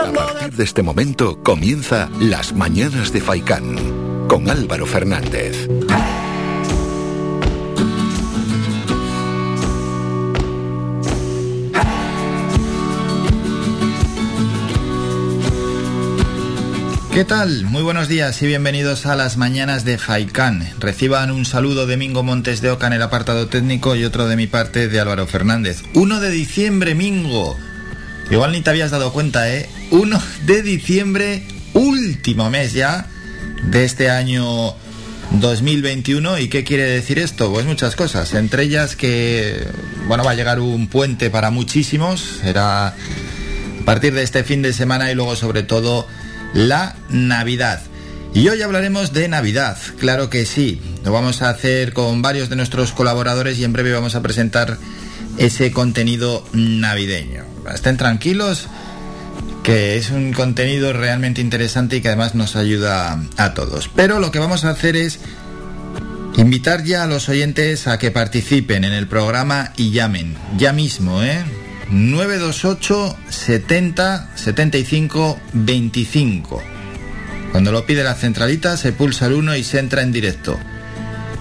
A partir de este momento comienza Las Mañanas de Faicán con Álvaro Fernández. ¿Qué tal? Muy buenos días y bienvenidos a las mañanas de Faikán. Reciban un saludo de Mingo Montes de Oca en el apartado técnico y otro de mi parte de Álvaro Fernández. 1 de diciembre, Mingo. Igual ni te habías dado cuenta, ¿eh? 1 de diciembre, último mes ya de este año 2021. ¿Y qué quiere decir esto? Pues muchas cosas. Entre ellas que, bueno, va a llegar un puente para muchísimos. Será a partir de este fin de semana y luego sobre todo la Navidad. Y hoy hablaremos de Navidad, claro que sí. Lo vamos a hacer con varios de nuestros colaboradores y en breve vamos a presentar ese contenido navideño. Estén tranquilos, que es un contenido realmente interesante y que además nos ayuda a todos. Pero lo que vamos a hacer es invitar ya a los oyentes a que participen en el programa y llamen, ya mismo, ¿eh? 928 70 75 25. Cuando lo pide la centralita se pulsa el 1 y se entra en directo.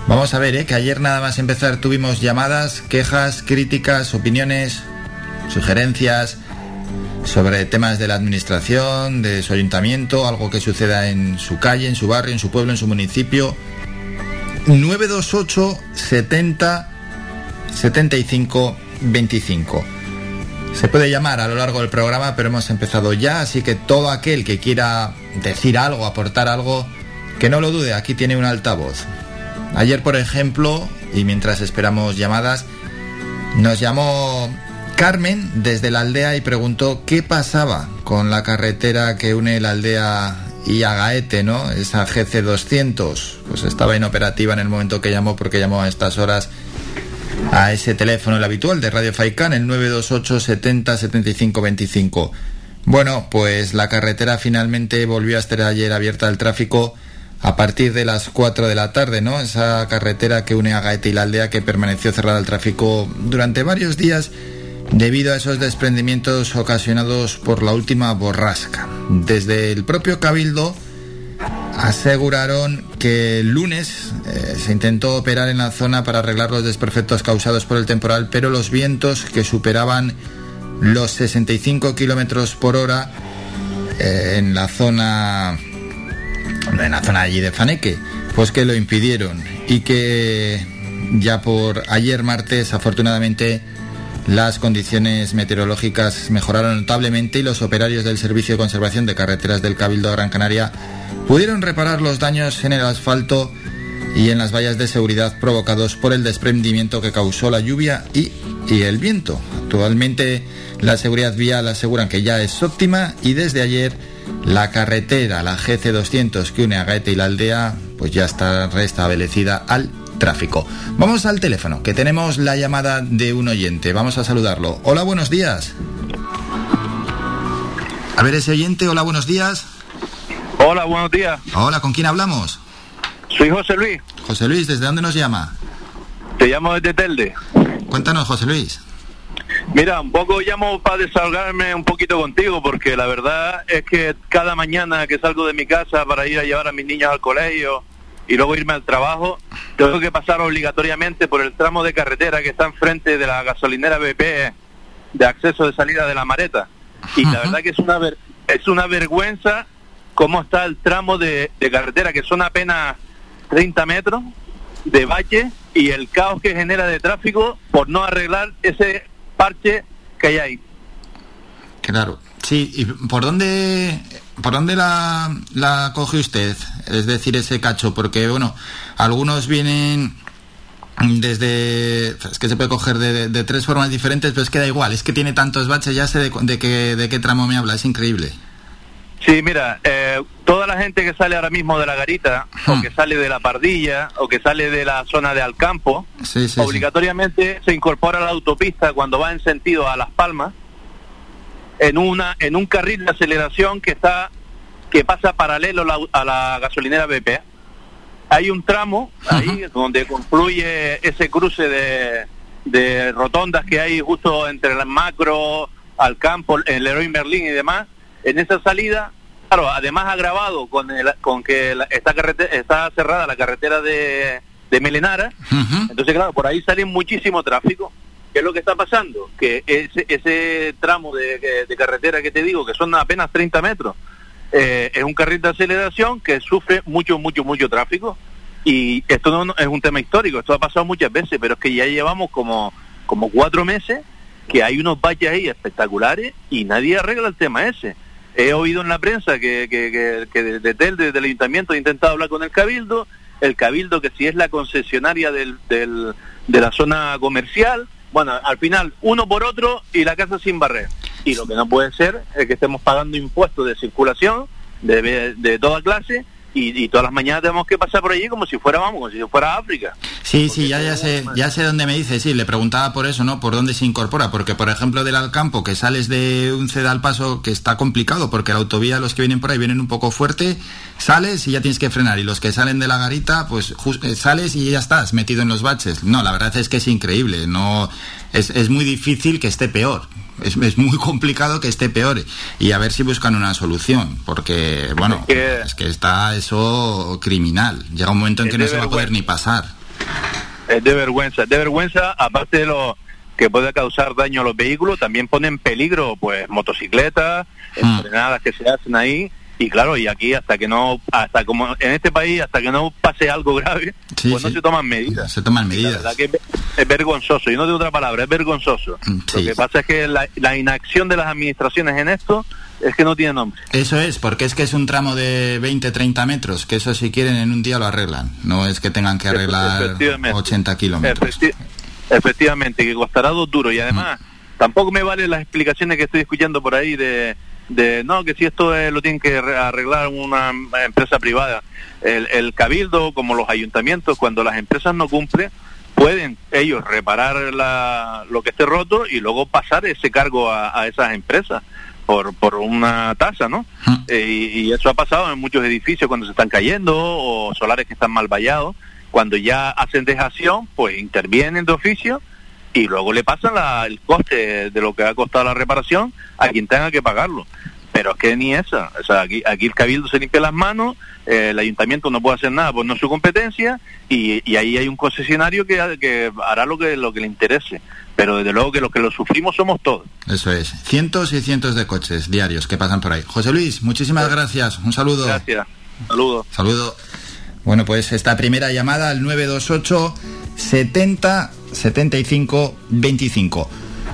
Vamos a ver, ¿eh? que ayer nada más empezar tuvimos llamadas, quejas, críticas, opiniones, sugerencias sobre temas de la administración, de su ayuntamiento, algo que suceda en su calle, en su barrio, en su pueblo, en su municipio. 928 70 75 25. Se puede llamar a lo largo del programa, pero hemos empezado ya, así que todo aquel que quiera decir algo, aportar algo, que no lo dude, aquí tiene un altavoz. Ayer, por ejemplo, y mientras esperamos llamadas, nos llamó Carmen desde la aldea y preguntó qué pasaba con la carretera que une la aldea y Agaete, ¿no? Esa GC200. Pues estaba inoperativa en el momento que llamó porque llamó a estas horas a ese teléfono el habitual de Radio Faicán, el 928 70 75 25. Bueno, pues la carretera finalmente volvió a estar ayer abierta al tráfico a partir de las 4 de la tarde, ¿no? Esa carretera que une a Gaete y la aldea que permaneció cerrada al tráfico durante varios días debido a esos desprendimientos ocasionados por la última borrasca. Desde el propio Cabildo aseguraron que el lunes eh, se intentó operar en la zona para arreglar los desperfectos causados por el temporal, pero los vientos que superaban los 65 kilómetros por hora eh, en la zona en la zona allí de Faneque, pues que lo impidieron y que ya por ayer martes afortunadamente las condiciones meteorológicas mejoraron notablemente y los operarios del Servicio de Conservación de Carreteras del Cabildo de Gran Canaria pudieron reparar los daños en el asfalto y en las vallas de seguridad provocados por el desprendimiento que causó la lluvia y, el viento. Actualmente la seguridad vial aseguran que ya es óptima y desde ayer la carretera, la GC200 que une a Gaete y la aldea, pues ya está restablecida al tráfico. Vamos al teléfono, que tenemos la llamada de un oyente. Vamos a saludarlo. Hola, buenos días. A ver ese oyente, hola, buenos días. Hola, buenos días. Hola, ¿con quién hablamos? Soy José Luis. José Luis, ¿desde dónde nos llama? Te llamo desde Telde. Cuéntanos, José Luis. Mira, un poco llamo para desahogarme un poquito contigo, porque la verdad es que cada mañana que salgo de mi casa para ir a llevar a mis niños al colegio y luego irme al trabajo, tengo que pasar obligatoriamente por el tramo de carretera que está enfrente de la gasolinera BP de acceso de salida de la Mareta. Y la verdad que es una, es una vergüenza cómo está el tramo de, de carretera, que son apenas 30 metros de valle y el caos que genera de tráfico por no arreglar ese parche que hay ahí. Claro. Sí, ¿y por dónde, por dónde la, la coge usted? Es decir, ese cacho, porque, bueno, algunos vienen desde es que se puede coger de, de, tres formas diferentes pero es que da igual es que tiene tantos baches ya sé de, de, qué, de qué tramo me habla es increíble sí mira eh, toda la gente que sale ahora mismo de la garita hmm. o que sale de la pardilla o que sale de la zona de Alcampo sí, sí, obligatoriamente sí. se incorpora a la autopista cuando va en sentido a Las Palmas en una en un carril de aceleración que está que pasa paralelo la, a la gasolinera BP hay un tramo ahí donde concluye ese cruce de, de, rotondas que hay justo entre el macro, al campo, el Leroy Merlin y demás, en esa salida, claro, además agravado con, el, con que esta carretera, está cerrada la carretera de, de Melenara, entonces claro, por ahí sale muchísimo tráfico. ¿Qué es lo que está pasando? Que ese, ese tramo de, carretera que te digo, que son apenas 30 metros, eh, es un carril de aceleración que sufre mucho, mucho, mucho tráfico. Y esto no, es un tema histórico, esto ha pasado muchas veces, pero es que ya llevamos como, como cuatro meses que hay unos valles ahí espectaculares y nadie arregla el tema ese. He oído en la prensa que, que, que, desde el, desde el ayuntamiento, he intentado hablar con el cabildo, el cabildo que si es la concesionaria del, del, de la zona comercial, bueno, al final uno por otro y la casa sin barrer. Y lo que no puede ser es que estemos pagando impuestos de circulación de, de toda clase y, todas las mañanas tenemos que pasar por allí como si fuera, vamos, como si fuera África. Sí, sí, ya, ya sé, ya sé dónde me dice, sí, le preguntaba por eso, ¿no? Por dónde se incorpora, porque por ejemplo del Alcampo, que sales de un cedal paso que está complicado, porque la autovía, los que vienen por ahí vienen un poco fuerte, sales y ya tienes que frenar, y los que salen de la garita, pues eh, sales y ya estás metido en los baches. No, la verdad es que es increíble, no, es, es muy difícil que esté peor es, muy complicado que esté peor y a ver si buscan una solución, porque, bueno, es que, está eso criminal. Llega un momento en que no se va a poder ni pasar. Es de vergüenza, de vergüenza, aparte de lo que puede causar daño a los vehículos, también pone en peligro, pues, motocicletas, hmm. entrenadas que se hacen ahí, y claro, y aquí hasta que no, hasta como en este país, hasta que no pase algo grave, pues no se toman medidas. Se toman medidas. La verdad que es, vergonzoso, y no de otra palabra, es vergonzoso. Mm, Lo que pasa es que la, inacción de las administraciones en esto es que no tiene nombre. Eso es, porque es que es un tramo de 20, 30 metros, que eso si quieren en un día lo arreglan. No es que tengan que arreglar 80 kilómetros. efectivamente, que costará dos duros. Y además, mm. tampoco me valen las explicaciones que estoy escuchando por ahí de de no, que si esto lo tiene que arreglar una empresa privada. El, cabildo, como los ayuntamientos, cuando las empresas no cumplen, pueden ellos reparar la, lo que esté roto y luego pasar ese cargo a, esas empresas por, por una tasa, ¿no? Eh, y, eso ha pasado en muchos edificios cuando se están cayendo o solares que están mal vallados. Cuando ya hacen dejación, pues intervienen de oficio y luego le pasan el coste de lo que ha costado la reparación a quien tenga que pagarlo. Pero es que ni esa, o sea, aquí, aquí el cabildo se limpia las manos, eh, el ayuntamiento no puede hacer nada, pues no es su competencia, y, y ahí hay un concesionario que, que, hará lo que, lo que le interese. Pero desde luego que los que lo sufrimos somos todos. Eso es, cientos y cientos de coches diarios que pasan por ahí. José Luis, muchísimas gracias, un saludo. Gracias, saludo. Saludo. Bueno, pues esta primera llamada al 928 70 75 25.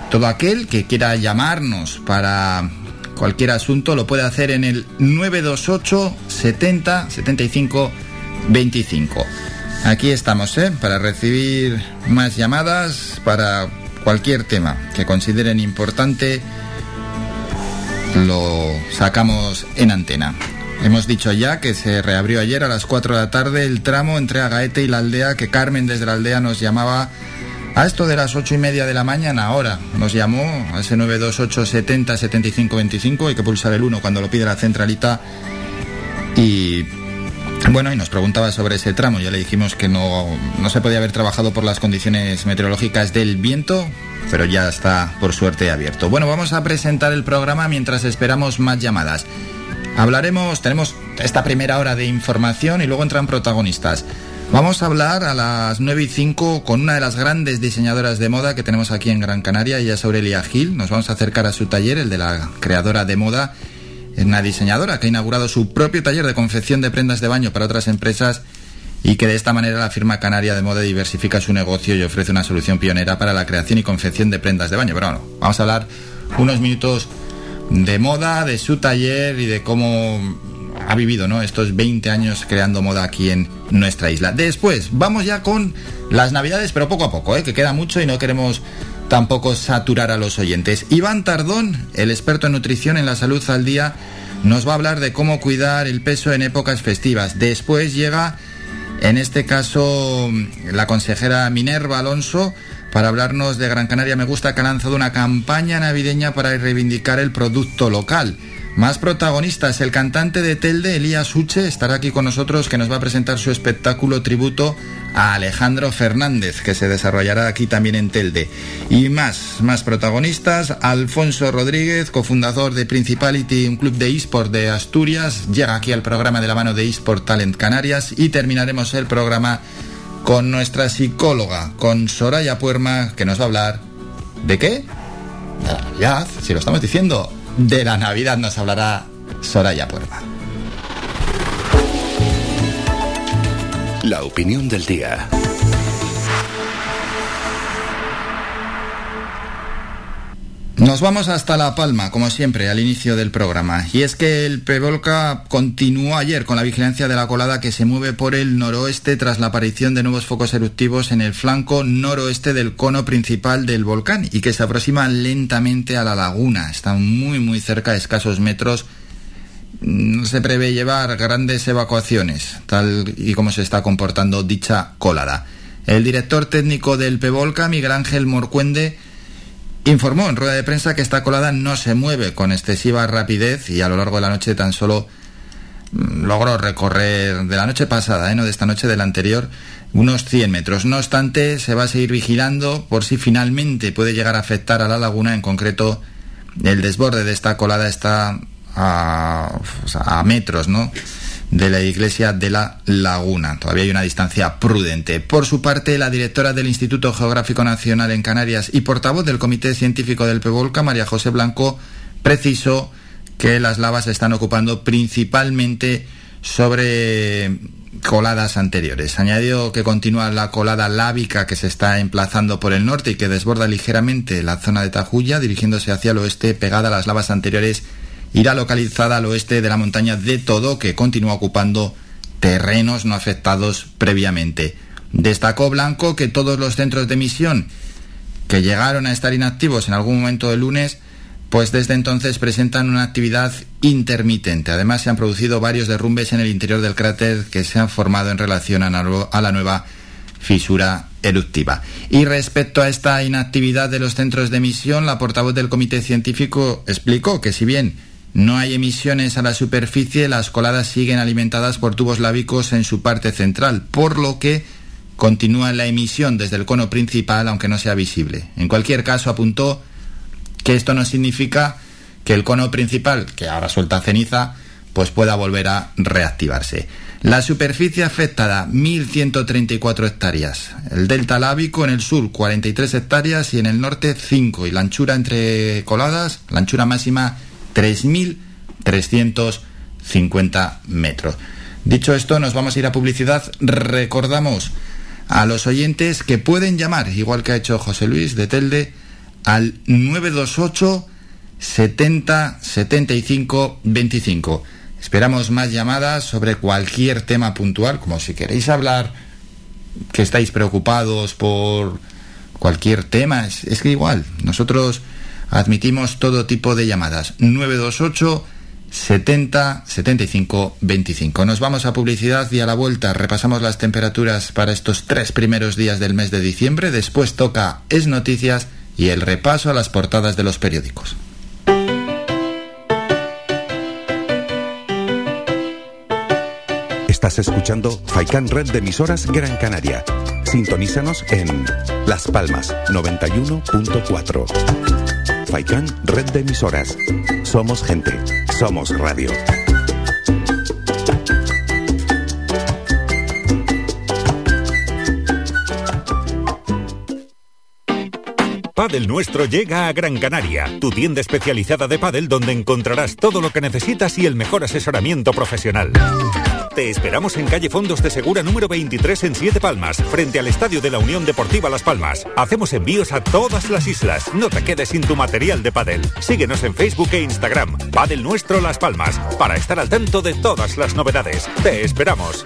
Todo aquel que quiera llamarnos para cualquier asunto lo puede hacer en el 928 70 75 25. Aquí estamos, ¿eh? Para recibir más llamadas para cualquier tema que consideren importante, lo sacamos en antena. Hemos dicho ya que se reabrió ayer a las 4 de la tarde el tramo entre Agaete y la aldea, que Carmen desde la aldea nos llamaba a esto de las 8 y media de la mañana. Ahora nos llamó a ese 928 70 75 25. Hay que pulsar el 1 cuando lo pide la centralita. Y bueno, y nos preguntaba sobre ese tramo. Ya le dijimos que no, no se podía haber trabajado por las condiciones meteorológicas del viento, pero ya está por suerte abierto. Bueno, vamos a presentar el programa mientras esperamos más llamadas. Hablaremos, tenemos esta primera hora de información y luego entran protagonistas. Vamos a hablar a las 9 y 5 con una de las grandes diseñadoras de moda que tenemos aquí en Gran Canaria, ella es Aurelia Gil. Nos vamos a acercar a su taller, el de la creadora de moda. Una diseñadora que ha inaugurado su propio taller de confección de prendas de baño para otras empresas y que de esta manera la firma canaria de moda diversifica su negocio y ofrece una solución pionera para la creación y confección de prendas de baño. Pero bueno, vamos a hablar unos minutos de moda, de su taller y de cómo ha vivido ¿no? estos 20 años creando moda aquí en nuestra isla. Después, vamos ya con las navidades, pero poco a poco, ¿eh? que queda mucho y no queremos tampoco saturar a los oyentes. Iván Tardón, el experto en nutrición en la salud al día, nos va a hablar de cómo cuidar el peso en épocas festivas. Después llega, en este caso, la consejera Minerva Alonso para hablarnos de Gran Canaria Me Gusta que ha lanzado una campaña navideña para reivindicar el producto local. Más protagonistas, el cantante de Telde, Elías Uche, estará aquí con nosotros que nos va a presentar su espectáculo tributo a Alejandro Fernández, que se desarrollará aquí también en Telde. Y más, más protagonistas, Alfonso Rodríguez, cofundador de Principality, un club de eSport de Asturias, llega aquí al programa de la mano de eSport Talent Canarias y terminaremos el programa con nuestra psicóloga, con Soraya Puerma, que nos va a hablar de qué? De la Navidad, si lo estamos diciendo, de la Navidad nos hablará Soraya Puerma. La opinión del día. Nos vamos hasta La Palma, como siempre, al inicio del programa. Y es que el Pevolca continuó ayer con la vigilancia de la colada que se mueve por el noroeste tras la aparición de nuevos focos eruptivos en el flanco noroeste del cono principal del volcán y que se aproxima lentamente a la laguna. Está muy, muy cerca, a escasos metros. No se prevé llevar grandes evacuaciones, tal y como se está comportando dicha colada. El director técnico del Pevolca, Miguel Ángel Morcuende, informó en rueda de prensa que esta colada no se mueve con excesiva rapidez y a lo largo de la noche tan solo mm, logró recorrer de la noche pasada, ¿eh? no de esta noche, de la anterior, unos 100 metros. No obstante, se va a seguir vigilando por si finalmente puede llegar a afectar a la laguna. En concreto, el desborde de esta colada está a, a metros, ¿no? De la iglesia de la Laguna. Todavía hay una distancia prudente. Por su parte, la directora del Instituto Geográfico Nacional en Canarias y portavoz del Comité Científico del Pevolca, María José Blanco, precisó que las lavas están ocupando principalmente sobre coladas anteriores. Añadió que continúa la colada lábica que se está emplazando por el norte y que desborda ligeramente la zona de Tajuya, dirigiéndose hacia el oeste, pegada a las lavas anteriores irá localizada al oeste de la montaña de Todo, que continúa ocupando terrenos no afectados previamente. Destacó Blanco que todos los centros de emisión que llegaron a estar inactivos en algún momento del lunes, pues desde entonces presentan una actividad intermitente. Además, se han producido varios derrumbes en el interior del cráter que se han formado en relación a la nueva fisura eruptiva. Y respecto a esta inactividad de los centros de emisión, la portavoz del comité científico explicó que si bien no hay emisiones a la superficie, las coladas siguen alimentadas por tubos lábicos en su parte central, por lo que continúa la emisión desde el cono principal, aunque no sea visible. En cualquier caso, apuntó que esto no significa que el cono principal, que ahora suelta ceniza, pues pueda volver a reactivarse. La superficie afectada, 1.134 hectáreas. El delta lábico en el sur, 43 hectáreas y en el norte, 5. Y la anchura entre coladas, la anchura máxima, 3.350 metros. Dicho esto, nos vamos a ir a publicidad. Recordamos a los oyentes que pueden llamar, igual que ha hecho José Luis de Telde, al 928 70 75 25. Esperamos más llamadas sobre cualquier tema puntual, como si queréis hablar que estáis preocupados por cualquier tema, es, es que igual, nosotros Admitimos todo tipo de llamadas. 928 70 75 25. Nos vamos a publicidad y a la vuelta repasamos las temperaturas para estos tres primeros días del mes de diciembre. Después toca Es Noticias y el repaso a las portadas de los periódicos. Estás escuchando Faikan Red de emisoras Gran Canaria. Sintonízanos en Las Palmas 91.4. Faikán, red de emisoras. Somos gente, somos radio. Padel Nuestro llega a Gran Canaria, tu tienda especializada de pádel donde encontrarás todo lo que necesitas y el mejor asesoramiento profesional. Te esperamos en calle Fondos de Segura número 23 en Siete Palmas, frente al Estadio de la Unión Deportiva Las Palmas. Hacemos envíos a todas las islas. No te quedes sin tu material de pádel. Síguenos en Facebook e Instagram. Padel Nuestro Las Palmas, para estar al tanto de todas las novedades. Te esperamos.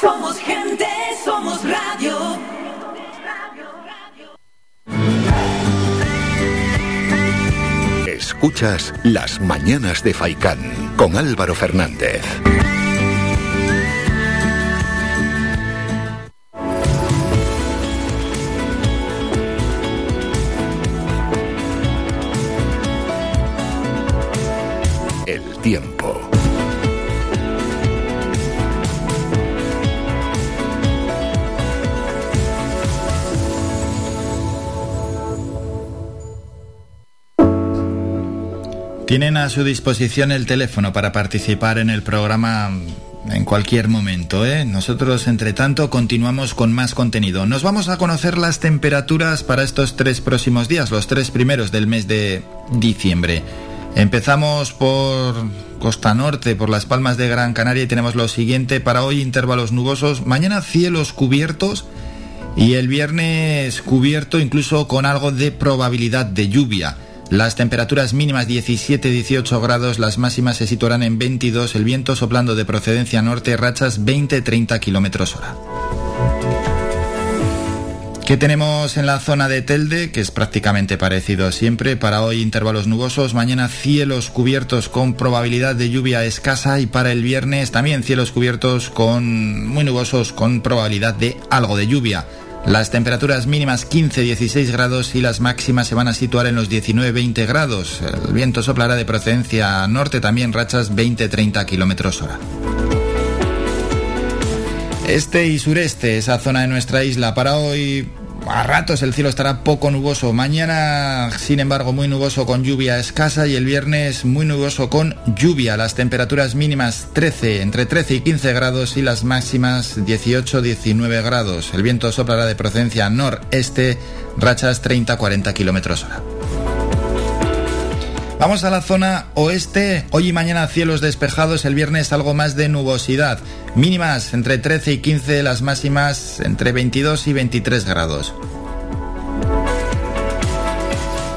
Somos gente, somos radio. Escuchas Las Mañanas de Faicán con Álvaro Fernández. El tiempo. Tienen a su disposición el teléfono para participar en el programa en cualquier momento. ¿eh? Nosotros, entre tanto, continuamos con más contenido. Nos vamos a conocer las temperaturas para estos tres próximos días, los tres primeros del mes de diciembre. Empezamos por Costa Norte, por las Palmas de Gran Canaria y tenemos lo siguiente para hoy, intervalos nubosos. Mañana cielos cubiertos y el viernes cubierto incluso con algo de probabilidad de lluvia. Las temperaturas mínimas 17-18 grados, las máximas se situarán en 22, el viento soplando de procedencia norte, rachas 20-30 kilómetros hora. ¿Qué tenemos en la zona de Telde? Que es prácticamente parecido siempre. Para hoy intervalos nubosos, mañana cielos cubiertos con probabilidad de lluvia escasa y para el viernes también cielos cubiertos con muy nubosos con probabilidad de algo de lluvia. Las temperaturas mínimas 15-16 grados y las máximas se van a situar en los 19-20 grados. El viento soplará de procedencia norte, también rachas 20-30 kilómetros hora. Este y sureste, esa zona de nuestra isla. Para hoy, a ratos el cielo estará poco nuboso. Mañana, sin embargo, muy nuboso con lluvia escasa y el viernes muy nuboso con lluvia. Las temperaturas mínimas 13, entre 13 y 15 grados y las máximas 18-19 grados. El viento soplará de procedencia noreste, rachas 30-40 kilómetros hora. Vamos a la zona oeste. Hoy y mañana cielos despejados, el viernes algo más de nubosidad. Mínimas entre 13 y 15, las máximas entre 22 y 23 grados.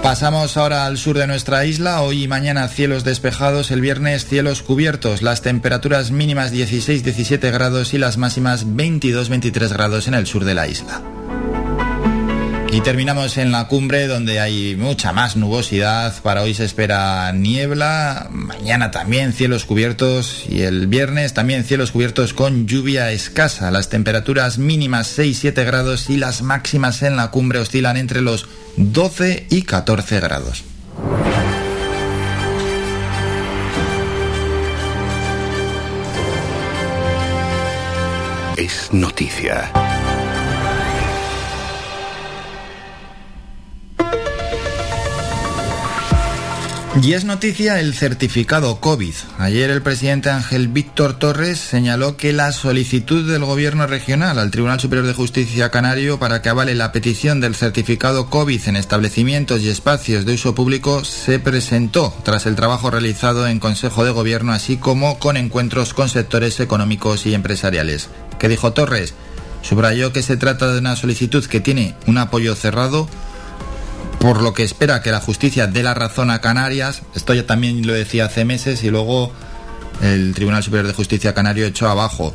Pasamos ahora al sur de nuestra isla. Hoy y mañana cielos despejados, el viernes cielos cubiertos. Las temperaturas mínimas 16-17 grados y las máximas 22-23 grados en el sur de la isla. Y terminamos en la cumbre donde hay mucha más nubosidad. Para hoy se espera niebla, mañana también cielos cubiertos y el viernes también cielos cubiertos con lluvia escasa. Las temperaturas mínimas 6-7 grados y las máximas en la cumbre oscilan entre los 12 y 14 grados. Es noticia. Y es noticia el certificado COVID. Ayer el presidente Ángel Víctor Torres señaló que la solicitud del gobierno regional al Tribunal Superior de Justicia Canario para que avale la petición del certificado COVID en establecimientos y espacios de uso público se presentó tras el trabajo realizado en Consejo de Gobierno así como con encuentros con sectores económicos y empresariales. ¿Qué dijo Torres? Subrayó que se trata de una solicitud que tiene un apoyo cerrado por lo que espera que la justicia dé la razón a Canarias. Esto ya también lo decía hace meses y luego el Tribunal Superior de Justicia Canario echó abajo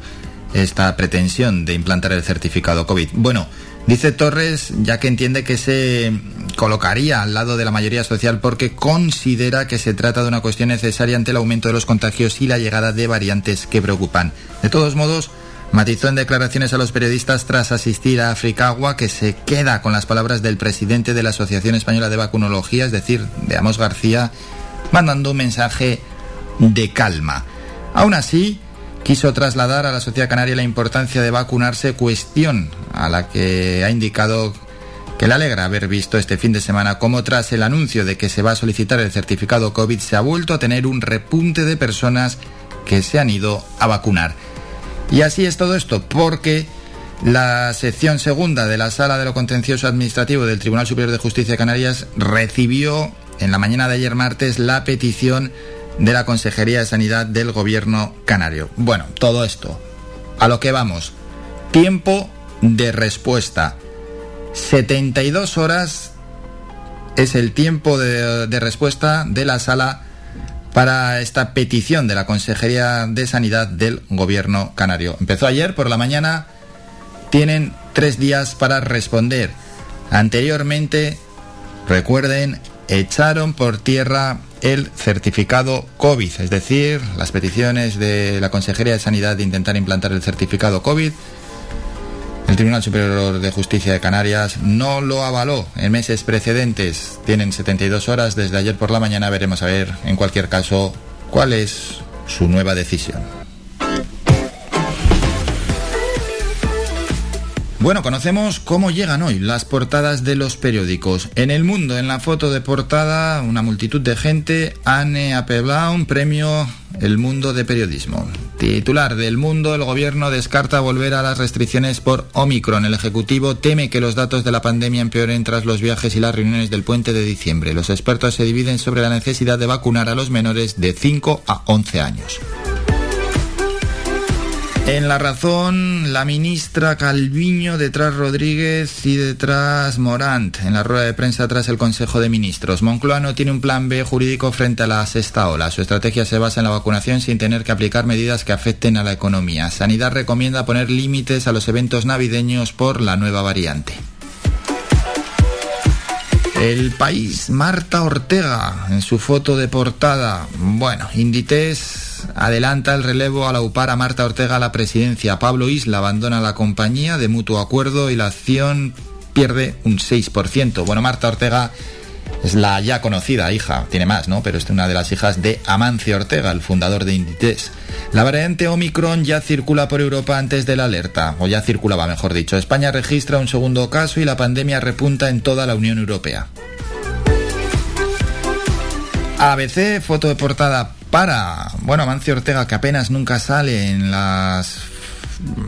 esta pretensión de implantar el certificado COVID. Bueno, dice Torres, ya que entiende que se colocaría al lado de la mayoría social porque considera que se trata de una cuestión necesaria ante el aumento de los contagios y la llegada de variantes que preocupan. De todos modos, Matizó en declaraciones a los periodistas tras asistir a Africagua que se queda con las palabras del presidente de la Asociación Española de Vacunología, es decir, de Amos García, mandando un mensaje de calma. Aún así, quiso trasladar a la sociedad canaria la importancia de vacunarse, cuestión a la que ha indicado que le alegra haber visto este fin de semana cómo tras el anuncio de que se va a solicitar el certificado COVID se ha vuelto a tener un repunte de personas que se han ido a vacunar. Y así es todo esto, porque la sección segunda de la Sala de lo Contencioso Administrativo del Tribunal Superior de Justicia de Canarias recibió en la mañana de ayer martes la petición de la Consejería de Sanidad del Gobierno Canario. Bueno, todo esto, a lo que vamos. Tiempo de respuesta. 72 horas es el tiempo de, de, respuesta de la sala para esta petición de la Consejería de Sanidad del Gobierno Canario. Empezó ayer por la mañana, tienen tres días para responder. Anteriormente, recuerden, echaron por tierra el certificado COVID, es decir, las peticiones de la Consejería de Sanidad de intentar implantar el certificado COVID el Tribunal Superior de Justicia de Canarias no lo avaló en meses precedentes. Tienen 72 horas desde ayer por la mañana. Veremos a ver, en cualquier caso, cuál es su nueva decisión. Bueno, conocemos cómo llegan hoy las portadas de los periódicos. En el mundo, en la foto de portada, una multitud de gente. Anne Applebaum, premio El Mundo de Periodismo. Titular del Mundo, el gobierno descarta volver a las restricciones por Omicron. El Ejecutivo teme que los datos de la pandemia empeoren tras los viajes y las reuniones del puente de diciembre. Los expertos se dividen sobre la necesidad de vacunar a los menores de 5 a 11 años. En la razón, la ministra Calviño detrás Rodríguez y detrás Morant. En la rueda de prensa tras el Consejo de Ministros. Moncloa no tiene un plan B jurídico frente a la sexta ola. Su estrategia se basa en la vacunación sin tener que aplicar medidas que afecten a la economía. Sanidad recomienda poner límites a los eventos navideños por la nueva variante. El país, Marta Ortega, en su foto de portada. Bueno, Inditex adelanta el relevo a la UPAR a Marta Ortega a la presidencia. Pablo Isla abandona la compañía de mutuo acuerdo y la acción pierde un 6%. Bueno, Marta Ortega es la ya conocida hija, tiene más, ¿no? Pero es una de las hijas de Amancio Ortega, el fundador de Inditex. La variante Omicron ya circula por Europa antes de la alerta, o ya circulaba, mejor dicho. España registra un segundo caso y la pandemia repunta en toda la Unión Europea. ABC, foto de portada para, bueno, Amancio Ortega, que apenas nunca sale en las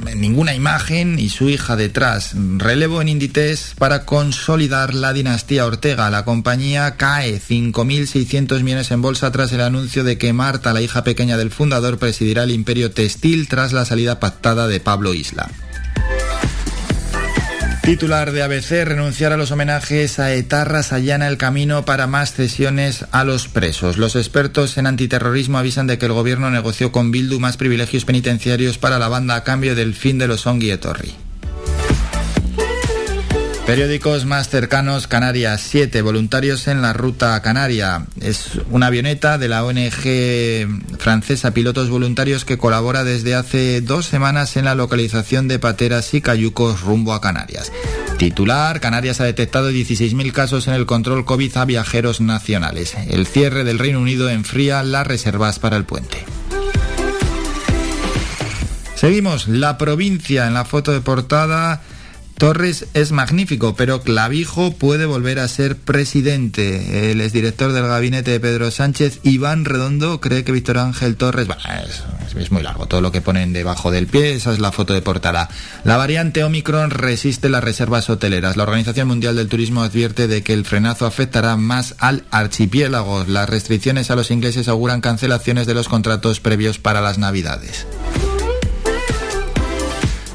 en ninguna imagen y su hija detrás. Relevo en Inditex para consolidar la dinastía Ortega. La compañía cae 5.600 millones en bolsa tras el anuncio de que Marta, la hija pequeña del fundador, presidirá el imperio textil tras la salida pactada de Pablo Isla. Titular de ABC, renunciar a los homenajes a Etarras allana el camino para más cesiones a los presos. Los expertos en antiterrorismo avisan de que el gobierno negoció con Bildu más privilegios penitenciarios para la banda a cambio del fin de los Ongi Etorri. Periódicos más cercanos, Canarias 7, voluntarios en la ruta canaria. Es una avioneta de la ONG francesa Pilotos Voluntarios que colabora desde hace dos semanas en la localización de pateras y cayucos rumbo a Canarias. Titular, Canarias ha detectado 16.000 casos en el control COVID a viajeros nacionales. El cierre del Reino Unido enfría las reservas para el puente. Seguimos, la provincia en la foto de portada. Torres es magnífico, pero Clavijo puede volver a ser presidente. El exdirector del gabinete de Pedro Sánchez, Iván Redondo, cree que Víctor Ángel Torres... Bueno, es, es, muy largo, todo lo que ponen debajo del pie, esa es la foto de portada. La variante Omicron resiste las reservas hoteleras. La Organización Mundial del Turismo advierte de que el frenazo afectará más al archipiélago. Las restricciones a los ingleses auguran cancelaciones de los contratos previos para las Navidades.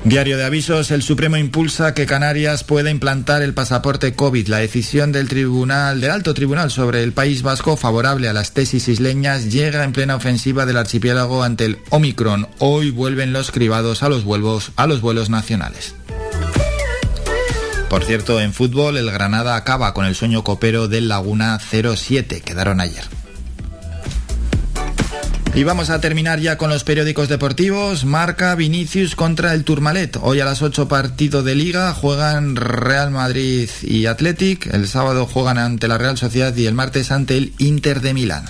Diario de avisos, el Supremo impulsa que Canarias pueda implantar el pasaporte COVID. La decisión del Tribunal, del Alto Tribunal sobre el País Vasco favorable a las tesis isleñas llega en plena ofensiva del archipiélago ante el Omicron. Hoy vuelven los cribados a los vuelos, a los vuelos nacionales. Por cierto, en fútbol el Granada acaba con el sueño copero del Laguna 07, quedaron ayer. Y vamos a terminar ya con los periódicos deportivos. Marca Vinicius contra el Turmalet. Hoy a las 8 partidos de liga juegan Real Madrid y Athletic. El sábado juegan ante la Real Sociedad y el martes ante el Inter de Milán.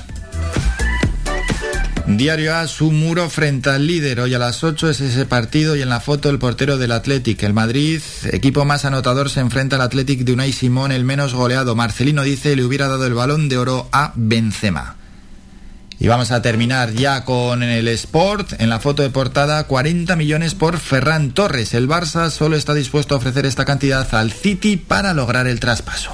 Diario A, su muro frente al líder. Hoy a las 8 es ese partido y en la foto el portero del Athletic. El Madrid, equipo más anotador, se enfrenta al Athletic de Unai Simón, el menos goleado. Marcelino dice le hubiera dado el balón de oro a Benzema. Y vamos a terminar ya con el Sport. En la foto de portada, 40 millones por Ferran Torres. El Barça solo está dispuesto a ofrecer esta cantidad al City para lograr el traspaso.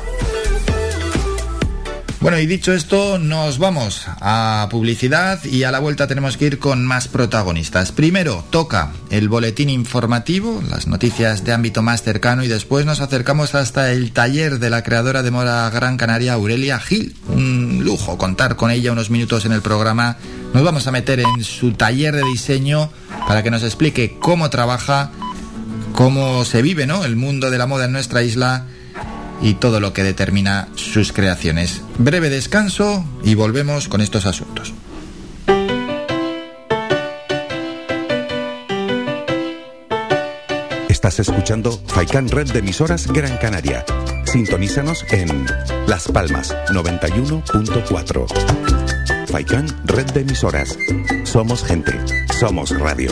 Bueno, y dicho esto, nos vamos a publicidad y a la vuelta tenemos que ir con más protagonistas. Primero toca el boletín informativo, las noticias de ámbito más cercano y después nos acercamos hasta el taller de la creadora de Mora Gran Canaria, Aurelia Gil. Un lujo contar con ella unos minutos en el programa. Nos vamos a meter en su taller de diseño para que nos explique cómo trabaja, cómo se vive, ¿no? El mundo de la moda en nuestra isla y todo lo que determina sus creaciones. Breve descanso y volvemos con estos asuntos. Estás escuchando Faikan Red de emisoras Gran Canaria. Sintonízanos en Las Palmas 91.4. Faikan Red de emisoras. Somos gente, somos radio.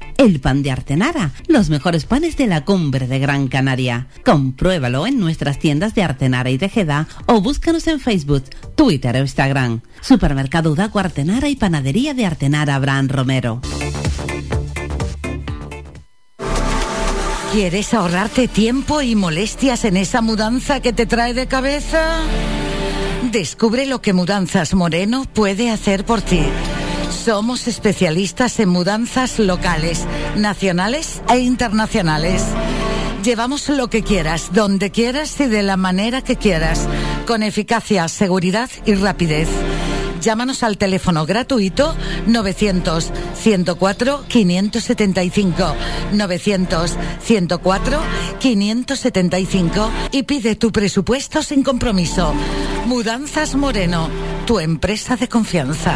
el pan de Artenara, los mejores panes de la cumbre de Gran Canaria. Compruébalo en nuestras tiendas de Artenara y Tejeda o búscanos en Facebook, Twitter o Instagram. Supermercado Udaco Artenara y Panadería de Artenara Abraham Romero. ¿Quieres ahorrarte tiempo y molestias en esa mudanza que te trae de cabeza? Descubre lo que Mudanzas Moreno puede hacer por ti. Somos especialistas en mudanzas locales, nacionales e internacionales. Llevamos lo que quieras, donde quieras y de la manera que quieras, con eficacia, seguridad y rapidez. Llámanos al teléfono gratuito 900 104 575 900 104 575 y pide tu presupuesto sin compromiso. Mudanzas Moreno, tu empresa de confianza.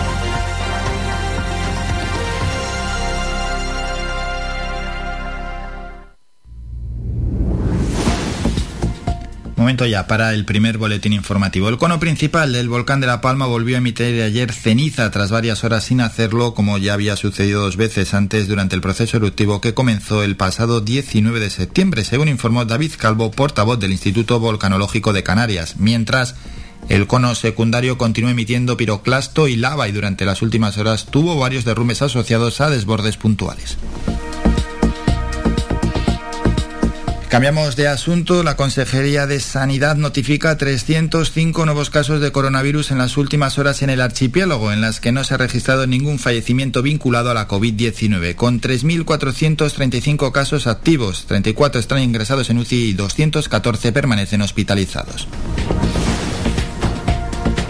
Momento ya para el primer boletín informativo. El cono principal del volcán de La Palma volvió a emitir ayer ceniza tras varias horas sin hacerlo, como ya había sucedido dos veces antes durante el proceso eruptivo que comenzó el pasado 19 de septiembre, según informó David Calvo, portavoz del Instituto Volcanológico de Canarias. Mientras, el cono secundario continuó emitiendo piroclasto y lava y durante las últimas horas tuvo varios derrumbes asociados a desbordes puntuales. Cambiamos de asunto. La Consejería de Sanidad notifica 305 nuevos casos de coronavirus en las últimas horas en el archipiélago, en las que no se ha registrado ningún fallecimiento vinculado a la COVID-19, con 3.435 casos activos, 34 están ingresados en UCI y 214 permanecen hospitalizados.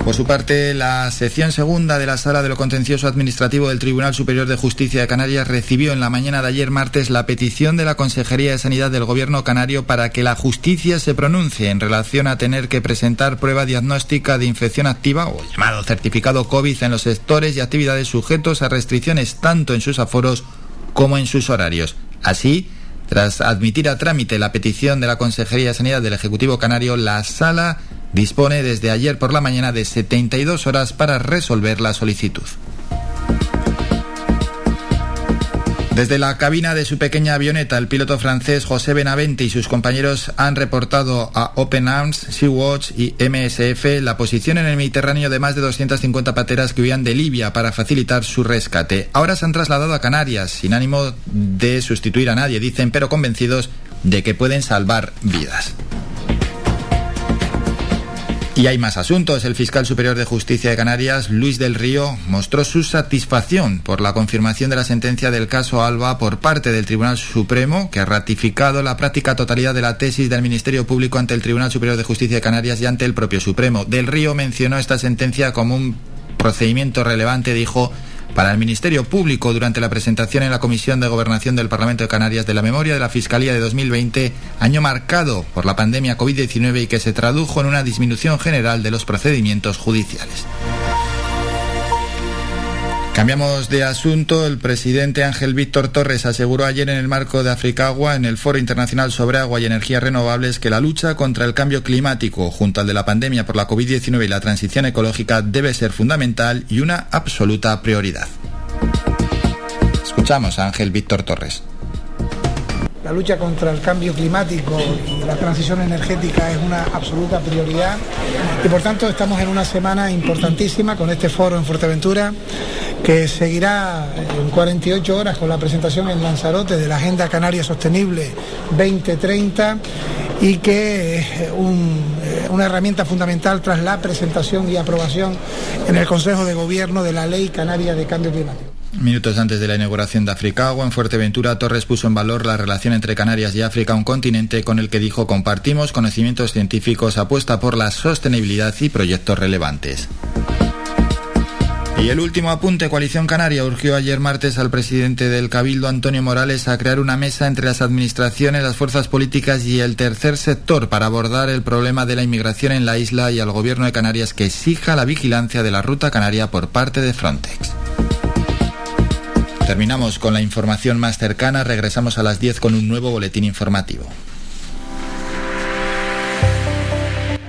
Por su parte, la sección segunda de la Sala de lo Contencioso Administrativo del Tribunal Superior de Justicia de Canarias recibió en la mañana de ayer martes la petición de la Consejería de Sanidad del Gobierno canario para que la justicia se pronuncie en relación a tener que presentar prueba diagnóstica de infección activa o llamado certificado COVID en los sectores y actividades sujetos a restricciones tanto en sus aforos como en sus horarios. Así, Tras admitir a trámite la petición de la Consejería de Sanidad del Ejecutivo Canario, la sala dispone desde ayer por la mañana de 72 horas para resolver la solicitud. Desde la cabina de su pequeña avioneta, el piloto francés José Benavente y sus compañeros han reportado a Open Arms, Sea-Watch y MSF la posición en el Mediterráneo de más de 250 pateras que huían de Libia para facilitar su rescate. Ahora se han trasladado a Canarias, sin ánimo de sustituir a nadie, dicen, pero convencidos de que pueden salvar vidas. Y hay más asuntos. El fiscal superior de justicia de Canarias, Luis del Río, mostró su satisfacción por la confirmación de la sentencia del caso Alba por parte del Tribunal Supremo, que ha ratificado la práctica totalidad de la tesis del Ministerio Público ante el Tribunal Superior de Justicia de Canarias y ante el propio Supremo. Del Río mencionó esta sentencia como un procedimiento relevante, dijo, para el Ministerio Público durante la presentación en la Comisión de Gobernación del Parlamento de Canarias de la memoria de la Fiscalía de 2020, año marcado por la pandemia COVID-19 y que se tradujo en una disminución general de los procedimientos judiciales. Cambiamos de asunto. El presidente Ángel Víctor Torres aseguró ayer en el marco de Africagua, en el Foro Internacional sobre Agua y Energías Renovables, que la lucha contra el cambio climático, junto al de la pandemia por la COVID-19 y la transición ecológica, debe ser fundamental y una absoluta prioridad. Escuchamos a Ángel Víctor Torres. La lucha contra el cambio climático y la transición energética es una absoluta prioridad y por tanto estamos en una semana importantísima con este foro en Fuerteventura que seguirá en 48 horas con la presentación en Lanzarote de la Agenda Canaria Sostenible 2030 y que es una herramienta fundamental tras la presentación y aprobación en el Consejo de Gobierno de la Ley Canaria de Cambio Climático. Minutos antes de la inauguración de Africagua en Fuerteventura, Torres puso en valor la relación entre Canarias y África, un continente con el que dijo compartimos conocimientos científicos, apuesta por la sostenibilidad y proyectos relevantes. Y el último apunte, Coalición Canaria urgió ayer martes al presidente del Cabildo, Antonio Morales, a crear una mesa entre las administraciones, las fuerzas políticas y el tercer sector para abordar el problema de la inmigración en la isla y al gobierno de Canarias que exija la vigilancia de la ruta canaria por parte de Frontex. Terminamos con la información más cercana, regresamos a las 10 con un nuevo boletín informativo.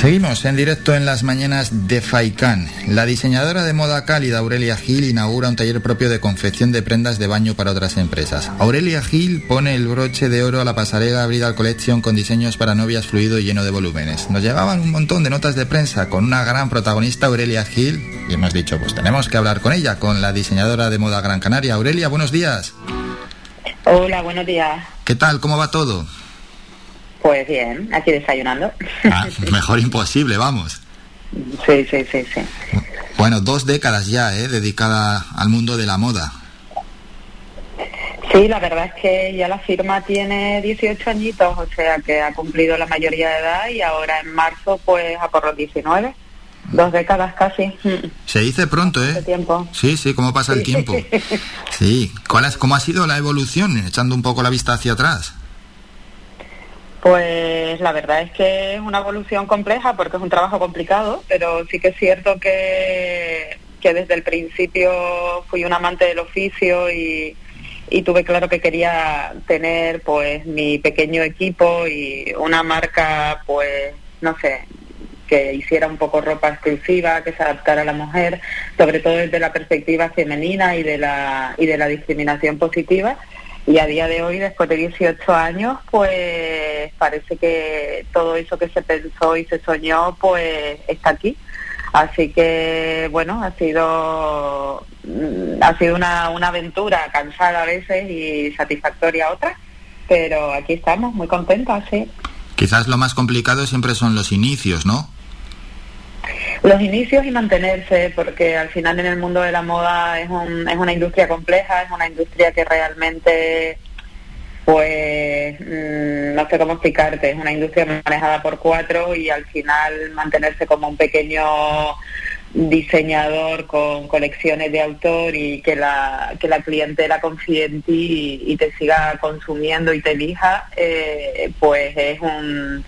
Seguimos en directo en las mañanas de Faikan. La diseñadora de moda cálida Aurelia Gil inaugura un taller propio de confección de prendas de baño para otras empresas. Aurelia Gil pone el broche de oro a la pasarela Bridal Collection con diseños para novias fluido y lleno de volúmenes. Nos llegaban un montón de notas de prensa con una gran protagonista Aurelia Gil y hemos dicho, pues tenemos que hablar con ella, con la diseñadora de moda Gran Canaria. Aurelia, buenos días. Hola, buenos días. ¿Qué tal? ¿Cómo va todo? Pues bien, aquí desayunando. Ah, mejor imposible, vamos. Sí, sí, sí, sí. Bueno, dos décadas ya, ¿eh? Dedicada al mundo de la moda. Sí, la verdad es que ya la firma tiene 18 añitos, o sea que ha cumplido la mayoría de edad y ahora en marzo pues a por los 19. Dos décadas casi. Se dice pronto, ¿eh? tiempo. Sí, sí, cómo pasa el tiempo. Sí. ¿Cuál es, ¿Cómo ha sido la evolución, echando un poco la vista hacia atrás? Pues la verdad es que es una evolución compleja porque es un trabajo complicado, pero sí que es cierto que, que desde el principio fui un amante del oficio y, y tuve claro que quería tener pues mi pequeño equipo y una marca pues no sé que hiciera un poco ropa exclusiva, que se adaptara a la mujer, sobre todo desde la perspectiva femenina y de la, y de la discriminación positiva y a día de hoy, después de 18 años, pues parece que todo eso que se pensó y se soñó, pues está aquí. Así que, bueno, ha sido, mm, ha sido una, una aventura cansada a veces y satisfactoria a otras, pero aquí estamos, muy contentos, sí. Quizás lo más complicado siempre son los inicios, ¿no? Los inicios y mantenerse, porque al final en el mundo de la moda es, un, es una industria compleja, es una industria que realmente, pues, mm, no sé cómo explicarte, es una industria manejada por cuatro y al final mantenerse como un pequeño diseñador con colecciones de autor y que la, que la clientela confíe en ti y, te siga consumiendo y te elija, eh, pues es un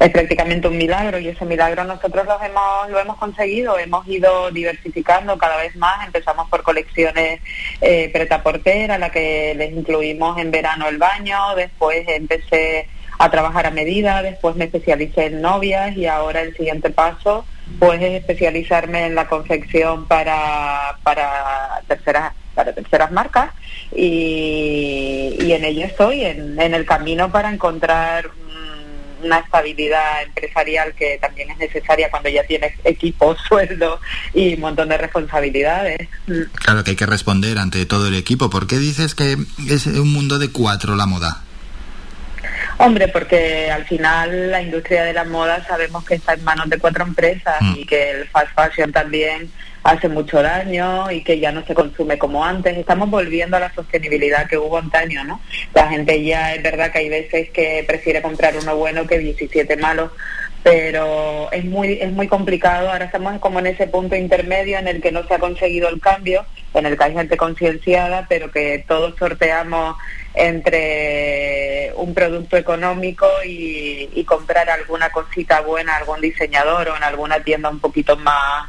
es prácticamente un milagro y ese milagro nosotros lo hemos, lo hemos conseguido, hemos ido diversificando cada vez más, empezamos por colecciones eh, preta portera, la que les incluimos en verano el baño, después empecé a trabajar a medida, después me especialicé en novias y ahora el siguiente paso pues es especializarme en la confección para, para terceras para terceras marcas y, en ello estoy, en, en el camino para encontrar una estabilidad empresarial que también es necesaria cuando ya tienes equipo, sueldo y un montón de responsabilidades. Claro que hay que responder ante todo el equipo. ¿Por qué dices que es un mundo de cuatro la moda? Hombre, porque al final la industria de la moda sabemos que está en manos de cuatro empresas mm. y que el fast fashion también hace mucho daño y que ya no se consume como antes. Estamos volviendo a la sostenibilidad que hubo antaño, ¿no? La gente ya es verdad que hay veces que prefiere comprar uno bueno que 17 malos, pero es muy es muy complicado. Ahora estamos como en ese punto intermedio en el que no se ha conseguido el cambio, en el que hay gente concienciada, pero que todos sorteamos entre un producto económico y, comprar alguna cosita buena, algún diseñador o en alguna tienda un poquito más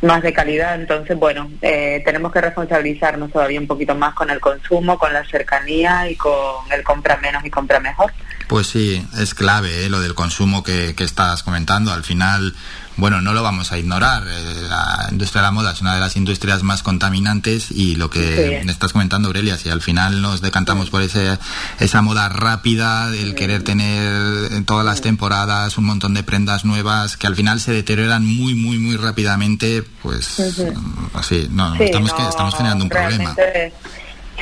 más de calidad. Entonces, bueno, eh, tenemos que responsabilizarnos todavía un poquito más con el consumo, con la cercanía y con el compra menos y compra mejor. Pues sí, es clave eh, lo del consumo que, que estás comentando. Al final, bueno, no lo vamos a ignorar. Eh, la industria de la moda es una de las industrias más contaminantes y lo que estás comentando, Aurelia, si al final nos decantamos por ese, esa moda rápida, el querer tener en todas las temporadas un montón de prendas nuevas que al final se deterioran muy, muy, muy rápidamente, pues así, no, estamos, que, estamos generando un problema.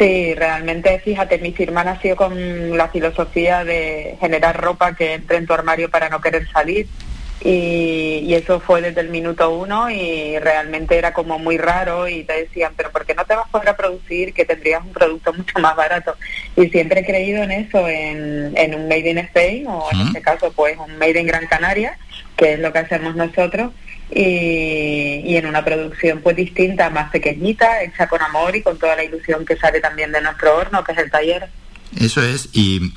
Sí, realmente, fíjate, mi firma nació con la filosofía de generar ropa que entre en tu armario para no querer salir y, eso fue desde el minuto uno y realmente era como muy raro y te decían, pero ¿por qué no te vas a poder producir que tendrías un producto mucho más barato? Y siempre he creído en eso, en, en un Made in Spain o en este caso pues un Made in Gran Canaria, que es lo que hacemos nosotros. Y, y, en una producción pues distinta, más pequeñita, hecha con amor y con toda la ilusión que sale también de nuestro horno, que es el taller. Eso es, y,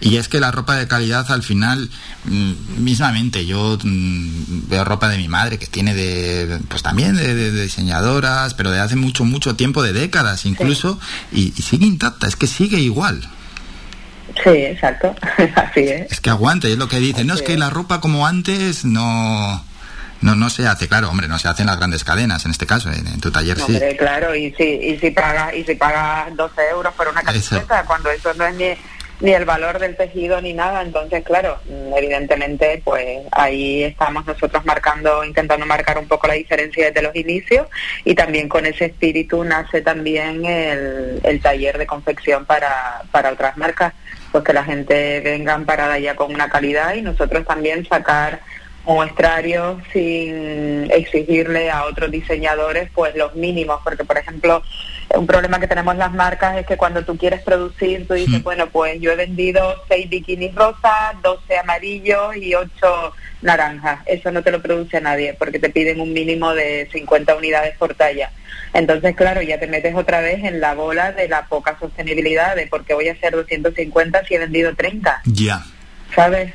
y es que la ropa de calidad al final, mm, mismamente, yo mm, veo ropa de mi madre que tiene de, pues también de, diseñadoras, pero de hace mucho, mucho tiempo, de décadas incluso, y, sigue intacta, es que sigue igual. Sí, exacto, así es. Es que aguante, es lo que dicen, no es que la ropa como antes no no, no se hace, claro, hombre, no se hacen las grandes cadenas en este caso, en, tu taller sí. claro, y si, y si pagas y si pagas 12 euros por una camiseta, cuando eso no es ni, ni el valor del tejido ni nada, entonces claro, evidentemente pues ahí estamos nosotros marcando, intentando marcar un poco la diferencia desde los inicios y también con ese espíritu nace también el, el taller de confección para, para otras marcas, pues que la gente venga parada ya con una calidad y nosotros también sacar muestrarios sin exigirle a otros diseñadores pues los mínimos, porque por ejemplo un problema que tenemos las marcas es que cuando tú quieres producir, tú dices, bueno, pues yo he vendido seis bikinis rosas, 12 amarillos y ocho naranjas. Eso no te lo produce nadie porque te piden un mínimo de 50 unidades por talla. Entonces, claro, ya te metes otra vez en la bola de la poca sostenibilidad de por qué voy a hacer 250 si he vendido 30. Ya. ¿Sabes?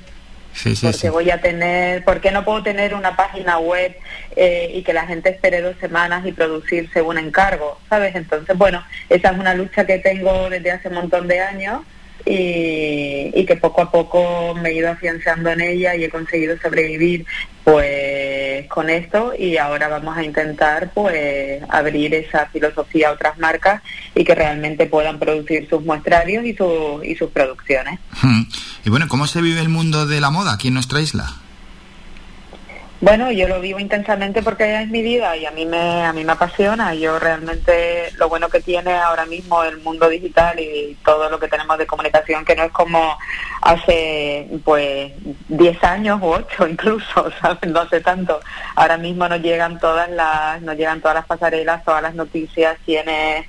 Porque voy a tener, porque no puedo tener una página web eh, y que la gente espere dos semanas y producir según encargo, ¿sabes? Entonces, bueno, esa es una lucha que tengo desde hace un montón de años y, que poco a poco me he ido afianzando en ella y he conseguido sobrevivir pues con esto y ahora vamos a intentar pues abrir esa filosofía a otras marcas y que realmente puedan producir sus muestrarios y, y sus producciones. Y bueno, ¿cómo se vive el mundo de la moda aquí en nuestra isla? Bueno, yo lo vivo intensamente porque es mi vida y a mí me a mí me apasiona. Yo realmente lo bueno que tiene ahora mismo el mundo digital y todo lo que tenemos de comunicación que no es como hace pues 10 años u 8 incluso, ¿sabes? No hace tanto. Ahora mismo nos llegan todas las nos llegan todas las pasarelas, todas las noticias, tienes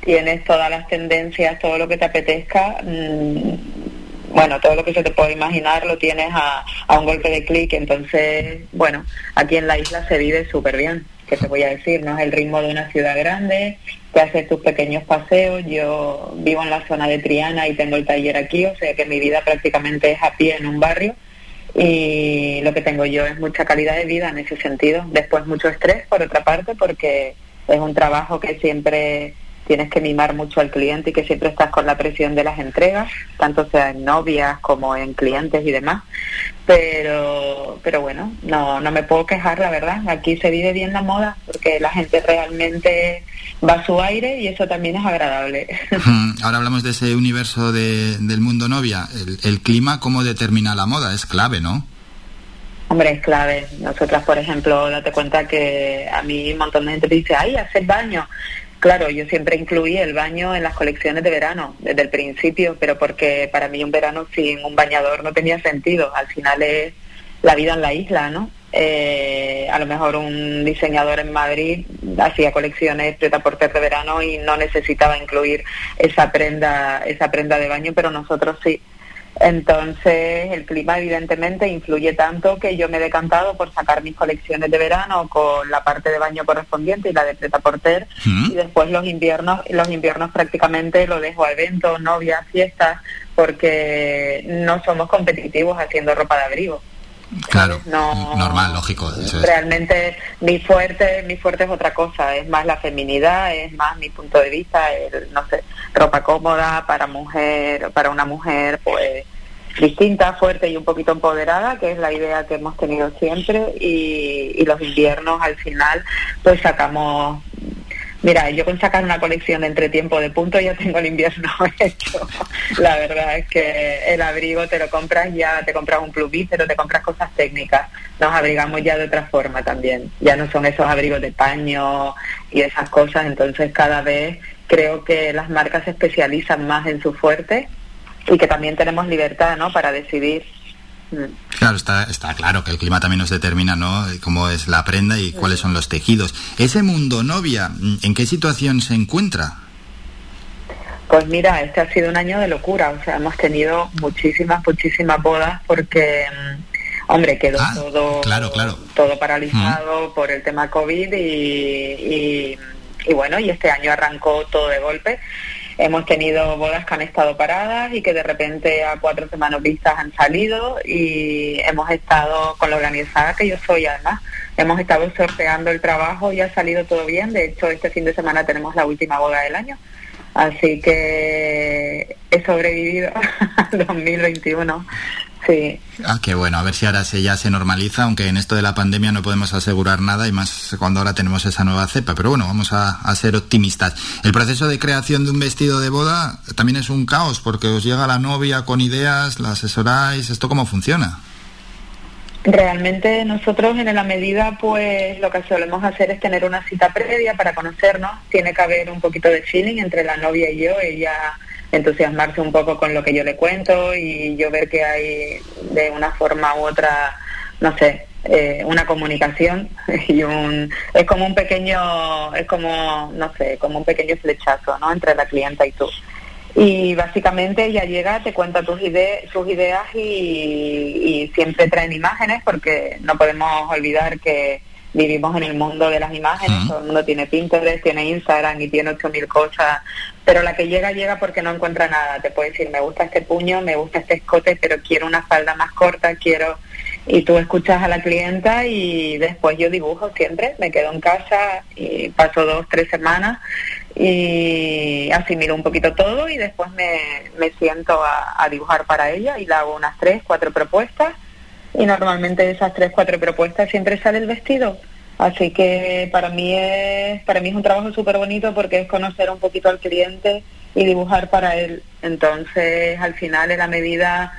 tienes todas las tendencias, todo lo que te apetezca. Mm, bueno, todo lo que se te puede imaginar lo tienes a, un golpe de clic, entonces, bueno, aquí en la isla se vive súper bien, que te voy a decir, no es el ritmo de una ciudad grande, te haces tus pequeños paseos, yo vivo en la zona de Triana y tengo el taller aquí, o sea que mi vida prácticamente es a pie en un barrio y lo que tengo yo es mucha calidad de vida en ese sentido. Después mucho estrés, por otra parte, porque es un trabajo que siempre tienes que mimar mucho al cliente y que siempre estás con la presión de las entregas, tanto sea en novias como en clientes y demás. Pero, pero bueno, no, no me puedo quejar, la verdad. Aquí se vive bien la moda porque la gente realmente va a su aire y eso también es agradable. Ahora hablamos de ese universo del mundo novia. El, el clima, ¿cómo determina la moda? Es clave, ¿no? Hombre, es clave. Nosotras, por ejemplo, date cuenta que a mí un montón de gente me dice, ay, hacer baño. Claro, yo siempre incluí el baño en las colecciones de verano, desde el principio, pero porque para mí un verano sin un bañador no tenía sentido. Al final es la vida en la isla, ¿no? Eh, a lo mejor un diseñador en Madrid hacía colecciones de por de verano y no necesitaba incluir esa prenda, esa prenda de baño, pero nosotros sí. Entonces, el clima evidentemente influye tanto que yo me he decantado por sacar mis colecciones de verano con la parte de baño correspondiente y la de preta porter mm. y después los inviernos, los inviernos prácticamente lo dejo a eventos, novias, fiestas, porque no somos competitivos haciendo ropa de abrigo. Claro, normal, lógico. Realmente mi fuerte, mi fuerte es otra cosa, es más la feminidad, es más mi punto de vista, el, no sé, ropa cómoda para mujer, para una mujer, pues distinta, fuerte y un poquito empoderada, que es la idea que hemos tenido siempre, y, y los inviernos al final, pues sacamos Mira, yo con sacar una colección entre tiempo de punto ya tengo el invierno hecho. La verdad es que el abrigo te lo compras ya, te compras un pero te compras cosas técnicas. Nos abrigamos ya de otra forma también. Ya no son esos abrigos de paño y esas cosas. Entonces cada vez creo que las marcas se especializan más en su fuerte y que también tenemos libertad, ¿no? Para decidir Claro, está, está claro que el clima también nos determina, ¿no? Cómo es la prenda y cuáles son los tejidos. Ese mundo novia, ¿en qué situación se encuentra? Pues mira, este ha sido un año de locura, o sea, hemos tenido muchísimas, muchísimas bodas porque, mm, hombre, quedó ah, todo, claro, claro. todo paralizado por el tema COVID y, y bueno, y este año arrancó todo de golpe Hemos tenido bodas que han estado paradas y que de repente a cuatro semanas vistas han salido y hemos estado con la organizada que yo soy además. Hemos estado sorteando el trabajo y ha salido todo bien. De hecho, este fin de semana tenemos la última boda del año. Así que he sobrevivido al 2021 Sí. Ah, qué bueno, a ver si ahora se ya se normaliza, aunque en esto de la pandemia no podemos asegurar nada y más cuando ahora tenemos esa nueva cepa, pero bueno, vamos a, ser optimistas. El proceso de creación de un vestido de boda también es un caos porque os llega la novia con ideas, la asesoráis, ¿esto cómo funciona? Realmente nosotros en la medida pues lo que solemos hacer es tener una cita previa para conocernos, tiene que haber un poquito de feeling entre la novia y yo, ella entusiasmarse un poco con lo que yo le cuento y yo ver que hay de una forma u otra, no sé, eh, una comunicación y un es como un pequeño es como no sé como un pequeño flechazo no entre la clienta y tú y básicamente ella llega te cuenta tus ideas sus ideas y, y siempre traen imágenes porque no podemos olvidar que vivimos en el mundo de las imágenes, todo el mundo tiene Pinterest, tiene Instagram y tiene 8.000 cosas, pero la que llega, llega porque no encuentra nada. Te puede decir, me gusta este puño, me gusta este escote, pero quiero una falda más corta, quiero... Y tú escuchas a la clienta y después yo dibujo siempre, me quedo en casa y paso dos, tres semanas y asimilo un poquito todo y después me, me siento a, dibujar para ella y le hago unas tres, cuatro propuestas y normalmente de esas tres, cuatro propuestas siempre sale el vestido. Así que para mí es, para mí es un trabajo súper bonito porque es conocer un poquito al cliente y dibujar para él. Entonces, al final, en la medida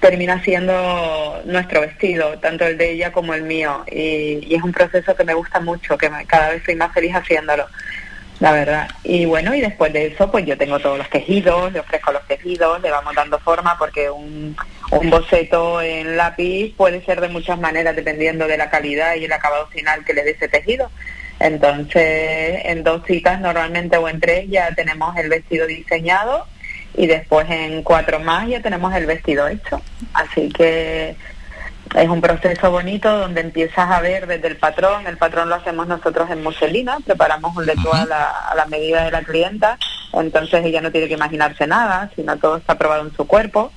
termina siendo nuestro vestido, tanto el de ella como el mío. Y, y es un proceso que me gusta mucho, que cada vez soy más feliz haciéndolo la verdad. Y bueno, y después de eso, pues yo tengo todos los tejidos, le ofrezco los tejidos, le vamos dando forma, porque un, un boceto en lápiz puede ser de muchas maneras dependiendo de la calidad y el acabado final que le dé ese tejido. Entonces, en dos citas normalmente o en tres ya tenemos el vestido diseñado y después en cuatro más ya tenemos el vestido hecho. Así que es un proceso bonito donde empiezas a ver desde el patrón, el patrón lo hacemos nosotros en muselina, preparamos un lecho a la, a la medida de la clienta, entonces ella no tiene que imaginarse nada, sino todo está probado en su cuerpo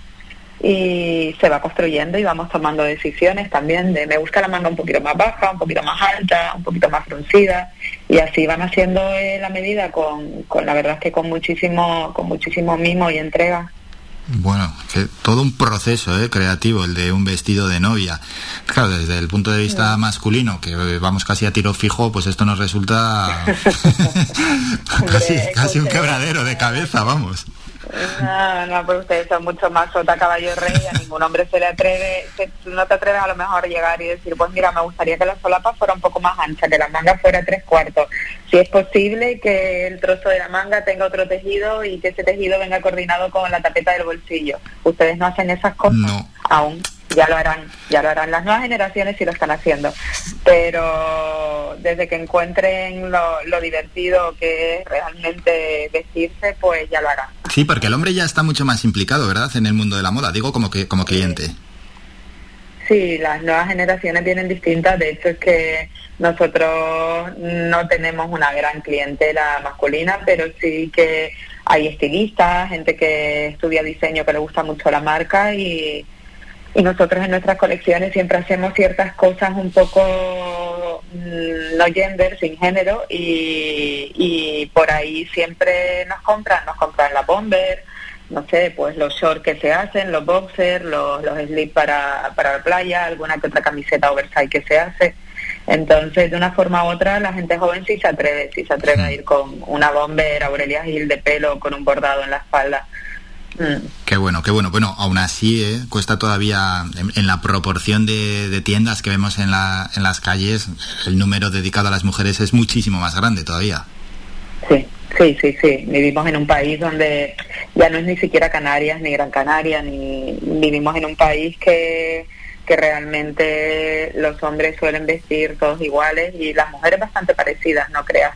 y se va construyendo y vamos tomando decisiones también de me gusta la manga un poquito más baja, un poquito más alta, un poquito más fruncida y así van haciendo eh, la medida con, con la verdad es que con muchísimo con muchísimo mimo y entrega. Bueno, que todo un proceso ¿eh? creativo, el de un vestido de novia. Claro, desde el punto de vista masculino, que vamos casi a tiro fijo, pues esto nos resulta casi, casi un quebradero de cabeza, vamos. No, no, pues ustedes son mucho más sota caballo rey, a ningún hombre se le atreve, se, no te atreves a lo mejor llegar y decir, pues mira, me gustaría que la solapa fuera un poco más ancha, que la manga fuera tres cuartos. Si es posible que el trozo de la manga tenga otro tejido y que ese tejido venga coordinado con la tapeta del bolsillo. Ustedes no hacen esas cosas no. aún ya lo harán, ya lo harán las nuevas generaciones y lo están haciendo. Pero desde que encuentren lo, lo, divertido que es realmente vestirse, pues ya lo harán. Sí, porque el hombre ya está mucho más implicado, ¿verdad? En el mundo de la moda, digo como que como cliente. Sí, las nuevas generaciones vienen distintas. De hecho, es que nosotros no tenemos una gran clientela masculina, pero sí que hay estilistas, gente que estudia diseño que le gusta mucho la marca y y nosotros en nuestras colecciones siempre hacemos ciertas cosas un poco mm, no gender, sin género y, y por ahí siempre nos compran, nos compran la bomber, no sé, pues los shorts que se hacen, los boxers, los, los slips para, para la playa, alguna que otra camiseta oversize que se hace. Entonces, de una forma u otra, la gente joven sí se atreve, sí se atreve a ir con una bomber, Aurelia Gil de pelo, con un bordado en la espalda. Mm. Qué bueno, qué bueno. Bueno, aún así ¿eh? cuesta todavía, en, la proporción de, de, tiendas que vemos en, la, en las calles, el número dedicado a las mujeres es muchísimo más grande todavía. Sí, sí, sí, sí. Vivimos en un país donde ya no es ni siquiera Canarias ni Gran Canaria, ni vivimos en un país que que realmente los hombres suelen vestir todos iguales y las mujeres bastante parecidas, no creas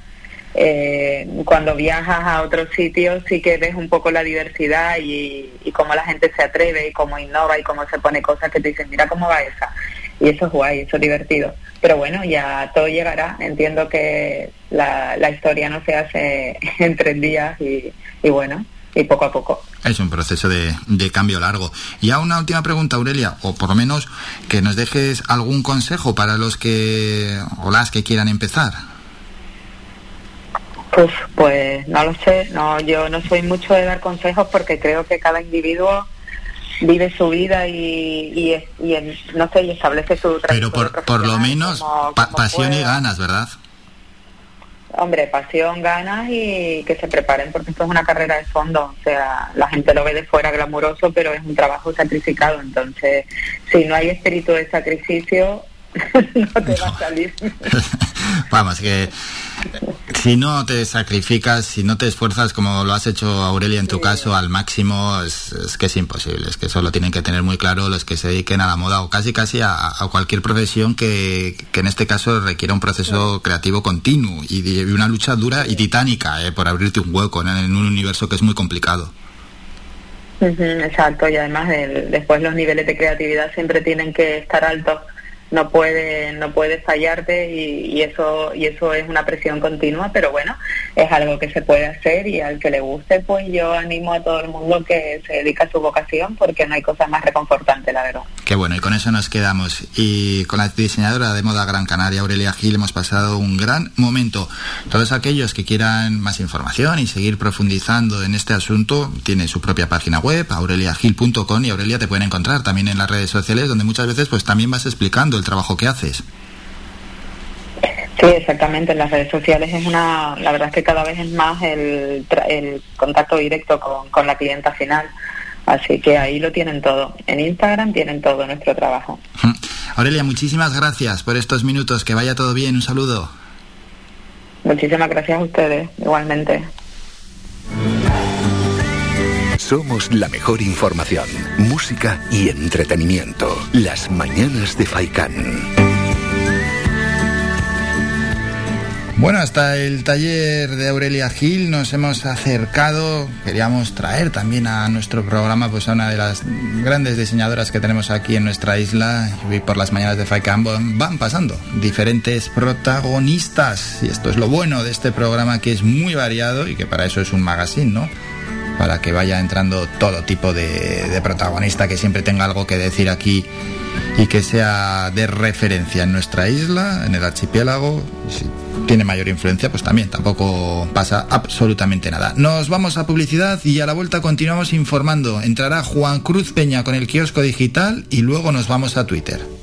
eh, cuando viajas a otros sitios sí que ves un poco la diversidad y, y cómo la gente se atreve y cómo innova y cómo se pone cosas que te dicen, mira cómo va esa. Y eso es guay, eso es divertido. Pero bueno, ya todo llegará. Entiendo que la, la historia no se hace en tres días y, bueno, y poco a poco. Es un proceso de, de, cambio largo. Y a una última pregunta, Aurelia, o por lo menos que nos dejes algún consejo para los que o las que quieran empezar. Pues, pues no lo sé, no, yo no soy mucho de dar consejos porque creo que cada individuo vive su vida y, y, y en, no sé, y establece su Pero por, por lo menos como, pa como pasión pueda. y ganas, ¿verdad? Hombre, pasión, ganas y que se preparen porque esto es una carrera de fondo. O sea, la gente lo ve de fuera glamuroso, pero es un trabajo sacrificado. Entonces, si no hay espíritu de sacrificio, no te va a salir. Vamos, que si no te sacrificas, si no te esfuerzas como lo has hecho Aurelia en tu sí. caso al máximo, es, es, que es imposible. Es que eso lo tienen que tener muy claro los que se dediquen a la moda o casi casi a, a cualquier profesión que, que, en este caso requiera un proceso sí. creativo continuo y, una lucha dura y titánica eh, por abrirte un hueco en, en, un universo que es muy complicado. Exacto, y además el, después los niveles de creatividad siempre tienen que estar altos no puede no puede fallarte y, eso y eso es una presión continua pero bueno es algo que se puede hacer y al que le guste pues yo animo a todo el mundo que se dedica a su vocación porque no hay cosa más reconfortante la verdad. Qué bueno y con eso nos quedamos. Y con la diseñadora de moda Gran Canaria Aurelia Gil hemos pasado un gran momento. Todos aquellos que quieran más información y seguir profundizando en este asunto tiene su propia página web aureliagil.com y Aurelia te pueden encontrar también en las redes sociales donde muchas veces pues también vas explicando el trabajo que haces. Sí, exactamente. En las redes sociales es una, la verdad es que cada vez es más el, el contacto directo con, con, la clienta final. Así que ahí lo tienen todo. En Instagram tienen todo nuestro trabajo. Aurelia, muchísimas gracias por estos minutos. Que vaya todo bien. Un saludo. Muchísimas gracias a ustedes, igualmente. Somos la mejor información, música y entretenimiento. Las mañanas de Faikán. Bueno, hasta el taller de Aurelia Gil nos hemos acercado. Queríamos traer también a nuestro programa pues, a una de las grandes diseñadoras que tenemos aquí en nuestra isla. Y por las mañanas de FAICAM van pasando diferentes protagonistas. Y esto es lo bueno de este programa que es muy variado y que para eso es un magazine, ¿no? Para que vaya entrando todo tipo de, de protagonista que siempre tenga algo que decir aquí y que sea de referencia en nuestra isla, en el archipiélago. Si tiene mayor influencia, pues también tampoco pasa absolutamente nada. Nos vamos a publicidad y a la vuelta continuamos informando. Entrará Juan Cruz Peña con el kiosco digital y luego nos vamos a Twitter.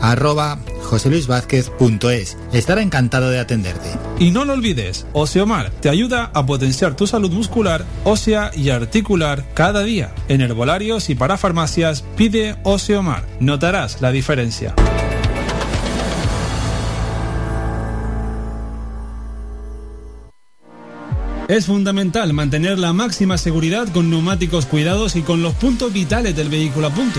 arroba joseluisvázquez.es. Estará encantado de atenderte. Y no lo olvides, Oseomar te ayuda a potenciar tu salud muscular, ósea y articular cada día. En herbolarios y para farmacias pide Oseomar. Notarás la diferencia. Es fundamental mantener la máxima seguridad con neumáticos cuidados y con los puntos vitales del vehículo a punto.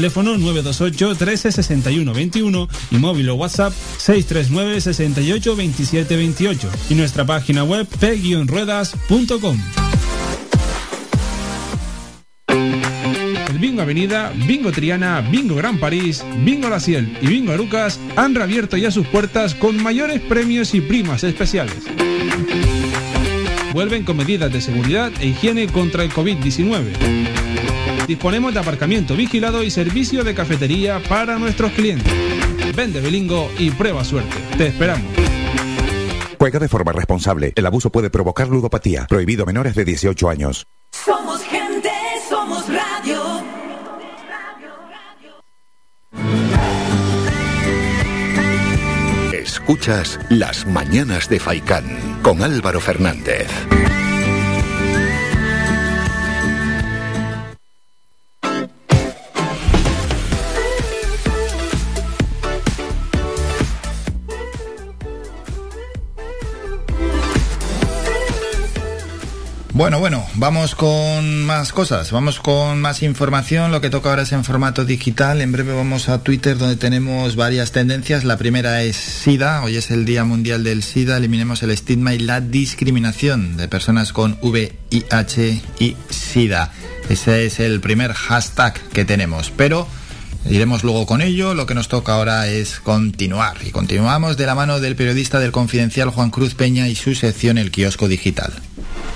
teléfono 928 13 61 21 y móvil o WhatsApp 639 68 27 28 y nuestra página web p-ruedas.com. Bingo Avenida, Bingo Triana, Bingo Gran París, Bingo La Ciel y Bingo Arucas han reabierto ya sus puertas con mayores premios y primas especiales. Vuelven con medidas de seguridad e higiene contra el COVID-19 disponemos de aparcamiento vigilado y servicio de cafetería para nuestros clientes. Vende Bilingo y prueba suerte. Te esperamos. Juega de forma responsable. El abuso puede provocar ludopatía. Prohibido a menores de 18 años. Somos gente, somos radio. Escuchas Las Mañanas de Faicán con Álvaro Fernández. Bueno, bueno, vamos con más cosas, vamos con más información. Lo que toca ahora es en formato digital. En breve vamos a Twitter donde tenemos varias tendencias. La primera es SIDA. Hoy es el Día Mundial del SIDA. Eliminemos el estigma y la discriminación de personas con VIH y SIDA. Ese es el primer hashtag que tenemos. Pero Iremos luego con ello, lo que nos toca ahora es continuar y continuamos de la mano del periodista del Confidencial Juan Cruz Peña y su sección El Kiosco Digital.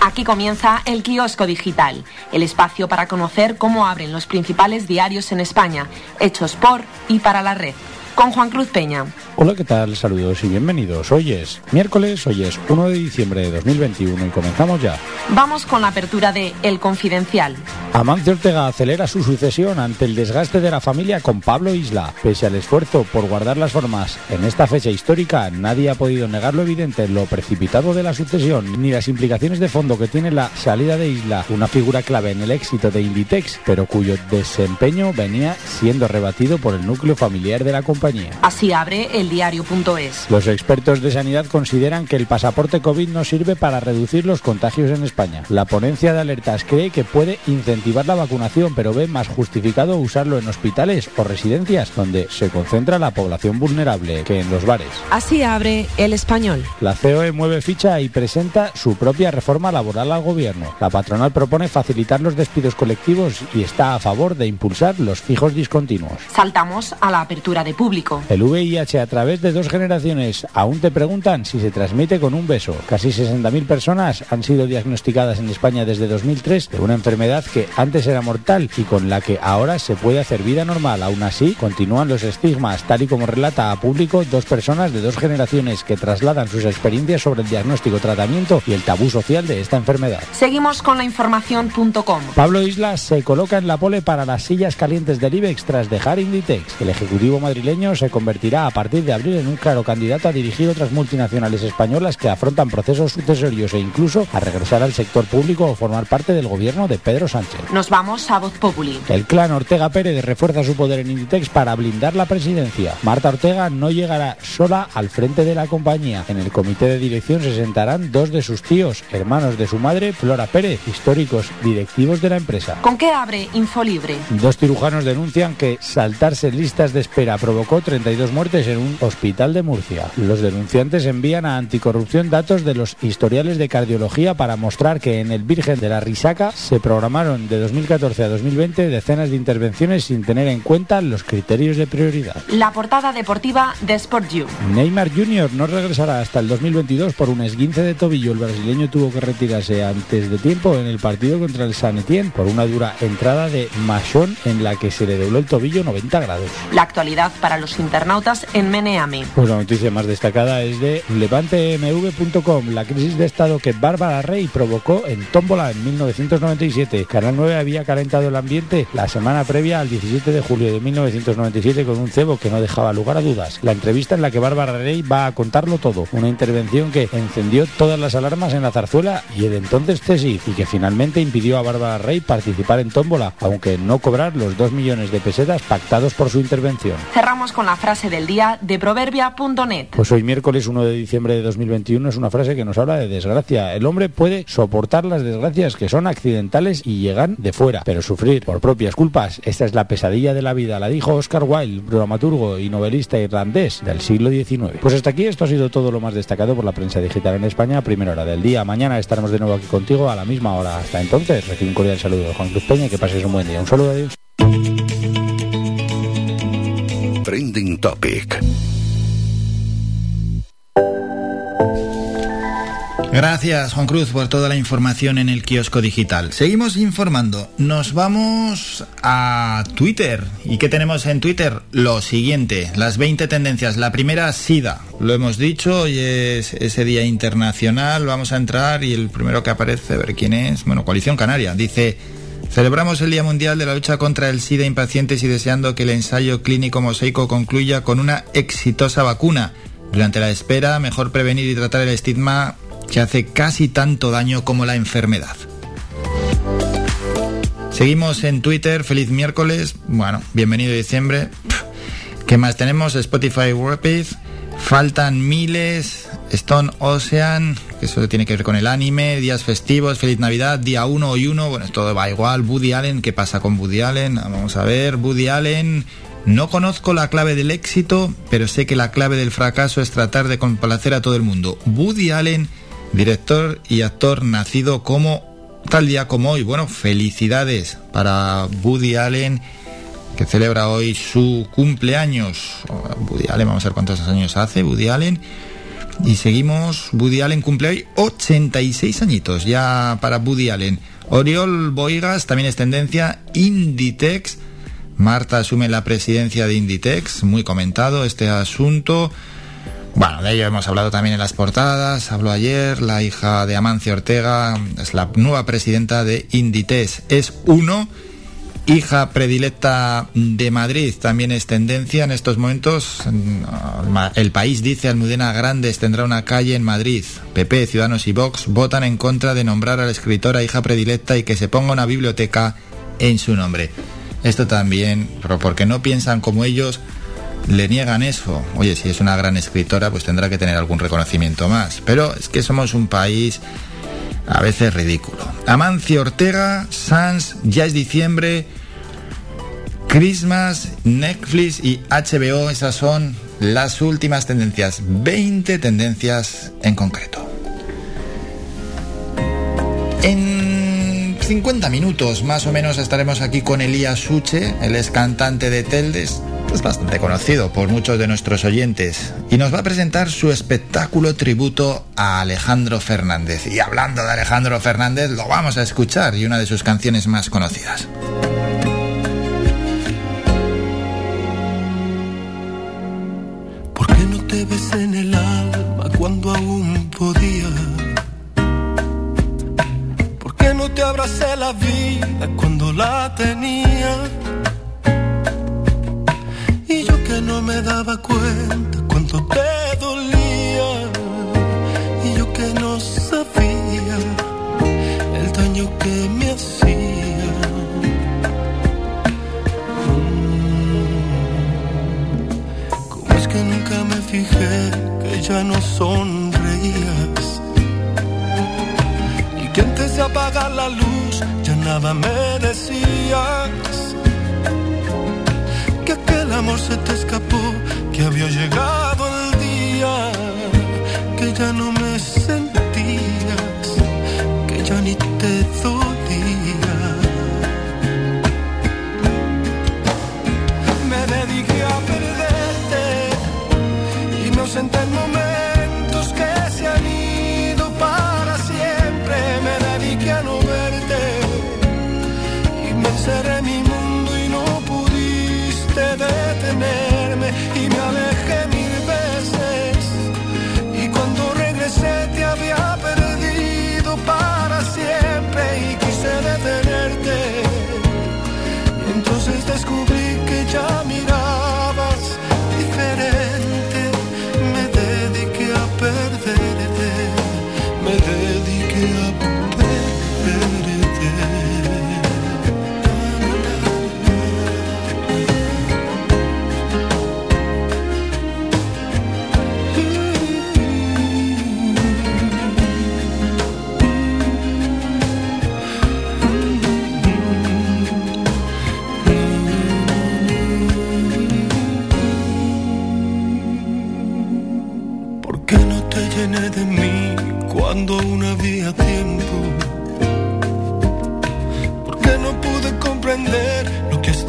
Aquí comienza el kiosco digital, el espacio para conocer cómo abren los principales diarios en España, hechos por y para la red. Con Juan Cruz Peña. Hola, ¿qué tal? Saludos y bienvenidos. Hoy es miércoles, hoy es 1 de diciembre de 2021 y comenzamos ya. Vamos con la apertura de El Confidencial. Amancio Ortega acelera su sucesión ante el desgaste de la familia con Pablo Isla. Pese al esfuerzo por guardar las formas en esta fecha histórica, nadie ha podido negar lo evidente, lo precipitado de la sucesión, ni las implicaciones de fondo que tiene la salida de Isla, una figura clave en el éxito de Inditex, pero cuyo desempeño venía siendo rebatido por el núcleo familiar de la compañía. Así abre el diario.es. Los expertos de sanidad consideran que el pasaporte COVID no sirve para reducir los contagios en España. La ponencia de alertas cree que puede incentivar incentivar la vacunación, pero ve más justificado usarlo en hospitales o residencias donde se concentra la población vulnerable que en los bares. Así abre el español. La COE mueve ficha y presenta su propia reforma laboral al gobierno. La patronal propone facilitar los despidos colectivos y está a favor de impulsar los fijos discontinuos. Saltamos a la apertura de público. El VIH a través de dos generaciones aún te preguntan si se transmite con un beso. Casi 60.000 personas han sido diagnosticadas en España desde 2003 de una enfermedad que antes era mortal y con la que ahora se puede hacer vida normal. Aún así, continúan los estigmas, tal y como relata a público dos personas de dos generaciones que trasladan sus experiencias sobre el diagnóstico, tratamiento y el tabú social de esta enfermedad. Seguimos con la información.com. Pablo Islas se coloca en la pole para las sillas calientes del IBEX tras dejar Inditex. El ejecutivo madrileño se convertirá a partir de abril en un claro candidato a dirigir otras multinacionales españolas que afrontan procesos sucesorios e incluso a regresar al sector público o formar parte del gobierno de Pedro Sánchez. Nos vamos a Voz Populi. El clan Ortega Pérez refuerza su poder en Inditex para blindar la presidencia. Marta Ortega no llegará sola al frente de la compañía. En el comité de dirección se sentarán dos de sus tíos, hermanos de su madre, Flora Pérez, históricos directivos de la empresa. ¿Con qué abre Infolibre? Dos cirujanos denuncian que saltarse listas de espera provocó 32 muertes en un hospital de Murcia. Los denunciantes envían a Anticorrupción datos de los historiales de cardiología para mostrar que en el Virgen de la Risaca se programaron de 2014 a 2020 decenas de intervenciones sin tener en cuenta los criterios de prioridad. La portada deportiva de Sport You. Neymar Jr. no regresará hasta el 2022 por un esguince de tobillo. El brasileño tuvo que retirarse antes de tiempo en el partido contra el San Etienne por una dura entrada de Machón en la que se le dobló el tobillo 90 grados. La actualidad para los internautas en Meneame. Pues la noticia más destacada es de levantemv.com, la crisis de estado que Bárbara Rey provocó en Tómbola en 1997. Canal 9 había calentado el ambiente la semana previa al 17 de julio de 1997 con un cebo que no dejaba lugar a dudas. La entrevista en la que Bárbara Rey va a contarlo todo, una intervención que encendió todas las alarmas en la zarzuela y el entonces tesis y que finalmente impidió a Bárbara Rey participar en Tómbola, aunque no cobrar los 2 millones de pesetas pactados por su intervención. Cerramos con la frase del día de proverbia.net. Pues hoy miércoles 1 de diciembre de 2021 es una frase que nos habla de desgracia. El hombre puede soportar las desgracias que son accidentales y llegan de fuera, pero sufrir por propias culpas, esta es la pesadilla de la vida, la dijo Oscar Wilde, dramaturgo y novelista irlandés del siglo XIX. Pues hasta aquí esto ha sido todo lo más destacado por la prensa digital en España, primera hora del día. Mañana estaremos de nuevo aquí contigo a la misma hora. Hasta entonces, recibe un cordial saludo de Juan Cruz Peña y que pases un buen día. Un saludo, adiós. Trending Topic. Gracias Juan Cruz por toda la información en el kiosco digital. Seguimos informando. Nos vamos a Twitter. ¿Y qué tenemos en Twitter? Lo siguiente, las 20 tendencias. La primera, SIDA. Lo hemos dicho, hoy es ese día internacional. Vamos a entrar y el primero que aparece, a ver quién es. Bueno, Coalición Canaria. Dice... Celebramos el Día Mundial de la Lucha contra el SIDA impacientes y deseando que el ensayo clínico mosaico concluya con una exitosa vacuna. Durante la espera, mejor prevenir y tratar el estigma que hace casi tanto daño como la enfermedad. Seguimos en Twitter, feliz miércoles, bueno, bienvenido diciembre. ¿Qué más tenemos? Spotify Rapid, faltan miles, Stone Ocean, que eso tiene que ver con el anime, días festivos, feliz Navidad, día 1 hoy 1, bueno, todo va igual, Woody Allen, ¿qué pasa con Woody Allen? Vamos a ver, Woody Allen, no conozco la clave del éxito, pero sé que la clave del fracaso es tratar de complacer a todo el mundo. Woody Allen director y actor nacido como tal día como hoy. Bueno, felicidades para Woody Allen que celebra hoy su cumpleaños. Woody Allen, vamos a ver cuántos años hace Woody Allen. Y seguimos, Woody Allen cumple hoy 86 añitos ya para Woody Allen. Oriol Boigas también es tendencia, Inditex. Marta asume la presidencia de Inditex, muy comentado este asunto. Bueno, de ello hemos hablado también en las portadas. Habló ayer la hija de Amancio Ortega, es la nueva presidenta de Inditex. Es uno, hija predilecta de Madrid, también es tendencia en estos momentos. El país dice Almudena Grandes tendrá una calle en Madrid. PP, Ciudadanos y Vox votan en contra de nombrar a la escritora hija predilecta y que se ponga una biblioteca en su nombre. Esto también, pero porque no piensan como ellos, le niegan eso. Oye, si es una gran escritora, pues tendrá que tener algún reconocimiento más. Pero es que somos un país A veces ridículo. Amancio Ortega, Sans, Ya es diciembre, Christmas, Netflix y HBO, esas son las últimas tendencias. 20 tendencias en concreto. En 50 minutos más o menos estaremos aquí con Elías Suche, el ex cantante de Teldes, es bastante conocido por muchos de nuestros oyentes y nos va a presentar su espectáculo tributo a Alejandro Fernández. Y hablando de Alejandro Fernández, lo vamos a escuchar y una de sus canciones más conocidas. ¿Por qué no te ves en el alma cuando aún podía? ¿Por qué no te abracé la vida cuando la tenía? no me daba cuenta cuánto te dolía y yo que no sabía el daño que me hacía. Mm. ¿Cómo es que nunca me fijé que ya no sonreías? La luz ya nada me decías el amor se te escapó, que había llegado el día, que ya no me sentías, que ya ni te dolía.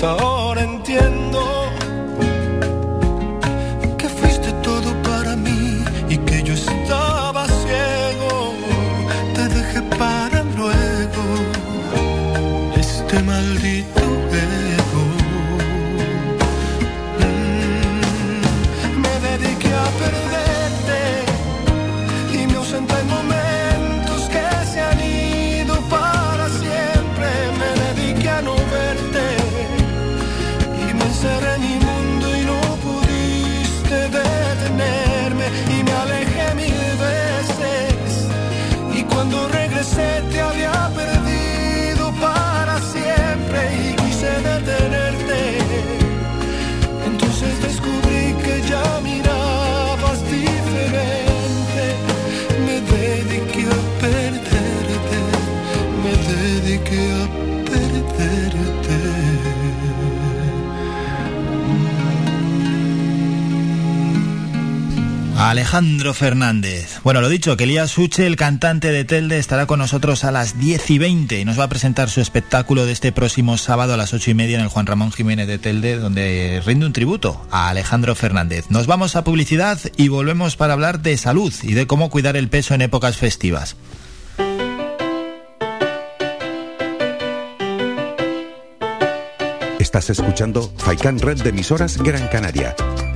Lo que Alejandro Fernández. Bueno, lo dicho, que Elías Suche, el cantante de Telde, estará con nosotros a las 10 y 20 y nos va a presentar su espectáculo de este próximo sábado a las 8 y media en el Juan Ramón Jiménez de Telde, donde rinde un tributo a Alejandro Fernández. Nos vamos a publicidad y volvemos para hablar de salud y de cómo cuidar el peso en épocas festivas. Estás escuchando Faikan Red de emisoras Gran Canaria.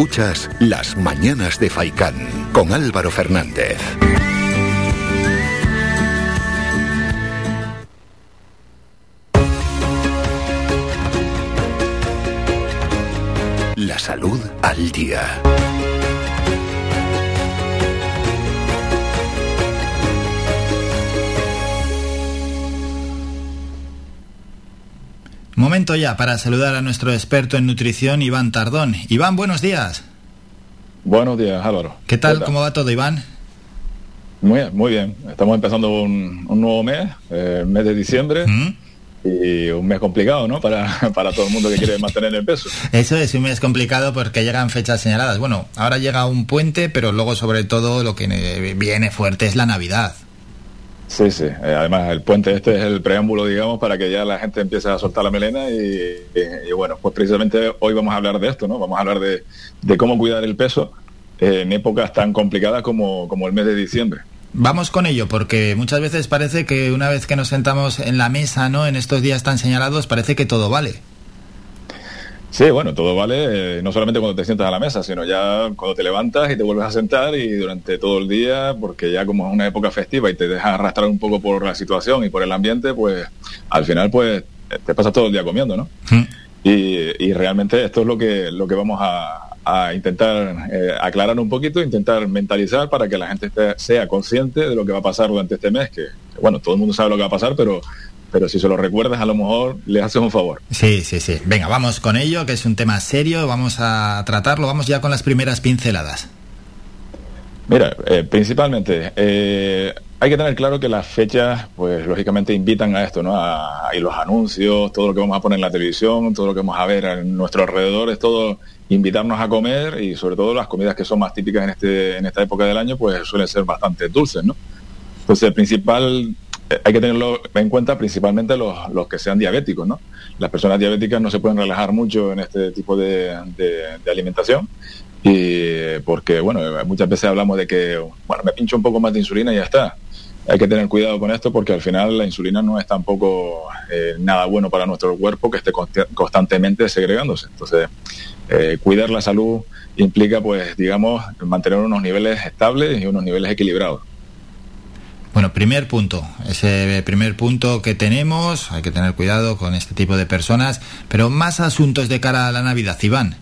Escuchas Las Mañanas de Faicán con Álvaro Fernández. La salud al día. Momento ya para saludar a nuestro experto en nutrición, Iván Tardón. Iván, buenos días. Buenos días, Álvaro. ¿Qué tal? Hola. ¿Cómo va todo, Iván? Muy bien, muy bien. Estamos empezando un, un nuevo mes, eh, mes de diciembre, y un mes complicado, ¿no? Para, para todo el mundo que quiere mantener el peso. Eso es un mes complicado porque llegan fechas señaladas. Bueno, ahora llega un puente, pero luego sobre todo lo que viene fuerte es la Navidad. Sí, sí. Eh, además, el puente este es el preámbulo, digamos, para que ya la gente empiece a soltar la melena y, bueno, pues precisamente hoy vamos a hablar de esto, ¿no? Vamos a hablar de, de cómo cuidar el peso en épocas tan complicadas como, como el mes de diciembre. Vamos con ello, porque muchas veces parece que una vez que nos sentamos en la mesa, ¿no? En estos días tan señalados, parece que todo vale. Sí, bueno, todo vale, eh, no solamente cuando te sientas a la mesa, sino ya cuando te levantas y te vuelves a sentar y durante todo el día, porque ya como es una época festiva y te dejas arrastrar un poco por la situación y por el ambiente, pues al final pues te pasas todo el día comiendo, ¿no? Y, y realmente esto es lo que, lo que vamos a, a intentar eh, aclarar un poquito, intentar mentalizar para que la gente esté- sea consciente de lo que va a pasar durante este mes, que, bueno, todo el mundo sabe lo que va a pasar, pero, pero si se lo recuerdas a lo mejor le haces un favor. Sí, sí, sí. Venga, vamos con ello, que es un tema serio, vamos a tratarlo, vamos ya con las primeras pinceladas. Mira, eh, principalmente, eh, hay que tener claro que las fechas, pues lógicamente invitan a esto, ¿no? A, y los anuncios, todo lo que vamos a poner en la televisión, todo lo que vamos a ver en nuestro alrededor, es todo invitarnos a comer y sobre todo las comidas que son más típicas en, este, en esta época del año, pues suelen ser bastante dulces, ¿no? Entonces, el principal, hay que tenerlo en cuenta principalmente los, los que sean diabéticos, ¿no? Las personas diabéticas no se pueden relajar mucho en este tipo de, de- alimentación y eh, porque, bueno, eh, muchas veces hablamos de que, bueno, me pincho un poco más de insulina y ya está. Hay que tener cuidado con esto porque al final la insulina no es tampoco eh, nada bueno para nuestro cuerpo que esté const- constantemente segregándose. Entonces, eh, cuidar la salud implica, pues, digamos, mantener unos niveles estables y unos niveles equilibrados. Bueno, primer punto, ese primer punto que tenemos, hay que tener cuidado con este tipo de personas, pero más asuntos de cara a la Navidad, Iván.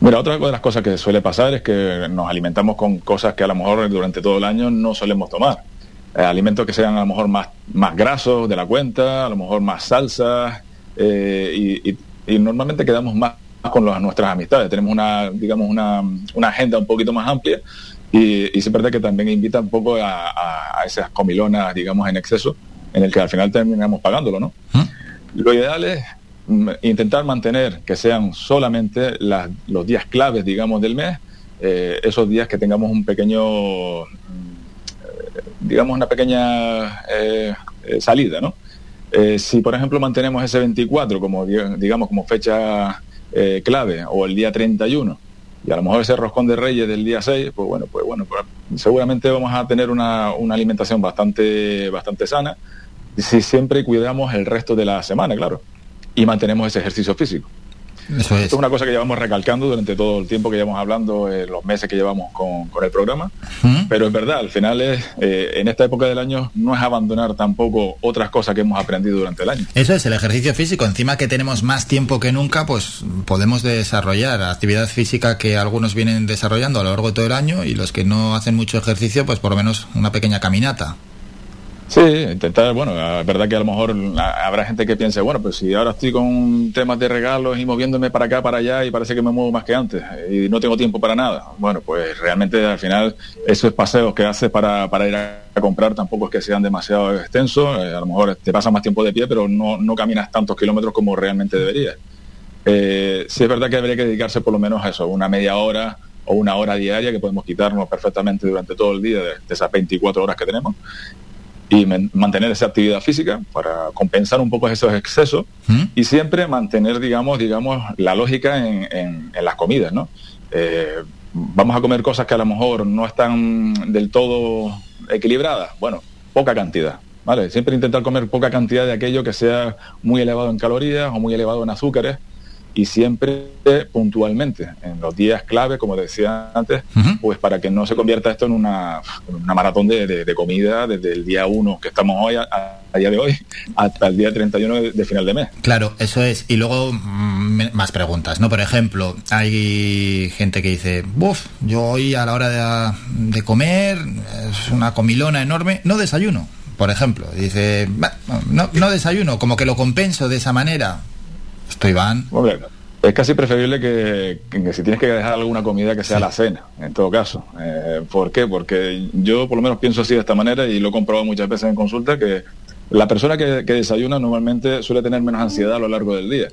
Mira, otra de las cosas que suele pasar es que nos alimentamos con cosas que a lo mejor durante todo el año no solemos tomar. Eh, alimentos que sean a lo mejor más, más grasos de la cuenta, a lo mejor más salsas, eh, y, normalmente quedamos más con las, nuestras amistades. Tenemos una, digamos, una, una agenda un poquito más amplia y, y es verdad que también invita un poco a, a- a esas comilonas, digamos, en exceso, en el que al final terminamos pagándolo, ¿no? Lo ideal es mm, intentar mantener que sean solamente las- los días claves, digamos, del mes, eh, esos días que tengamos un pequeño, mm, digamos, una pequeña eh, eh, salida, ¿no? Eh, si, por ejemplo, mantenemos ese 24 como, di- digamos, como fecha clave o el día 31, y a lo mejor ese roscón de reyes del día 6, pues bueno, pues bueno, pues seguramente vamos a tener una, una alimentación bastante, bastante sana, si siempre cuidamos el resto de la semana, claro, y mantenemos ese ejercicio físico. Eso es. Esto es una cosa que llevamos recalcando durante todo el tiempo que llevamos hablando, eh, los meses que llevamos con, con el programa. Pero es verdad, al final es, eh, en esta época del año no es abandonar tampoco otras cosas que hemos aprendido durante el año. Eso es, el ejercicio físico. Encima que tenemos más tiempo que nunca, pues podemos desarrollar actividad física que algunos vienen desarrollando a lo largo de todo el año y los que no hacen mucho ejercicio, pues por lo menos una pequeña caminata. Sí, intentar, bueno, es verdad que a lo mejor habrá gente que piense, bueno, pues si ahora estoy con temas de regalos y moviéndome para acá, para allá y parece que me muevo más que antes y no tengo tiempo para nada. Bueno, pues realmente al final esos paseos que haces para, para ir a comprar tampoco es que sean demasiado extensos, eh, a lo mejor te pasas más tiempo de pie, pero no, no caminas tantos kilómetros como realmente deberías. Eh, sí es verdad que habría que dedicarse por lo menos a eso, una media hora o una hora diaria que podemos quitarnos perfectamente durante todo el día de, de esas 24 horas que tenemos y mantener esa actividad física para compensar un poco esos excesos y siempre mantener, digamos, digamos, la lógica en, en- en las comidas, ¿no? Eh, vamos a comer cosas que a lo mejor no están del todo equilibradas. Bueno, poca cantidad, ¿vale? Siempre intentar comer poca cantidad de aquello que sea muy elevado en calorías o muy elevado en azúcares y siempre puntualmente, en los días clave, como decía antes, pues para que no se convierta esto en una, una maratón de, de- de comida desde el día 1 que estamos hoy, a, a día de hoy, hasta el día 31 de, de final de mes. Claro, eso es. Y luego mm, más preguntas, ¿no? Por ejemplo, hay gente que dice, buf, yo hoy a la hora de, de comer es una comilona enorme, no desayuno, por ejemplo. Dice, "Bah, no, no desayuno, como que lo compenso de esa manera. Esto, Iván. Hombre, es casi preferible que, que si tienes que dejar alguna comida que sea la cena, en todo caso. Eh, ¿Por qué? Porque yo por lo menos pienso así de esta manera y lo he comprobado muchas veces en consulta que la persona que, que desayuna normalmente suele tener menos ansiedad a lo largo del día.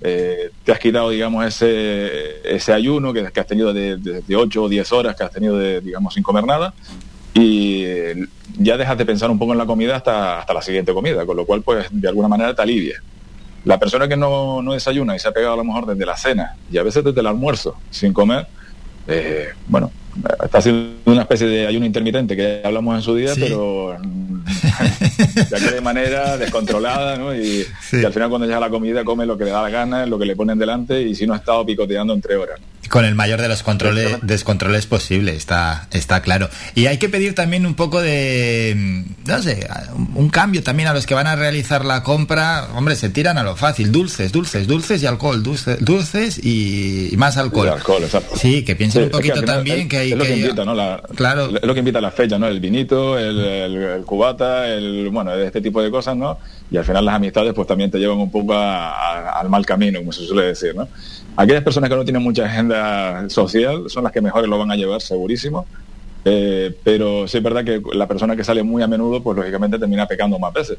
Eh, te has quitado, digamos, ese, ese ayuno que, que has tenido de, de, de 8 o 10 horas que has tenido, de, digamos, sin comer nada y ya dejas de pensar un poco en la comida hasta, hasta la siguiente comida, con lo cual, pues, de alguna manera te alivia. La persona que no, no desayuna y se ha pegado a lo mejor desde la cena y a veces desde el almuerzo sin comer, eh, bueno, está haciendo una especie de ayuno intermitente que ya hablamos en su día, pero mm, de manera descontrolada, ¿no? Y, y al final cuando llega la comida come lo que le da la gana, lo que le ponen delante y si no ha estado picoteando entre horas. ¿no? Con el mayor de los controles, descontroles posible, está, está claro. Y hay que pedir también un poco de, mm, no sé, un- cambio también a los que van a realizar la compra. Hombre, se tiran a lo fácil, dulces, dulces, dulces y alcohol, dulces, dulces y, más alcohol. Y alcohol, exacto. Sí, que piensen Sí, un es que poquito también es- que hay es lo que que... invita, ¿no? La- Claro. Es lo que invita a la fecha, ¿no? El vinito, el, el- el cubata, el, bueno, este tipo de cosas, ¿no? Y al final las amistades pues también te llevan un poco a- a- al mal camino, como se suele decir, ¿no? Aquellas personas que no tienen mucha agenda social son las que mejores lo van a llevar, segurísimo. Eh, pero sí es verdad que la persona que sale muy a menudo, pues lógicamente termina pecando más veces.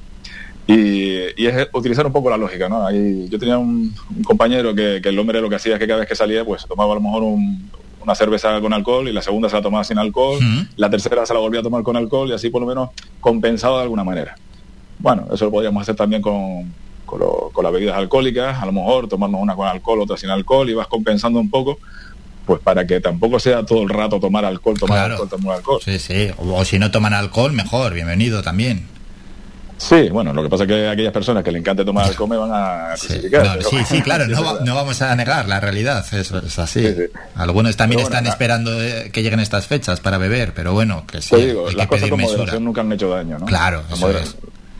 Y, y es utilizar un poco la lógica, ¿no? Ahí, yo tenía un, un compañero que, que el hombre lo que hacía es que cada vez que salía, pues tomaba a lo mejor un- una cerveza con alcohol y la segunda se la tomaba sin alcohol, la tercera se la volvía a tomar con alcohol y así por lo menos compensado de alguna manera. Bueno, eso lo podríamos hacer también con, con, lo- con las bebidas alcohólicas, a lo mejor tomarnos una con alcohol, otra sin alcohol y vas compensando un poco, pues para que tampoco sea todo el rato tomar alcohol, tomar Claro. alcohol, tomar alcohol. Sí, sí. O, o si no toman alcohol, mejor, bienvenido también. Sí, bueno, lo que pasa es que aquellas personas que le encante tomar alcohol me van a crucificar. No, sí, sí, claro, no, no vamos a negar la realidad, eso es así. Algunos también bueno, están esperando eh, que lleguen estas fechas para beber, pero bueno, que sí, Te digo, hay que las cosas pedir con mesura. moderación nunca han hecho daño, ¿no? Claro, la, eso es.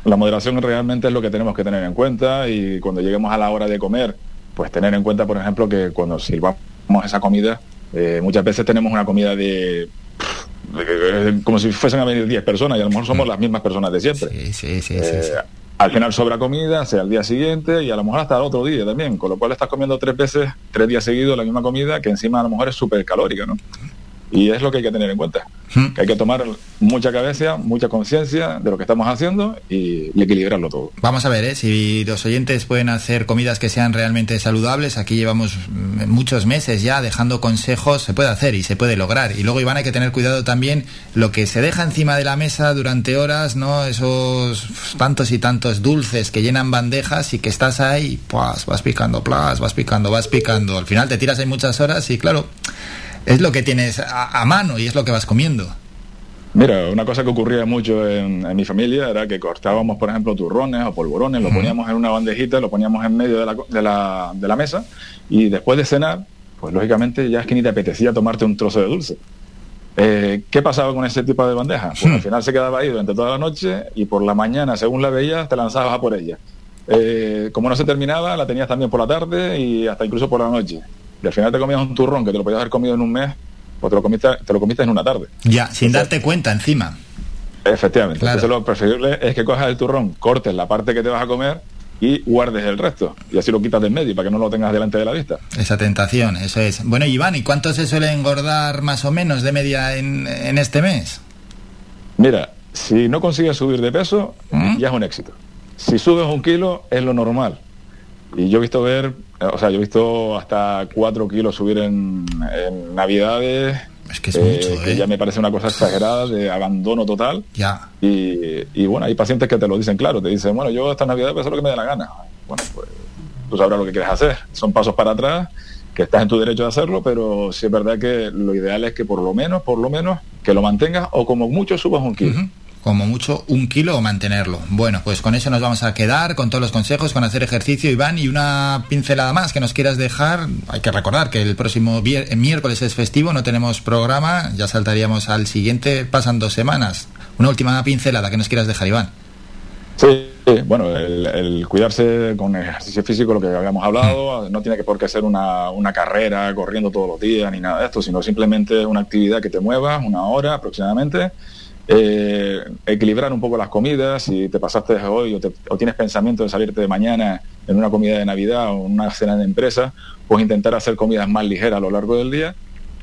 La moderación realmente es lo que tenemos que tener en cuenta y cuando lleguemos a la hora de comer, pues tener en cuenta, por ejemplo, que cuando sirvamos esa comida, eh, muchas veces tenemos una comida de, como si fuesen a venir 10 personas y a lo mejor somos las mismas personas de siempre. Sí, sí, sí, Eh, al final sobra comida, sea al día siguiente y a lo mejor hasta el otro día también, con lo cual estás comiendo tres veces, tres días seguidos la misma comida que encima a lo mejor es súper calórica, ¿no? Y es lo que hay que tener en cuenta. Que hay que tomar mucha cabeza, mucha conciencia de lo que estamos haciendo y, y equilibrarlo todo. Vamos a ver, ¿eh? si los oyentes pueden hacer comidas que sean realmente saludables, aquí llevamos mm, muchos meses ya dejando consejos, se puede hacer y se puede lograr. Y luego, Iván, hay que tener cuidado también lo que se deja encima de la mesa durante horas, ¿no? Esos tantos y tantos dulces que llenan bandejas y que estás ahí, pues vas picando, plas, vas picando, vas picando. Al final te tiras ahí muchas horas y claro, es lo que tienes a, a mano y es lo que vas comiendo. Mira, una cosa que ocurría mucho en, en mi familia era que cortábamos, por ejemplo, turrones o polvorones, lo poníamos en una bandejita, lo poníamos en medio de la, de, la, de la mesa y después de cenar, pues lógicamente ya es que ni te apetecía tomarte un trozo de dulce. Eh, ¿Qué pasaba con ese tipo de bandeja? Pues al final se quedaba ahí durante toda la noche y por la mañana, según la veías, te lanzabas a por ella. Eh, como no se terminaba, la tenías también por la tarde y hasta incluso por la noche. Y al final te comías un turrón que te lo podías haber comido en un mes, pues te lo comiste, te lo comiste en una tarde. Ya, sin darte cuenta encima. Efectivamente. Claro. Entonces lo preferible es que cojas el turrón, cortes la parte que te vas a comer y guardes el resto. Y así lo quitas del medio para que no lo tengas delante de la vista. Esa tentación, eso es. Bueno, Iván, ¿y cuánto se suele engordar más o menos de media en, en este mes? Mira, si no consigues subir de peso, ya es un éxito. Si subes un kilo, es lo normal. Y yo he visto ver, o sea, yo he visto hasta cuatro kilos subir en, en Navidades. Es que es mucho, que ¿eh? ya me parece una cosa exagerada de abandono total. Ya. Y, y bueno, hay pacientes que te lo dicen claro, te dicen, bueno, yo esta Navidad voy a hacer lo que me dé la gana. Bueno, pues tú sabrás lo que quieres hacer. Son pasos para atrás, que estás en tu derecho de hacerlo, pero sí es verdad que lo ideal es que por lo menos, por lo menos, que lo mantengas o como mucho subas un kilo. Como mucho un kilo o mantenerlo. Bueno, pues con eso nos vamos a quedar, con todos los consejos, con hacer ejercicio, Iván, y una pincelada más que nos quieras dejar. Hay que recordar que el próximo eh, miércoles es festivo, no tenemos programa, ya saltaríamos al siguiente, pasan dos semanas. Una última pincelada que nos quieras dejar, Iván. Sí, sí, bueno, el, el cuidarse con ejercicio físico, lo que habíamos hablado, no tiene que por qué ser una, una carrera corriendo todos los días ni nada de esto, sino simplemente una actividad que te mueva una hora aproximadamente. Eh, equilibrar un poco las comidas, si te pasaste hoy o, te- o tienes pensamiento de salirte de mañana en una comida de Navidad o una cena de empresa, pues intentar hacer comidas más ligeras a lo largo del día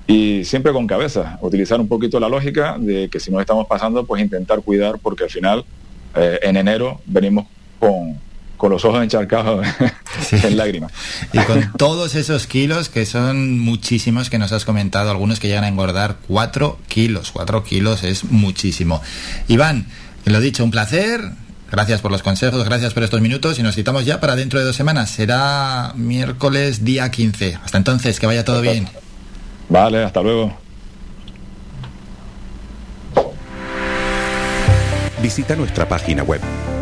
y siempre con cabeza, utilizar un poquito la lógica de que si nos estamos pasando, pues intentar cuidar porque al final eh, en enero venimos con, con los ojos encharcados en lágrimas. Y con todos esos kilos, que son muchísimos, que nos has comentado, algunos que llegan a engordar 4 kilos. 4 kilos es muchísimo. Iván, lo dicho, un placer. Gracias por los consejos, gracias por estos minutos y nos citamos ya para dentro de dos semanas. Será miércoles día 15. Hasta entonces, que vaya todo bien. Vale, hasta luego. Visita nuestra página web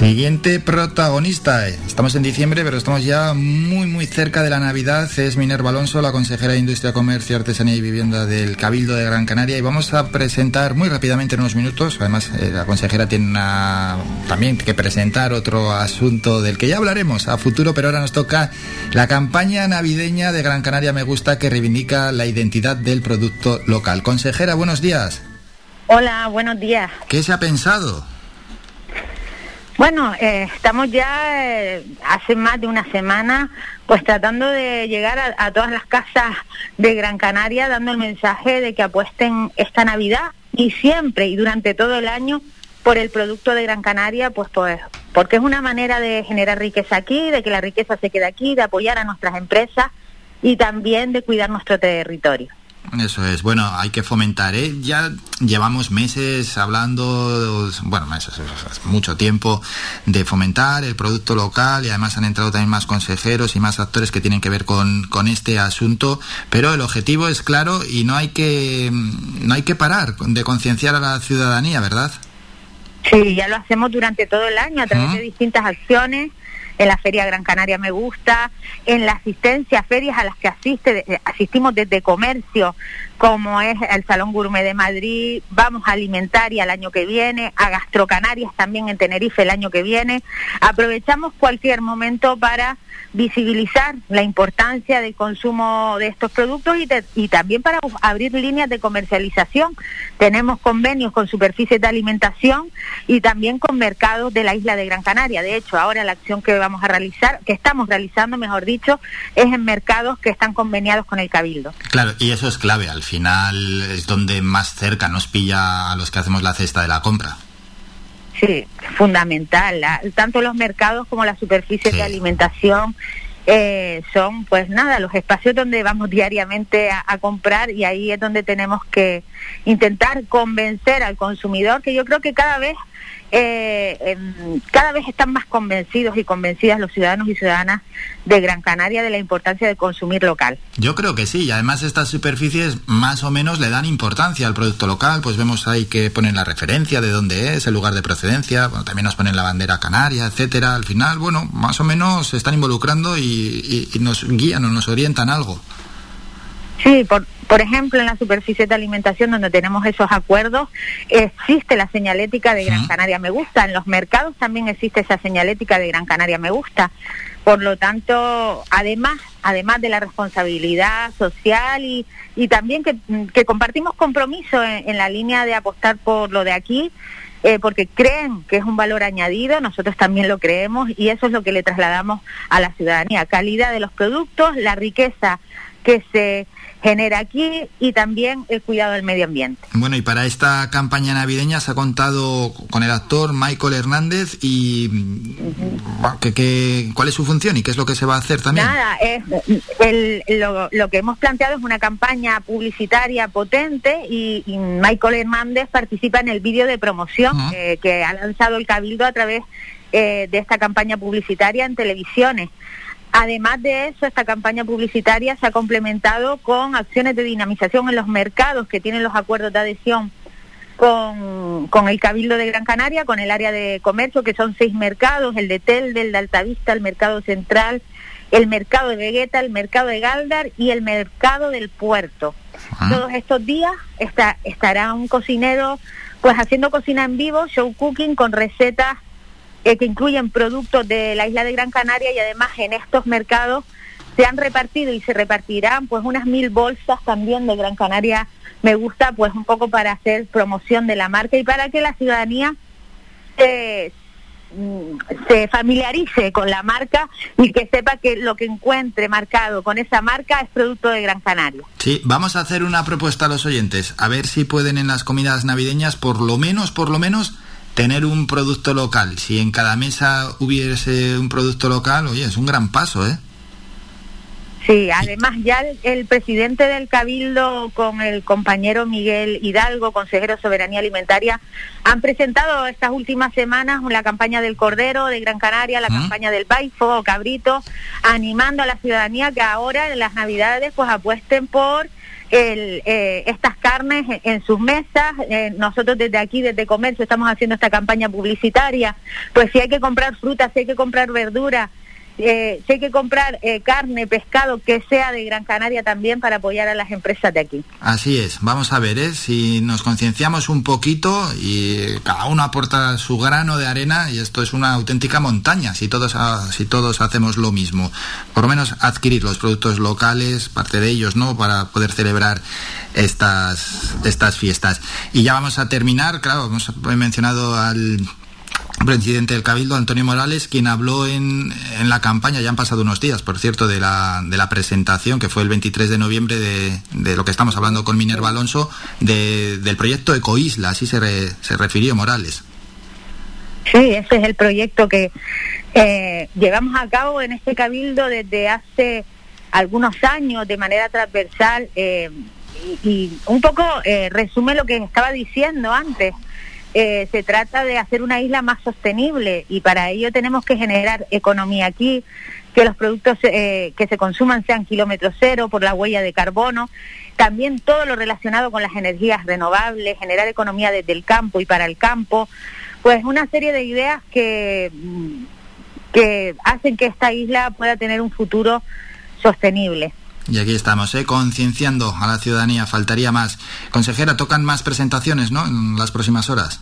Siguiente protagonista. Estamos en diciembre, pero estamos ya muy, muy cerca de la Navidad. Es Minerva Alonso, la consejera de Industria, Comercio, Artesanía y Vivienda del Cabildo de Gran Canaria. Y vamos a presentar muy rápidamente en unos minutos. Además, eh, la consejera tiene una- también que presentar otro asunto del que ya hablaremos a futuro, pero ahora nos toca la campaña navideña de Gran Canaria Me Gusta que reivindica la identidad del producto local. Consejera, buenos días. Hola, buenos días. ¿Qué se ha pensado? Bueno, eh, estamos ya eh, hace más de una semana pues tratando de llegar a, a todas las casas de Gran Canaria dando el mensaje de que apuesten esta Navidad y siempre y durante todo el año por el producto de Gran Canaria, pues pues porque es una manera de generar riqueza aquí, de que la riqueza se quede aquí, de apoyar a nuestras empresas y también de cuidar nuestro territorio. Eso es, bueno, hay que fomentar, ¿eh? Ya llevamos meses hablando, bueno, meses, es mucho tiempo de fomentar el producto local y además han entrado también más consejeros y más actores que tienen que ver con, con este asunto, pero el objetivo es claro y no hay que, no hay que parar de concienciar a la ciudadanía, ¿verdad? Sí, ya lo hacemos durante todo el año a través de distintas acciones en la Feria Gran Canaria Me Gusta, en la asistencia a ferias a las que asiste, asistimos desde comercio, como es el Salón Gourmet de Madrid, vamos a Alimentaria el año que viene, a Gastrocanarias también en Tenerife el año que viene. Aprovechamos cualquier momento para visibilizar la importancia del consumo de estos productos y, de- y también para abrir líneas de comercialización. Tenemos convenios con superficies de alimentación y también con mercados de la isla de Gran Canaria. De hecho, ahora la acción que vamos a realizar, que estamos realizando, mejor dicho, es en mercados que están conveniados con el Cabildo. Claro, y eso es clave. Al final es donde más cerca nos pilla a los que hacemos la cesta de la compra. Sí, fundamental. La- tanto los mercados como las superficies de alimentación eh, son, pues nada, los espacios donde vamos diariamente a, a comprar y ahí es donde tenemos que intentar convencer al consumidor, que yo creo que cada vez, eh, em, cada vez están más convencidos y convencidas los ciudadanos y ciudadanas de Gran Canaria de la importancia de consumir local. Yo creo que sí, y además estas superficies más o menos le dan importancia al producto local, pues vemos ahí que ponen la referencia de dónde es, el lugar de procedencia, bueno, también nos ponen la bandera canaria, etcétera. Al final, bueno, más o menos se están involucrando y, y- y nos guían o nos orientan algo. Sí, por, por ejemplo, en la superficie de alimentación donde tenemos esos acuerdos, existe la señalética de Gran Canaria Me Gusta. En los mercados también existe esa señalética de Gran Canaria Me Gusta. Por lo tanto, además, además de la responsabilidad social y, y también que, que compartimos compromiso en, en la línea de apostar por lo de aquí, eh, porque creen que es un valor añadido, nosotros también lo creemos y eso es lo que le trasladamos a la ciudadanía. Calidad de los productos, la riqueza que se genera aquí y también el cuidado del medio ambiente. Bueno, y para esta campaña navideña se ha contado con el actor Michael Hernández y mm, ¿qué- qué- cuál es su función y qué es lo que se va a hacer también. Nada, es, el- lo, lo que hemos planteado es una campaña publicitaria potente y, y Michael Hernández participa en el vídeo de promoción eh, que ha lanzado el Cabildo a través eh, de esta campaña publicitaria en televisiones. Además de eso, esta campaña publicitaria se ha complementado con acciones de dinamización en los mercados que tienen los acuerdos de adhesión con, con el Cabildo de Gran Canaria, con el área de comercio, que son seis mercados, el de Telde, el de Altavista, el Mercado Central, el Mercado de Vegueta, el Mercado de Galdar y el Mercado del Puerto. Todos estos días está, estará un cocinero pues haciendo cocina en vivo, show cooking con recetas eh, que incluyen productos de la isla de Gran Canaria y además en estos mercados se han repartido y se repartirán pues unas mil bolsas también de Gran Canaria me gusta pues un poco para hacer promoción de la marca y para que la ciudadanía se, mm, se familiarice con la marca y que sepa que lo que encuentre marcado con esa marca es producto de Gran Canaria. Sí, vamos a hacer una propuesta a los oyentes, a ver si pueden en las comidas navideñas por lo menos, por lo menos, tener un producto local. Si en cada mesa hubiese un producto local, oye, es un gran paso, ¿eh? Sí, además ya el, el presidente del Cabildo con el compañero Miguel Hidalgo, consejero de Soberanía Alimentaria, han presentado estas últimas semanas la campaña del Cordero de Gran Canaria, la campaña del Baifo o Cabrito, animando a la ciudadanía que ahora en las Navidades pues apuesten por el, eh, estas carnes en, en sus mesas. Eh, nosotros desde aquí, desde Comercio, estamos haciendo esta campaña publicitaria. Pues si hay que comprar fruta, si hay que comprar verdura, eh, si hay que comprar eh, carne, pescado, que sea de Gran Canaria también para apoyar a las empresas de aquí. Así es, vamos a ver, ¿eh? si nos concienciamos un poquito y cada uno aporta su grano de arena y esto es una auténtica montaña si todos, si todos hacemos lo mismo. Por lo menos adquirir los productos locales, parte de ellos, ¿no? Para poder celebrar estas, estas fiestas. Y ya vamos a terminar, claro, hemos mencionado al presidente del Cabildo, Antonio Morales, quien habló en, en la campaña, ya han pasado unos días, por cierto, de la, de la presentación, que fue el 23 de noviembre, de, de lo que estamos hablando con Minerva Alonso, de- del proyecto Ecoisla, así se, re- se refirió Morales. Sí, ese es el proyecto que eh, llevamos a cabo en este cabildo desde hace algunos años de manera transversal eh, y, y un poco eh, resume lo que estaba diciendo antes. Eh, se trata de hacer una isla más sostenible y para ello tenemos que generar economía aquí, que los productos eh, que se consuman sean kilómetro cero por la huella de carbono, también todo lo relacionado con las energías renovables, generar economía desde el campo y para el campo, pues una serie de ideas que mm, que hacen que esta isla pueda tener un futuro sostenible. Y aquí estamos, ¿eh? concienciando a la ciudadanía, faltaría más. Consejera, tocan más presentaciones, ¿no? En las próximas horas.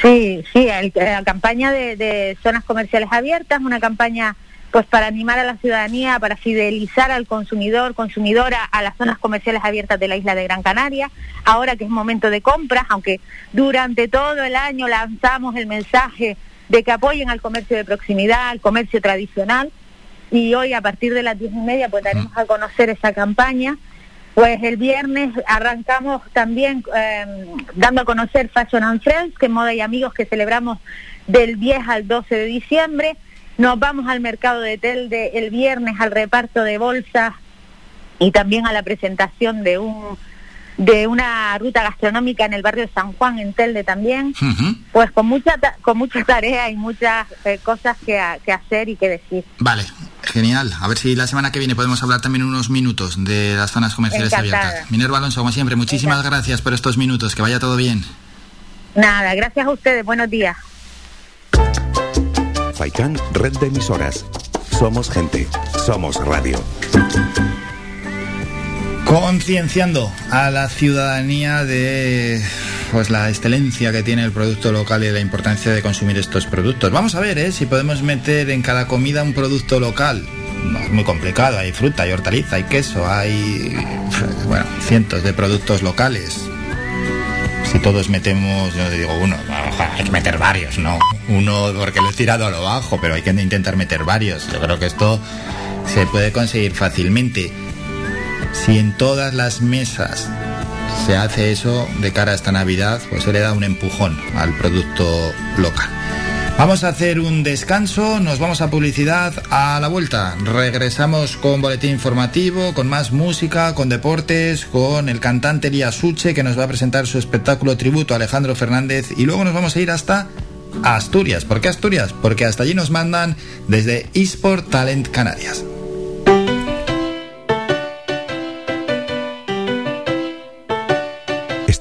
Sí, sí, el- la campaña de, de zonas comerciales abiertas, una campaña pues para animar a la ciudadanía, para fidelizar al consumidor, consumidora a las zonas comerciales abiertas de la isla de Gran Canaria, ahora que es momento de compras, aunque durante todo el año lanzamos el mensaje de que apoyen al comercio de proximidad, al comercio tradicional, y hoy a partir de las diez y media pues daremos a conocer esa campaña. Pues el viernes arrancamos también eh, dando a conocer Fashion and Friends, que es Moda y Amigos, que celebramos del 10 al 12 de diciembre. Nos vamos al mercado de Telde el viernes al reparto de bolsas y también a la presentación de un de una ruta gastronómica en el barrio de San Juan, en Telde también. Pues con mucha ta- con mucha tarea y muchas eh, cosas que, a- que hacer y que decir. Vale, genial. A ver si la semana que viene podemos hablar también unos minutos de las zonas comerciales Encantada. abiertas. Minerva Alonso, como siempre, muchísimas gracias por estos minutos. Que vaya todo bien. Nada, gracias a ustedes. Buenos días. Faikan, red de emisoras. Somos gente, somos radio. Concienciando a la ciudadanía de pues la excelencia que tiene el producto local y la importancia de consumir estos productos. Vamos a ver ¿eh? si podemos meter en cada comida un producto local. No, es muy complicado, hay fruta, hay hortaliza, hay queso, hay bueno, cientos de productos locales. Si todos metemos, yo digo uno, no, hay que meter varios, ¿no? Uno porque lo he tirado a lo bajo, pero hay que intentar meter varios. Yo creo que esto se puede conseguir fácilmente. Si en todas las mesas se hace eso de cara a esta Navidad, pues se le da un empujón al producto local. Vamos a hacer un descanso, nos vamos a publicidad a la vuelta. Regresamos con boletín informativo, con más música, con deportes, con el cantante Elías Suche que nos va a presentar su espectáculo tributo a Alejandro Fernández y luego nos vamos a ir hasta Asturias. ¿Por qué Asturias? Porque hasta allí nos mandan desde eSport Talent Canarias.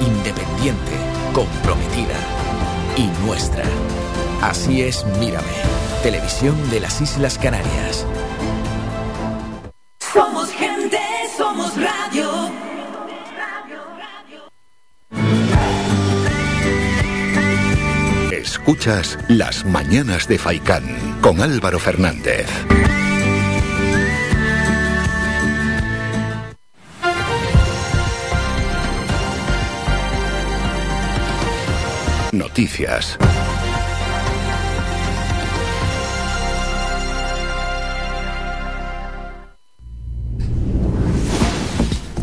independiente, comprometida y nuestra. Así es Mírame, televisión de las Islas Canarias. Somos gente, somos radio. Escuchas Las Mañanas de Faicán con Álvaro Fernández. Noticias.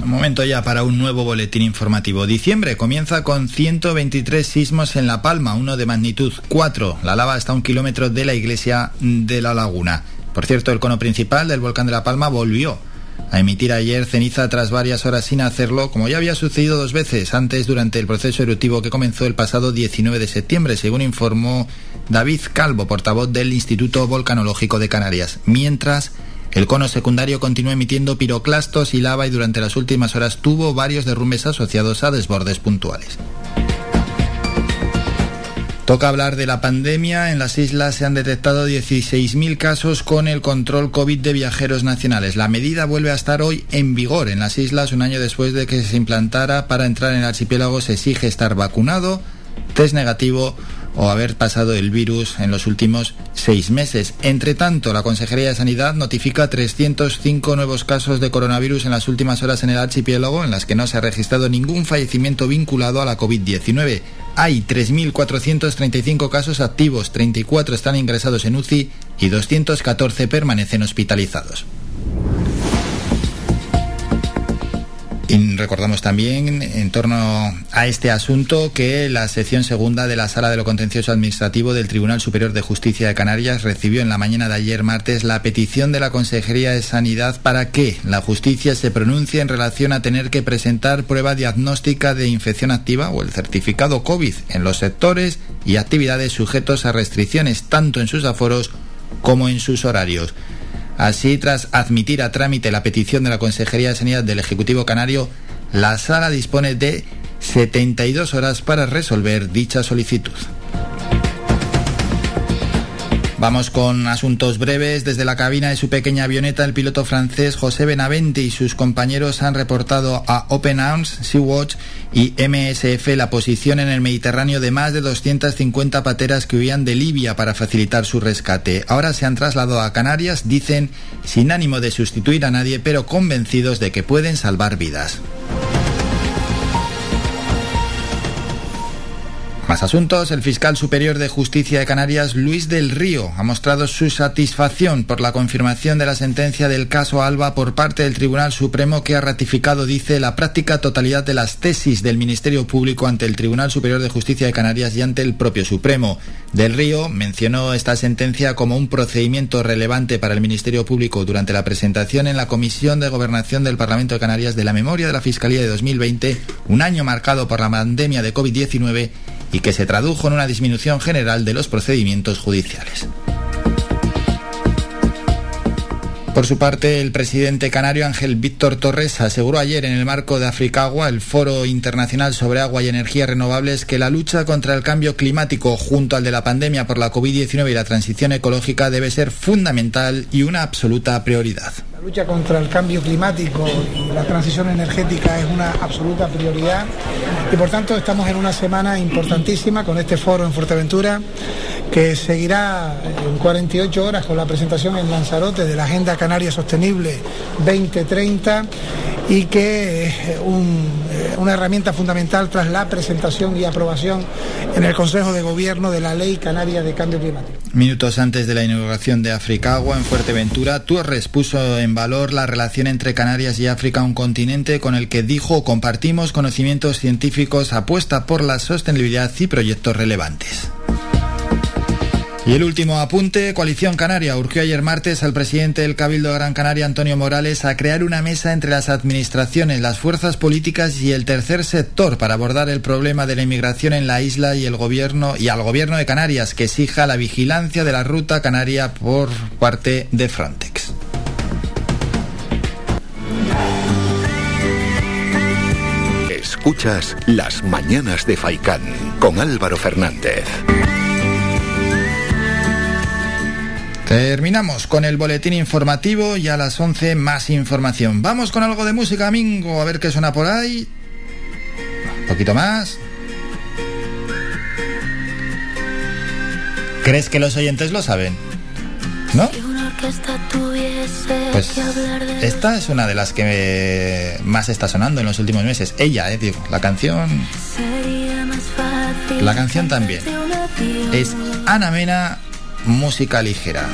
Momento ya para un nuevo boletín informativo. Diciembre comienza con 123 sismos en La Palma, uno de magnitud 4. La lava está a un kilómetro de la iglesia de La Laguna. Por cierto, el cono principal del volcán de La Palma volvió a emitir ayer ceniza tras varias horas sin hacerlo, como ya había sucedido dos veces antes durante el proceso eruptivo que comenzó el pasado 19 de septiembre, según informó David Calvo, portavoz del Instituto Volcanológico de Canarias. Mientras, el cono secundario continuó emitiendo piroclastos y lava y durante las últimas horas tuvo varios derrumbes asociados a desbordes puntuales. Toca hablar de la pandemia. En las islas se han detectado 16.000 casos con el control COVID de viajeros nacionales. La medida vuelve a estar hoy en vigor en las islas un año después de que se implantara. Para entrar en el archipiélago se exige estar vacunado, test negativo o haber pasado el virus en los últimos seis meses. Entre tanto, la Consejería de Sanidad notifica 305 nuevos casos de coronavirus en las últimas horas en el archipiélago, en las que no se ha registrado ningún fallecimiento vinculado a la COVID-19. Hay 3.435 casos activos, 34 están ingresados en UCI y 214 permanecen hospitalizados. Y recordamos también en torno a este asunto que la sección segunda de la Sala de lo Contencioso Administrativo del Tribunal Superior de Justicia de Canarias recibió en la mañana de ayer martes la petición de la Consejería de Sanidad para que la justicia se pronuncie en relación a tener que presentar prueba diagnóstica de infección activa o el certificado COVID en los sectores y actividades sujetos a restricciones tanto en sus aforos como en sus horarios. Así, tras admitir a trámite la petición de la Consejería de Sanidad del Ejecutivo Canario, la sala dispone de 72 horas para resolver dicha solicitud. Vamos con asuntos breves. Desde la cabina de su pequeña avioneta, el piloto francés José Benavente y sus compañeros han reportado a Open Arms, Sea-Watch y MSF la posición en el Mediterráneo de más de 250 pateras que huían de Libia para facilitar su rescate. Ahora se han trasladado a Canarias, dicen, sin ánimo de sustituir a nadie, pero convencidos de que pueden salvar vidas. Más asuntos. El fiscal superior de justicia de Canarias, Luis del Río, ha mostrado su satisfacción por la confirmación de la sentencia del caso Alba por parte del Tribunal Supremo que ha ratificado, dice, la práctica totalidad de las tesis del Ministerio Público ante el Tribunal Superior de Justicia de Canarias y ante el propio Supremo. Del Río mencionó esta sentencia como un procedimiento relevante para el Ministerio Público durante la presentación en la Comisión de Gobernación del Parlamento de Canarias de la memoria de la Fiscalía de 2020, un año marcado por la pandemia de COVID-19 y que se tradujo en una disminución general de los procedimientos judiciales. Por su parte, el presidente canario Ángel Víctor Torres aseguró ayer en el marco de Africagua, el Foro Internacional sobre Agua y Energías Renovables, que la lucha contra el cambio climático junto al de la pandemia por la COVID-19 y la transición ecológica debe ser fundamental y una absoluta prioridad. Lucha contra el cambio climático y la transición energética es una absoluta prioridad. Y por tanto estamos en una semana importantísima con este foro en Fuerteventura que seguirá en 48 horas con la presentación en Lanzarote de la Agenda Canaria Sostenible 2030 y que es un, una herramienta fundamental tras la presentación y aprobación en el Consejo de Gobierno de la Ley Canaria de Cambio Climático. Minutos antes de la inauguración de Africagua en Fuerteventura, Torres puso en valor la relación entre Canarias y África, un continente con el que dijo compartimos conocimientos científicos, apuesta por la sostenibilidad y proyectos relevantes. Y el último apunte, Coalición Canaria urgió ayer martes al presidente del Cabildo de Gran Canaria, Antonio Morales, a crear una mesa entre las administraciones, las fuerzas políticas y el tercer sector para abordar el problema de la inmigración en la isla y el gobierno y al gobierno de Canarias que exija la vigilancia de la ruta canaria por parte de Frontex. Escuchas Las Mañanas de Faicán con Álvaro Fernández. Terminamos con el boletín informativo y a las 11 más información. Vamos con algo de música, Mingo, a ver qué suena por ahí. Un poquito más. ¿Crees que los oyentes lo saben? ¿No? Pues esta es una de las que más está sonando en los últimos meses. Ella, eh, digo, la canción... La canción también. Es Ana Mena música ligera.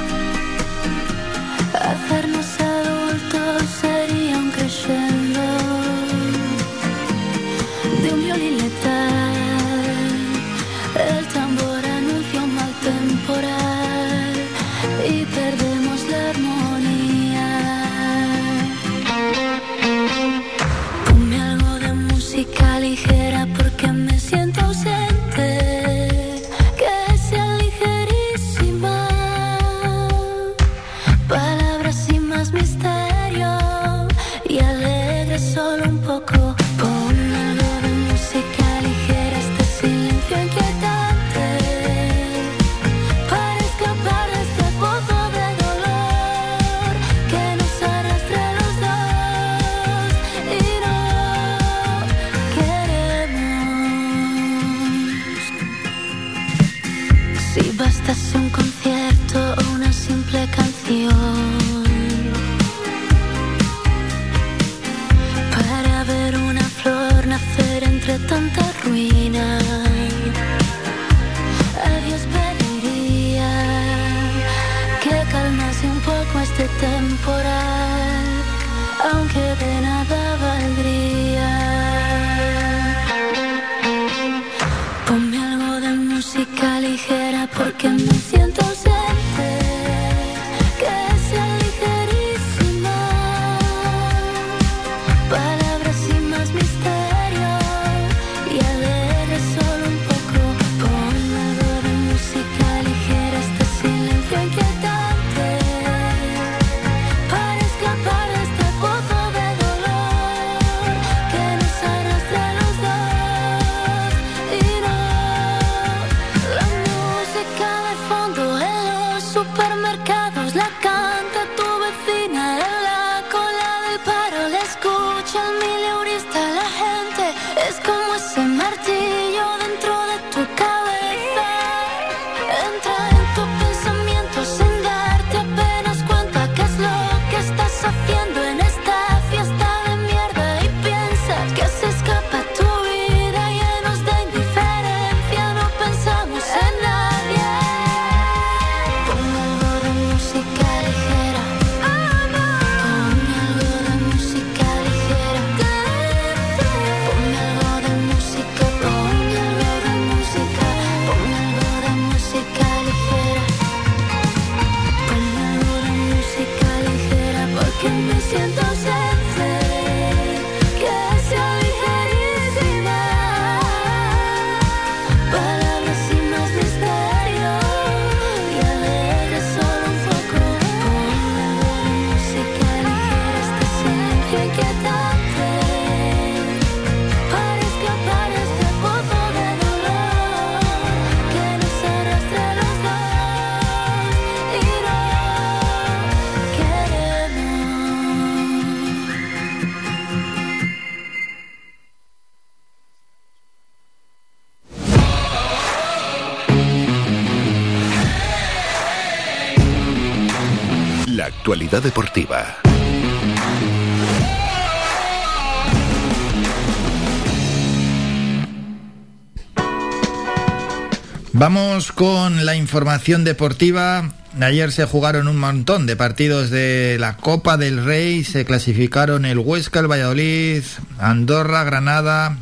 Vamos con la información deportiva. Ayer se jugaron un montón de partidos de la Copa del Rey. Se clasificaron el Huesca, el Valladolid, Andorra, Granada,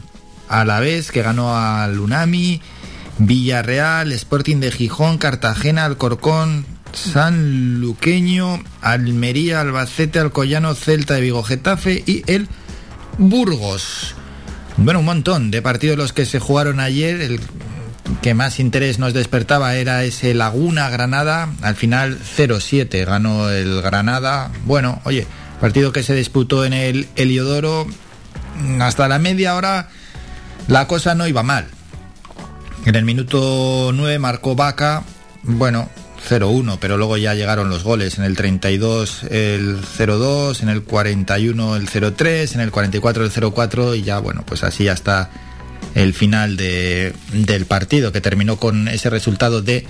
Alavés, que ganó al Unami, Villarreal, Sporting de Gijón, Cartagena, Alcorcón, San Luqueño, Almería, Albacete, Alcoyano, Celta de Vigo, Getafe y el Burgos. Bueno, un montón de partidos los que se jugaron ayer. Que más interés nos despertaba era ese Laguna Granada. Al final 0-7 ganó el Granada. Bueno, oye, partido que se disputó en el Heliodoro. Hasta la media hora la cosa no iba mal. En el minuto 9 marcó Vaca. Bueno, 0-1, pero luego ya llegaron los goles. En el 32 el 0-2, en el 41 el 0-3, en el 44 el 0-4 y ya, bueno, pues así hasta el final de- del partido que terminó con ese resultado de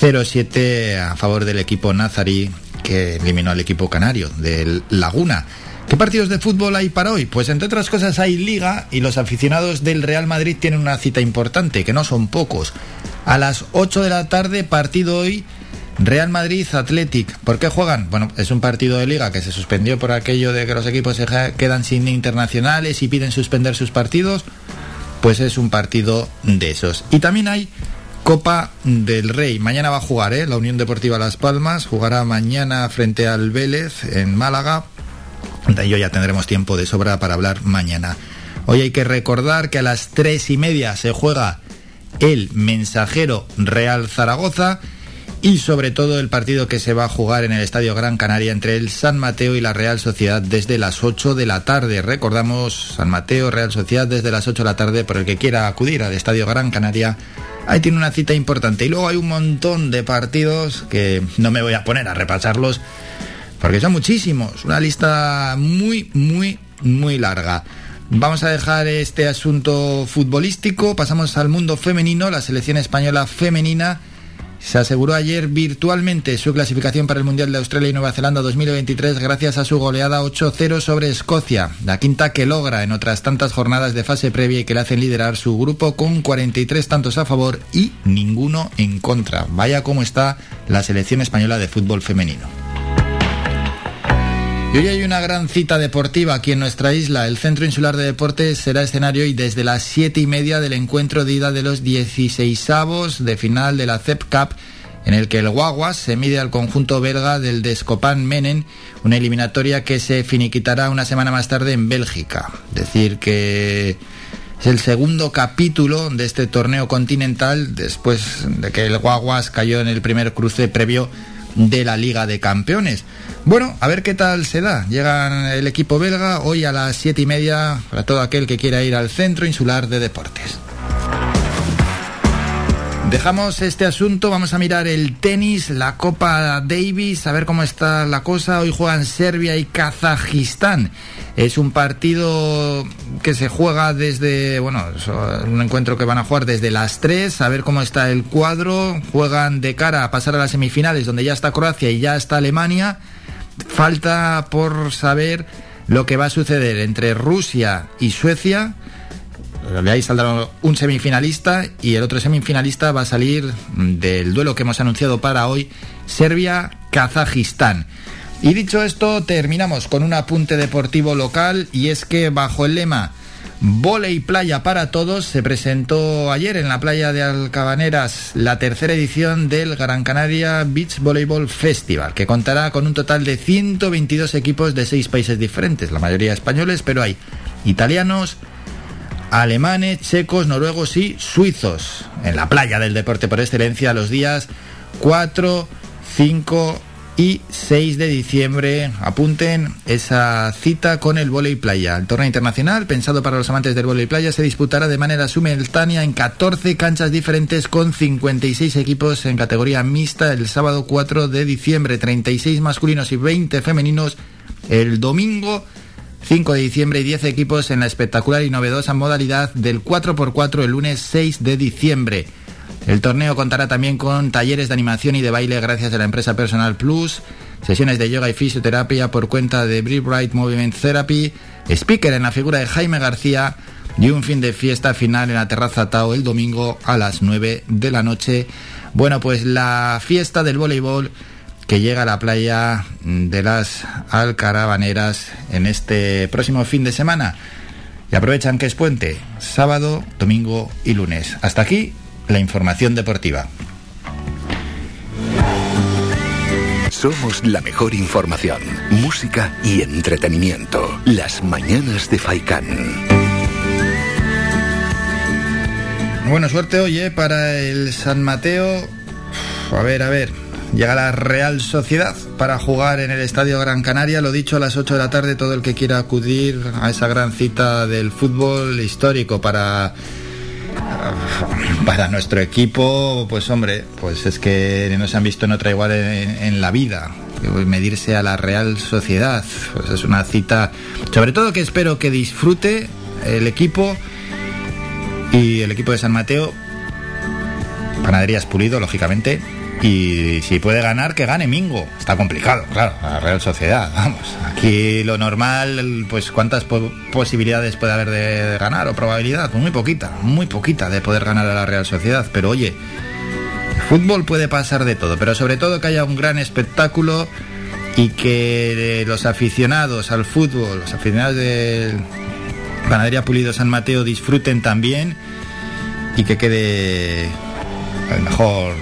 0-7 a favor del equipo nazarí que eliminó al equipo canario del Laguna. ¿Qué partidos de fútbol hay para hoy? Pues entre otras cosas hay liga y los aficionados del Real Madrid tienen una cita importante, que no son pocos. A las 8 de la tarde, partido hoy, Real Madrid Athletic. ¿Por qué juegan? Bueno, es un partido de liga que se suspendió por aquello de que los equipos se quedan sin internacionales y piden suspender sus partidos. Pues es un partido de esos. Y también hay Copa del Rey. Mañana va a jugar, ¿eh? La Unión Deportiva Las Palmas jugará mañana frente al Vélez en Málaga. De ello ya tendremos tiempo de sobra para hablar mañana. Hoy hay que recordar que a las tres y media se juega el mensajero Real Zaragoza y sobre todo el partido que se va a jugar en el Estadio Gran Canaria entre el San Mateo y la Real Sociedad desde las 8 de la tarde. Recordamos San Mateo, Real Sociedad desde las 8 de la tarde por el que quiera acudir al Estadio Gran Canaria. Ahí tiene una cita importante. Y luego hay un montón de partidos que no me voy a poner a repasarlos porque son muchísimos. Una lista muy, muy, muy larga. Vamos a dejar este asunto futbolístico. Pasamos al mundo femenino. La selección española femenina se aseguró ayer virtualmente su clasificación para el Mundial de Australia y Nueva Zelanda 2023 gracias a su goleada 8-0 sobre Escocia, la quinta que logra en otras tantas jornadas de fase previa y que le hacen liderar su grupo con 43 tantos a favor y ninguno en contra. Vaya cómo está la selección española de fútbol femenino. Y hoy hay una gran cita deportiva aquí en nuestra isla. El Centro Insular de Deportes será escenario y desde las siete y media del encuentro de ida de los 16avos de final de la CEP Cup en el que el Guaguas se mide al conjunto belga del Descopan Menen, una eliminatoria que se finiquitará una semana más tarde en Bélgica. Decir que es el segundo capítulo de este torneo continental después de que el Guaguas cayó en el primer cruce previo de la Liga de Campeones. Bueno, a ver qué tal se da. Llega el equipo belga hoy a las siete y media para todo aquel que quiera ir al Centro Insular de Deportes. Dejamos este asunto, vamos a mirar el tenis, la Copa Davis, a ver cómo está la cosa. Hoy juegan Serbia y Kazajistán. Es un partido que se juega desde, bueno, es un encuentro que van a jugar desde las 3, a ver cómo está el cuadro. Juegan de cara a pasar a las semifinales, donde ya está Croacia y ya está Alemania. Falta por saber lo que va a suceder entre Rusia y Suecia de ahí saldrá un semifinalista y el otro semifinalista va a salir del duelo que hemos anunciado para hoy, Serbia-Kazajistán. Y dicho esto, terminamos con un apunte deportivo local y es que bajo el lema Voley Playa para Todos se presentó ayer en la playa de Alcabaneras la tercera edición del Gran Canaria Beach Volleyball Festival, que contará con un total de 122 equipos de seis países diferentes, la mayoría españoles, pero hay italianos, alemanes, checos, noruegos y suizos. En la playa del deporte por excelencia los días 4, 5 y 6 de diciembre. Apunten esa cita con el volei playa. El torneo internacional, pensado para los amantes del volei playa, se disputará de manera simultánea en 14 canchas diferentes con 56 equipos en categoría mixta el sábado 4 de diciembre, 36 masculinos y 20 femeninos el domingo 5 de diciembre y 10 equipos en la espectacular y novedosa modalidad del 4x4 el lunes 6 de diciembre. El torneo contará también con talleres de animación y de baile gracias a la empresa Personal Plus, sesiones de yoga y fisioterapia por cuenta de Breathe Bright Movement Therapy, speaker en la figura de Jaime García y un fin de fiesta final en la terraza Tao el domingo a las 9 de la noche. Bueno, pues la fiesta del voleibol que llega a la playa de las Alcarabaneras en este próximo fin de semana. Y aprovechan que es puente, sábado, domingo y lunes. Hasta aquí la información deportiva. Somos la mejor información, música y entretenimiento. Las mañanas de Faikán. Bueno, suerte hoy ¿eh? para el San Mateo. A ver, a ver. Llega la Real Sociedad para jugar en el Estadio Gran Canaria. Lo dicho, a las 8 de la tarde, todo el que quiera acudir a esa gran cita del fútbol histórico para para nuestro equipo, pues hombre, pues es que no se han visto en otra igual en, la vida. Medirse a la Real Sociedad, pues es una cita, sobre todo que espero que disfrute el equipo y el equipo de San Mateo, Panaderías Pulido, lógicamente, y si puede ganar, que gane Mingo. Está complicado, claro, la Real Sociedad, vamos. Aquí lo normal, pues cuántas po- posibilidades puede haber de, de ganar o probabilidad, muy poquita, muy poquita de poder ganar a la Real Sociedad. Pero oye, fútbol puede pasar de todo, pero sobre todo que haya un gran espectáculo y que eh, los aficionados al fútbol, los aficionados del Panadería Pulido San Mateo disfruten también y que quede el mejor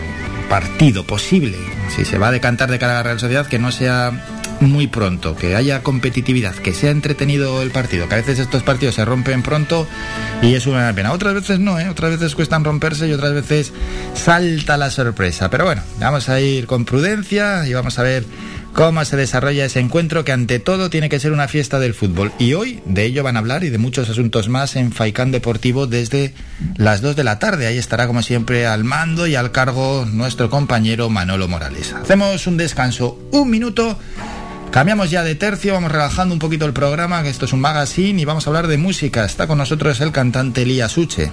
partido posible. Si se va a decantar de cara a la Real Sociedad, que no sea muy pronto, que haya competitividad, que sea entretenido el partido, que a veces estos partidos se rompen pronto y es una pena. Otras veces no, ¿eh? otras veces cuestan romperse y otras veces salta la sorpresa. Pero bueno, vamos a ir con prudencia y vamos a ver cómo se desarrolla ese encuentro que ante todo tiene que ser una fiesta del fútbol. Y hoy de ello van a hablar y de muchos asuntos más en Faicán Deportivo desde las 2 de la tarde. Ahí estará como siempre al mando y al cargo nuestro compañero Manolo Morales. Hacemos un descanso, un minuto. Cambiamos ya de tercio, vamos relajando un poquito el programa, que esto es un magazine y vamos a hablar de música. Está con nosotros el cantante Elías Uche.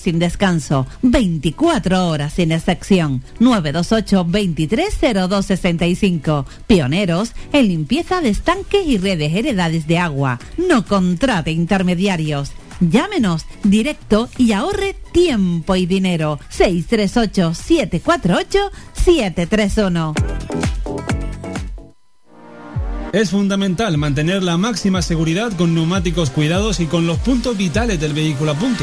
sin descanso. 24 horas sin excepción. 928 230265. Pioneros en limpieza de estanques y redes heredades de agua. No contrate intermediarios. Llámenos directo y ahorre tiempo y dinero. 638 748 731. Es fundamental mantener la máxima seguridad con neumáticos cuidados y con los puntos vitales del vehículo a punto.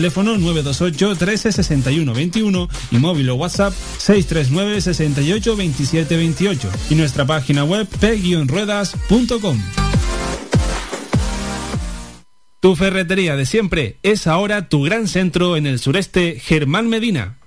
Teléfono 928 13 61 21 y móvil o WhatsApp 639 68 27 28 y nuestra página web p-ruedas.com. Tu ferretería de siempre es ahora tu gran centro en el sureste Germán Medina.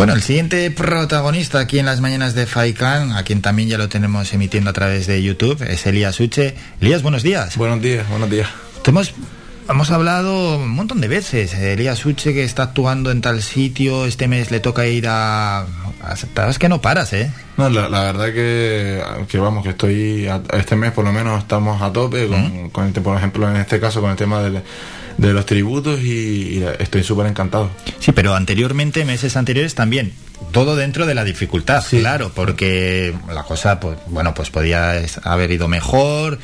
Bueno, el siguiente protagonista aquí en las mañanas de Faikan, a quien también ya lo tenemos emitiendo a través de YouTube, es Elías Uche. Elías, buenos días. Buenos días, buenos días. Te hemos, hemos hablado un montón de veces. Elías Uche que está actuando en tal sitio, este mes le toca ir a... a es que no paras, ¿eh? No, la, la verdad que, que vamos, que estoy, a- este mes por lo menos estamos a tope con, con el, por ejemplo, en este caso con el tema del- de los tributos y, y estoy súper encantado. Sí, pero anteriormente, meses anteriores también. Todo dentro de la dificultad, claro, porque la cosa, pues, bueno, pues podía haber ido mejor,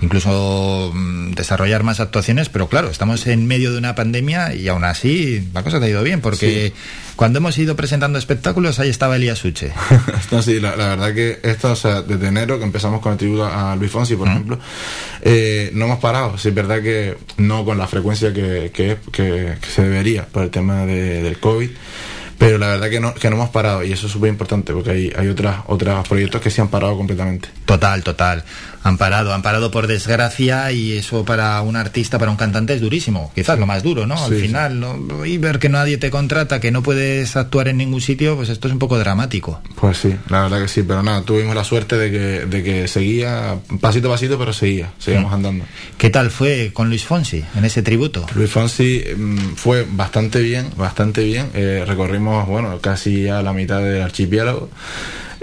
incluso mm, desarrollar más actuaciones, pero claro, estamos en medio de una pandemia y aún así la cosa te ha ido bien, porque cuando hemos ido presentando espectáculos, ahí estaba Elías Uche. No, sí, la, la verdad que esto, o sea, desde enero que empezamos con el tributo a Luis Fonsi, por ejemplo, eh, no hemos parado. Sí, es verdad que no con la frecuencia que, que, es- que- que se debería por el tema de- del COVID. Pero la verdad que no, que no hemos parado y eso es súper importante porque hay, hay otras, otros proyectos que se han parado completamente. Total, total. Amparado, amparado por desgracia y eso para un artista, para un cantante es durísimo. Quizás lo más duro, ¿no? Al Sí, sí. final, ¿no? y ver que nadie te contrata, que no puedes actuar en ningún sitio, pues esto es un poco dramático. Pues sí, la verdad que sí, pero nada, tuvimos la suerte de que, de que seguía pasito a pasito, pero seguía, seguíamos Mm. andando. ¿Qué tal fue con Luis Fonsi en ese tributo? Luis Fonsi mm, fue bastante bien, bastante bien. Eh, recorrimos, bueno, casi ya la mitad del archipiélago.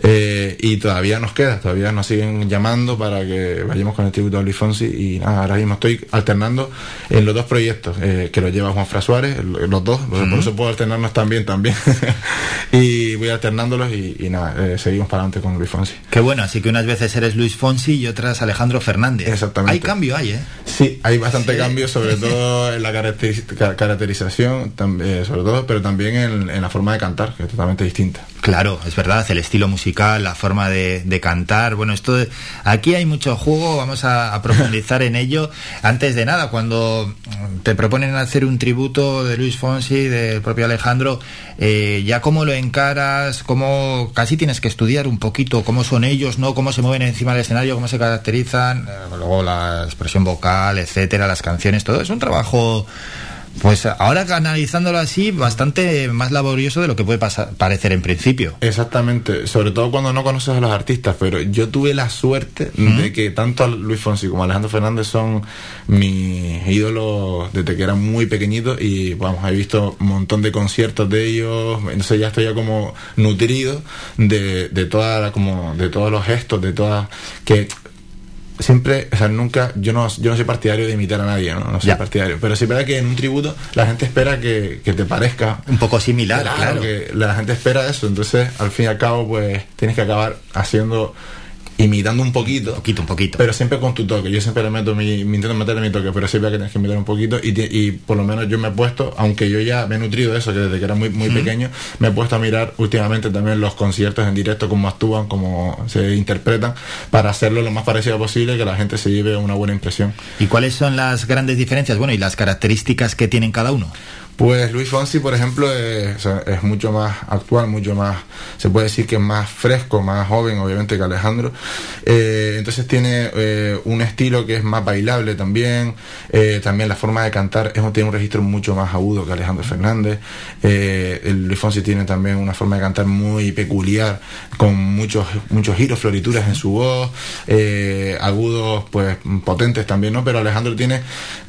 Eh, y todavía nos queda, todavía nos siguen llamando para que vayamos con el tributo a Luis Fonsi y nada, ahora mismo estoy alternando en los dos proyectos eh, que los lleva Juan Fra Suárez, los dos, por eso puedo alternarnos también, también. y voy alternándolos y, y nada, eh, seguimos para adelante con Luis Fonsi. Qué bueno, así que unas veces eres Luis Fonsi y otras Alejandro Fernández. Exactamente. Hay cambio, hay, ¿eh? Sí, hay bastante Sí. cambio, sobre todo en la caracteriz- ca- caracterización, eh, sobre todo, pero también en, en la forma de cantar, que es totalmente distinta. Claro, es verdad, el estilo musical, la forma de, de cantar. Bueno, esto aquí hay mucho juego, vamos a, a profundizar en ello. Antes de nada, cuando mm, te proponen hacer un tributo de Luis Fonsi, del propio Alejandro, eh, ya cómo lo cómo casi tienes que estudiar un poquito cómo son ellos, ¿no? Cómo se mueven encima del escenario, cómo se caracterizan, eh, luego la expresión vocal, etcétera, las canciones, todo. Es un trabajo pues ahora analizándolo así, bastante más laborioso de lo que puede pasar, parecer en principio. Exactamente, sobre todo cuando no conoces a los artistas, pero yo tuve la suerte de que tanto Luis Fonsi como Alejandro Fernández son mis ídolos desde que eran muy pequeñitos y vamos, he visto un montón de conciertos de ellos, entonces ya estoy ya como nutrido de, de toda la- como de todos los gestos, de todas que siempre, o sea, nunca, yo no, yo no soy partidario de imitar a nadie, ¿no? No soy Ya. partidario. Pero sí verdad que en un tributo la gente espera que, que te parezca Un poco similar, claro. que la gente espera eso. Entonces, al fin y al cabo, pues tienes que acabar haciendo imitando un poquito. poquito, un poquito. Pero siempre con tu toque. Yo siempre le meto mi, me intento meterle mi toque, pero siempre que tienes que imitar un poquito. Y, y por lo menos yo me he puesto, aunque yo ya me he nutrido de eso, que desde que era muy, muy pequeño, me he puesto a mirar últimamente también los conciertos en directo, cómo actúan, cómo se interpretan, para hacerlo lo más parecido posible, que la gente se lleve una buena impresión. ¿Y cuáles son las grandes diferencias? Bueno, y las características que tienen cada uno. Pues Luis Fonsi, por ejemplo, sea, es mucho más actual, mucho más, se puede decir que es más fresco, más joven, obviamente, que Alejandro. Eh, entonces tiene eh, un estilo que es más bailable también. Eh, también la forma de cantar es, tiene un registro mucho más agudo que Alejandro Fernández. Eh, Luis Fonsi tiene también una forma de cantar muy peculiar, con muchos, muchos giros, florituras en su voz, eh, agudos, pues potentes también, ¿no? Pero Alejandro tiene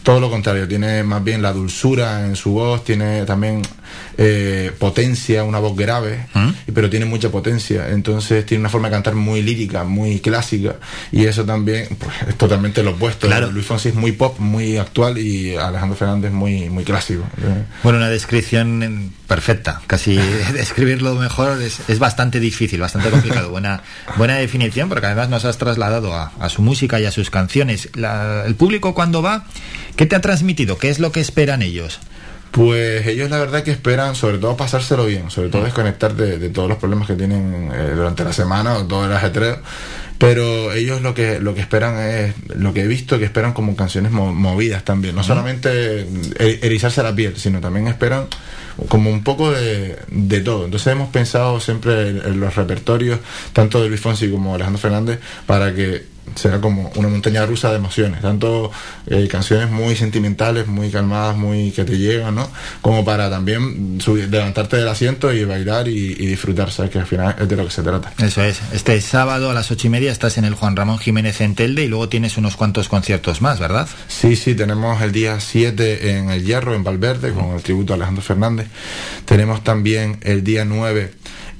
todo lo contrario, tiene más bien la dulzura en su voz, tiene también eh, potencia, una voz grave, y- pero tiene mucha potencia, entonces tiene una forma de cantar muy lírica, muy clásica, y eso también pues, es totalmente lo opuesto. Claro. Luis Fonsi es muy pop, muy actual, y Alejandro Fernández muy, muy clásico. Eh, Bueno, una descripción mm, perfecta. Casi describirlo mejor es, es bastante difícil, bastante complicado. Buena, buena definición, porque además nos has trasladado a, a su música y a sus canciones. La- el público cuando va, ¿qué te ha transmitido? ¿Qué es lo que esperan ellos? Pues ellos la verdad que esperan sobre todo pasárselo bien, sobre todo desconectar de, de todos los problemas que tienen eh, durante la semana o todo el ajetreo. Pero ellos lo que lo que esperan es lo que he visto que esperan como canciones mo- movidas también, no solamente er- erizarse la piel, sino también esperan como un poco de, de todo. Entonces hemos pensado siempre en, en los repertorios tanto de Luis Fonsi como Alejandro Fernández para que sea como una montaña rusa de emociones, tanto eh, canciones muy sentimentales, muy calmadas, muy que te llegan, ¿no? Como para también subir, levantarte del asiento y bailar y, y disfrutar, ¿sabes? Que al final es de lo que se trata. Eso es. Este sábado a las ocho y media estás en el Juan Ramón Jiménez en Telde y luego tienes unos cuantos conciertos más, ¿verdad? Sí, sí, tenemos el día 7 en El Hierro, en Valverde, con el tributo a Alejandro Fernández. Tenemos también el día 9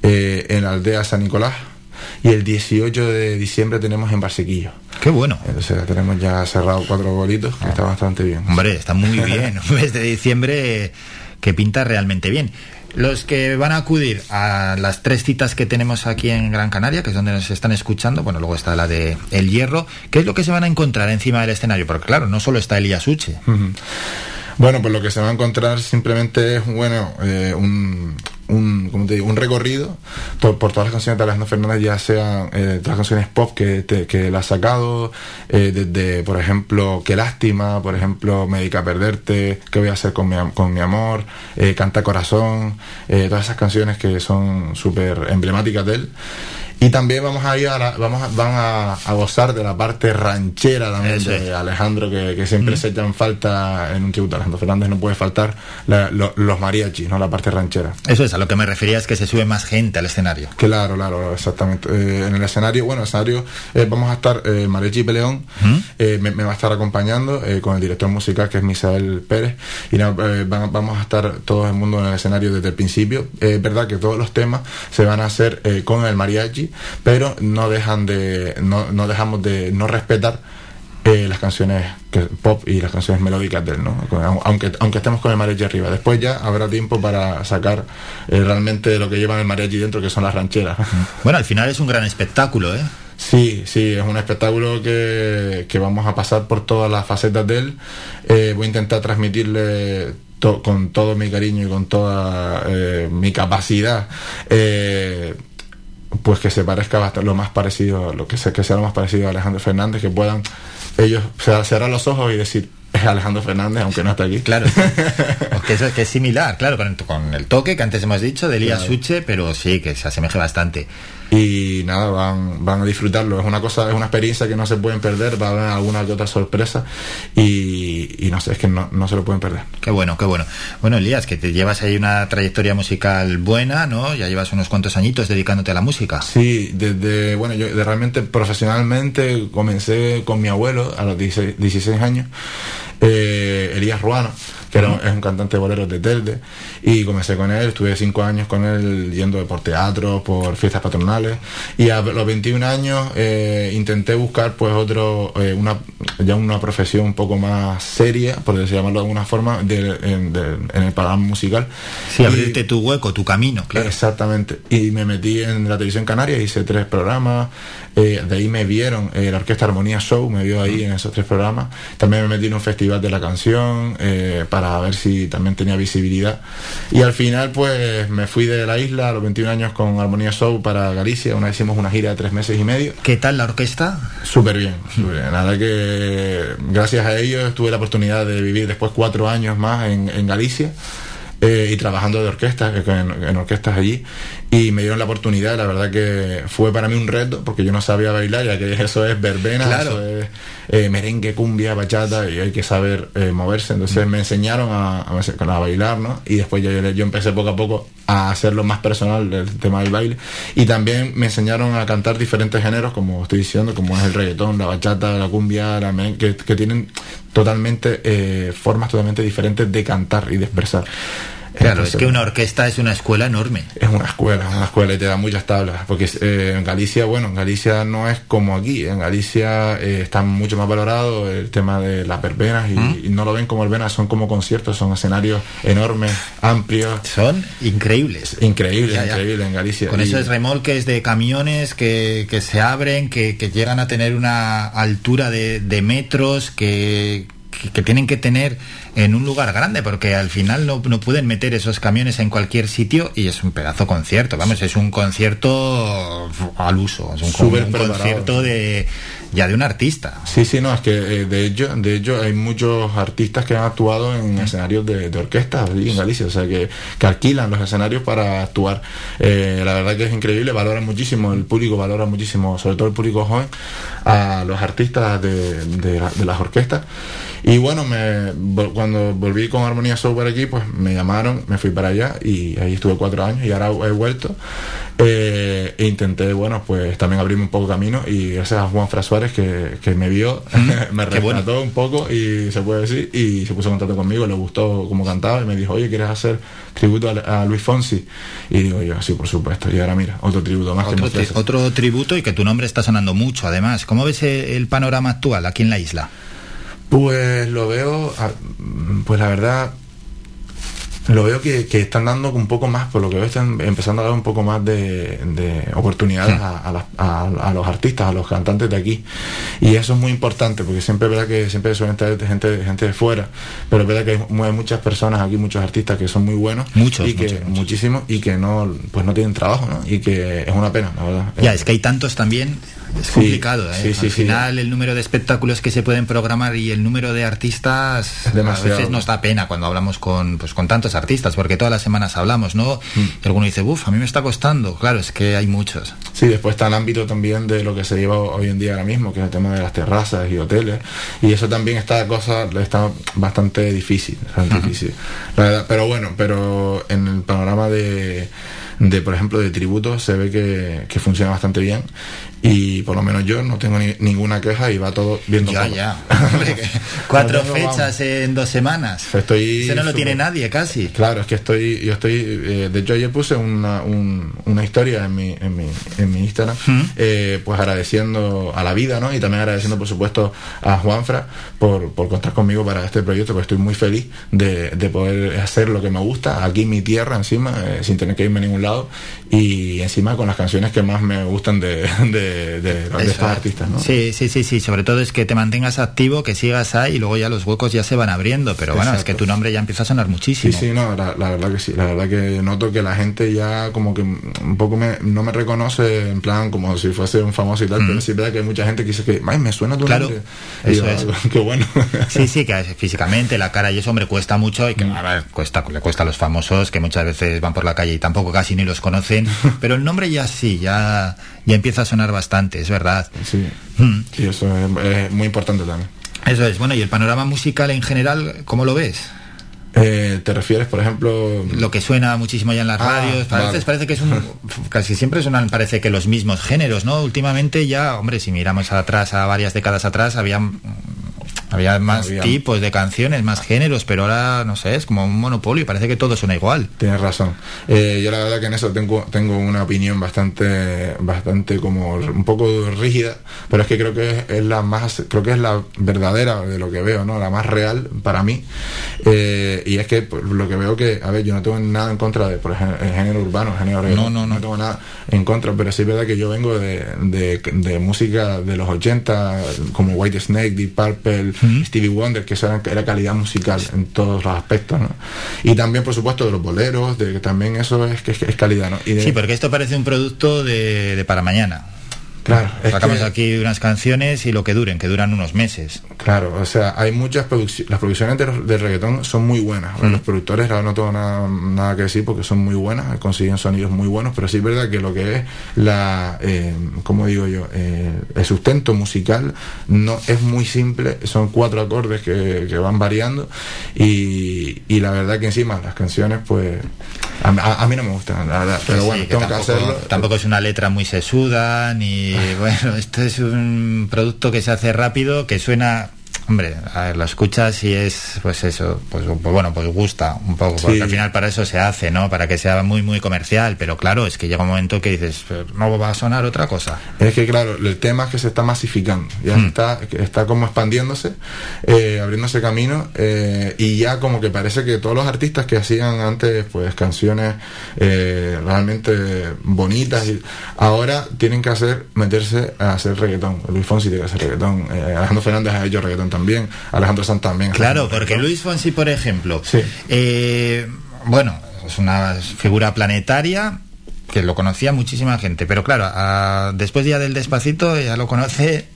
eh, en la aldea San Nicolás. Y el 18 de diciembre tenemos en Barsequillo. Qué bueno. Entonces tenemos ya cerrado cuatro bolitos, que está bastante bien. Hombre, está muy bien. Un mes de diciembre que pinta realmente bien. Los que van a acudir a las tres citas que tenemos aquí en Gran Canaria, que es donde nos están escuchando, bueno, luego está la de El Hierro, ¿qué es lo que se van a encontrar encima del escenario? Porque claro, no solo está Elías Uche. Bueno, pues lo que se va a encontrar simplemente es bueno eh, un, un, ¿cómo te digo? un recorrido por, por todas las canciones de Alejandro Fernández, ya sean eh, todas las canciones pop que, te- que él ha sacado, eh, desde, por ejemplo, Qué lástima, por ejemplo, Médica Perderte, ¿Qué voy a hacer con mi, con mi amor? eh, Canta Corazón, eh, todas esas canciones que son súper emblemáticas de él. Y también vamos a ir a la- vamos a, van a, a gozar de la parte ranchera también Eso de es. Alejandro, que, que siempre Mm. se echan falta en un tributo a Alejandro Fernández, no puede faltar la- lo- los mariachis, ¿no? La parte ranchera. Eso es, a lo que me refería es que se sube más gente al escenario. Claro, claro, exactamente. Eh, en el escenario, bueno, escenario eh, vamos a estar eh, Mariachi Peleón, eh, me, me va a estar acompañando con el director musical que es Misael Pérez y van- vamos a estar todo el mundo en el escenario desde el principio. Es verdad que todos los temas se van a hacer con el mariachi, pero no dejan de, no, no dejamos de no respetar eh, las canciones que- pop y las canciones melódicas de él, ¿no? Aunque, aunque estemos con el mariachi arriba. Después ya habrá tiempo para sacar eh, realmente lo que llevan el mariachi dentro, que son las rancheras. Bueno, al final es un gran espectáculo, ¿eh? Sí, sí, es un espectáculo que, que vamos a pasar por todas las facetas de él. Eh, voy a intentar transmitirle to- con todo mi cariño y con toda mi capacidad. Pues que se parezca bastante lo más parecido, lo que sea, que sea lo más parecido a Alejandro Fernández, que puedan ellos cerrar los ojos y decir es Alejandro Fernández, aunque no está aquí. Claro. que, es, que es similar, claro, con, con el toque que antes hemos dicho de Elías Claro. Suche, pero sí, que se asemeje bastante. Y nada, van, van a disfrutarlo. Es una cosa, es una experiencia que no se pueden perder, va a haber alguna que otra sorpresa y, y no sé, es que no, no se lo pueden perder. Qué bueno, qué bueno. Bueno, Elías, que te llevas ahí una trayectoria musical buena, ¿no? Ya llevas unos cuantos añitos dedicándote a la música. Sí, desde, bueno, yo de- realmente profesionalmente comencé con mi abuelo a los 16, 16 años, eh, Elías Ruano, que era un- es un cantante de boleros de Telde, y comencé con él, estuve 5 años con él yendo por teatro, por fiestas patronales, y a los 21 años eh, intenté buscar pues otro, eh, una, ya una profesión un poco más seria, por llamarlo de alguna forma, de- en, de- en el panorama musical. Sí, Y- abrirte tu hueco, tu camino, claro. Exactamente. Y me metí en la televisión canaria, hice tres programas. Eh, de ahí me vieron, eh, la Orquesta Armonía Show me vio ahí en esos tres programas. También me metí en un festival de la canción eh, para ver si también tenía visibilidad. Y al final, pues me fui de la isla a los 21 años con Armonía Show para Galicia. Una hicimos una gira de tres meses y medio. ¿Qué tal la orquesta? Súper bien, súper bien. Verdad que gracias a ellos tuve la oportunidad de vivir después cuatro años más en, en Galicia. eh, y trabajando de orquestas, en, en orquestas allí, y me dieron la oportunidad, la verdad que fue para mí un reto, porque yo no sabía bailar, ya que eso es verbena, Claro. eso es eh, merengue, cumbia, bachata, y hay que saber eh, moverse, entonces me enseñaron a, a, a bailar, ¿no? Y después yo, yo empecé poco a poco a hacerlo más personal, el tema del baile, y también me enseñaron a cantar diferentes géneros, como estoy diciendo, como es el reggaetón, la bachata, la cumbia, la merengue, que, que tienen totalmente eh, formas totalmente diferentes de cantar y de expresar. Claro, es que una orquesta es una escuela enorme. es una escuela, es una escuela y te da muchas tablas. Porque eh, en Galicia, bueno, en Galicia no es como aquí. En Galicia eh, está mucho más valorado el tema de las verbenas y, ¿Mm? y no lo ven como verbenas, son como conciertos, son escenarios enormes, amplios. Son increíbles. Increíble, Ya, ya. increíble en Galicia. Con Y- esos remolques de camiones que, que se abren, que, que llegan a tener una altura de, de metros, que, que, que tienen que tener en un lugar grande, porque al final no, no pueden meter esos camiones en cualquier sitio y es un pedazo concierto, vamos, es un concierto al uso, es un, Súper un preparado. concierto de ya de un artista. Sí, sí, no, es que eh, de hecho, de hecho hay muchos artistas que han actuado en escenarios de, de orquestas en Galicia, o sea que, que alquilan los escenarios para actuar. Eh, la verdad que es increíble, valoran muchísimo, el público valora muchísimo, sobre todo el público joven, a los artistas de, de las orquestas. Y bueno, me, cuando volví con Armonía Software aquí, pues me llamaron, me fui para allá y ahí estuve cuatro años y ahora he vuelto. Eh, e intenté, bueno, pues también abrirme un poco camino y gracias a Juan Fra Suárez que, que me vio, me bueno. rescató un poco y se puede decir y se puso en contacto conmigo, le gustó cómo cantaba y me dijo, oye, ¿quieres hacer tributo a, a Luis Fonsi? Y digo yo, sí, por supuesto. Y ahora mira, otro tributo más que Otro, me tri- ofrece. otro tributo y que tu nombre está sonando mucho, además. ¿Cómo ves el, el panorama actual aquí en la isla? Pues lo veo, ah, pues la verdad, lo veo que, que están dando un poco más, por lo que veo, están empezando a dar un poco más de, de oportunidades a, a las- a- a los artistas, a los cantantes de aquí. Y eso es muy importante, porque siempre es verdad que siempre suelen traer gente, gente de fuera, pero es verdad que hay mu- muchas personas aquí, muchos artistas que son muy buenos, Muchos, y que, muchos, muchos. muchísimos, y que no, pues no tienen trabajo, ¿no? Y que es una pena, la verdad. Ya, es que hay tantos también Es Sí, complicado, ¿eh? sí, sí, Al sí. final el número de espectáculos que se pueden programar y el número de artistas a demasiado. veces nos da pena cuando hablamos con, pues, con tantos artistas, porque todas las semanas hablamos, ¿no? Mm. Y alguno dice, uff, a mí me está costando. Claro, es que hay muchos. Sí, después está el ámbito también de lo que se lleva hoy en día ahora mismo, que es el tema de las terrazas y hoteles. Y eso también está cosa, está bastante difícil, bastante difícil. La verdad, pero bueno, pero en el panorama de, de por ejemplo, de tributos se ve que, que funciona bastante bien. Y por lo menos yo no tengo ni- ninguna queja y va todo viendo Ya, ya. Cuatro No tengo, fechas en dos semanas. Estoy no lo tiene nadie casi. Claro, es que estoy, yo estoy, eh, de hecho ayer puse una, un- una historia en mi, en mi, en mi Instagram, eh, pues agradeciendo a la vida, ¿no? Y también agradeciendo, por supuesto, a Juanfra por, por contar conmigo para este proyecto, porque estoy muy feliz de, de poder hacer lo que me gusta, aquí en mi tierra encima, eh, sin tener que irme a ningún lado, y encima con las canciones que más me gustan de, de, de, estos es. artistas, ¿no? Sí, sí, sí, sí. Sobre todo es que te mantengas activo, que sigas ahí y luego ya los huecos ya se van abriendo. Pero bueno, es que tu nombre ya empieza a sonar muchísimo. Sí, sí, no, la, la verdad que sí, la verdad que noto que la gente ya como que un poco me, no me reconoce en plan como si fuese un famoso y tal, pero sí verdad que hay mucha gente que dice que, ay, me suena tu Claro, nombre. Eso yo, es. Qué bueno. Sí, sí, que físicamente la cara y eso, hombre, cuesta mucho y que, a ver, cuesta, le cuesta a los famosos que muchas veces van por la calle y tampoco casi ni los conocen, pero el nombre ya sí, ya, ya empieza a sonar bastante, es verdad. Sí, y eso es, es muy importante también. Eso es, bueno, y el panorama musical en general, ¿cómo lo ves? Eh, ¿Te refieres, por ejemplo? Lo que suena muchísimo ya en las Ah, radios, a vale. parece que es un, casi siempre suenan, parece que los mismos géneros, ¿no? Últimamente ya, hombre, si miramos atrás, a varias décadas atrás, había mm, había más Había- tipos de canciones, más géneros, pero ahora, no sé, es como un monopolio, parece que todo suena igual. Tienes razón. Eh, yo la verdad que en eso tengo, tengo una opinión bastante, bastante como un poco rígida, pero es que creo que es, es la más, creo que es la verdadera de lo que veo, ¿no? La más real para mí. Eh, y es que pues, lo que veo que, a ver, yo no tengo nada en contra de, por ejemplo, el género urbano, el género reggaetón, No, no, no. tengo nada en contra, pero sí es verdad que yo vengo de, de, de música de los 80, como White Snake, Deep Purple, Stevie Wonder, que eso era, era calidad musical en todos los aspectos, ¿no? Y también, por supuesto, de los boleros, de que también eso es que es, es calidad, ¿no? Y de- Sí, porque esto parece un producto de, de para mañana. Claro, es Sacamos que- aquí unas canciones y lo que duren, que duran unos meses. Claro, o sea, hay muchas producciones, las producciones de, de reggaetón son muy buenas. Mm. Los productores, no tengo nada, nada que decir porque son muy buenas, consiguen sonidos muy buenos, pero sí es verdad que lo que es la, eh, ¿cómo digo yo? Eh, el sustento musical no es muy simple, son cuatro acordes que, que van variando y, y la verdad que encima las canciones, pues, a, a- a mí no me gustan, la verdad, pero Sí, bueno, que tengo que hacerlo. tampoco es una letra muy sesuda, ni bueno, esto es un producto que se hace rápido, que suena, hombre, a ver, lo escuchas y es, pues eso, pues, pues bueno, pues gusta un poco, porque Sí. al final para eso se hace, ¿no? Para que sea muy, muy comercial, pero claro, es que llega un momento que dices, "Pero no va a sonar otra cosa. Es que claro, el tema es que se está masificando, ya Mm. está, está como expandiéndose, eh, abriéndose camino, eh, y ya como que parece que todos los artistas que hacían antes pues canciones eh, realmente bonitas, y ahora tienen que hacer, meterse a hacer reggaetón. Luis Fonsi tiene que hacer reggaetón, eh, Alejandro Fernández ha hecho reggaetón también, Alejandro Sanz también. Claro, porque. Luis Fonsi, por ejemplo, eh, bueno, es una figura planetaria que lo conocía muchísima gente, pero claro, a- después ya del despacito ya lo conoce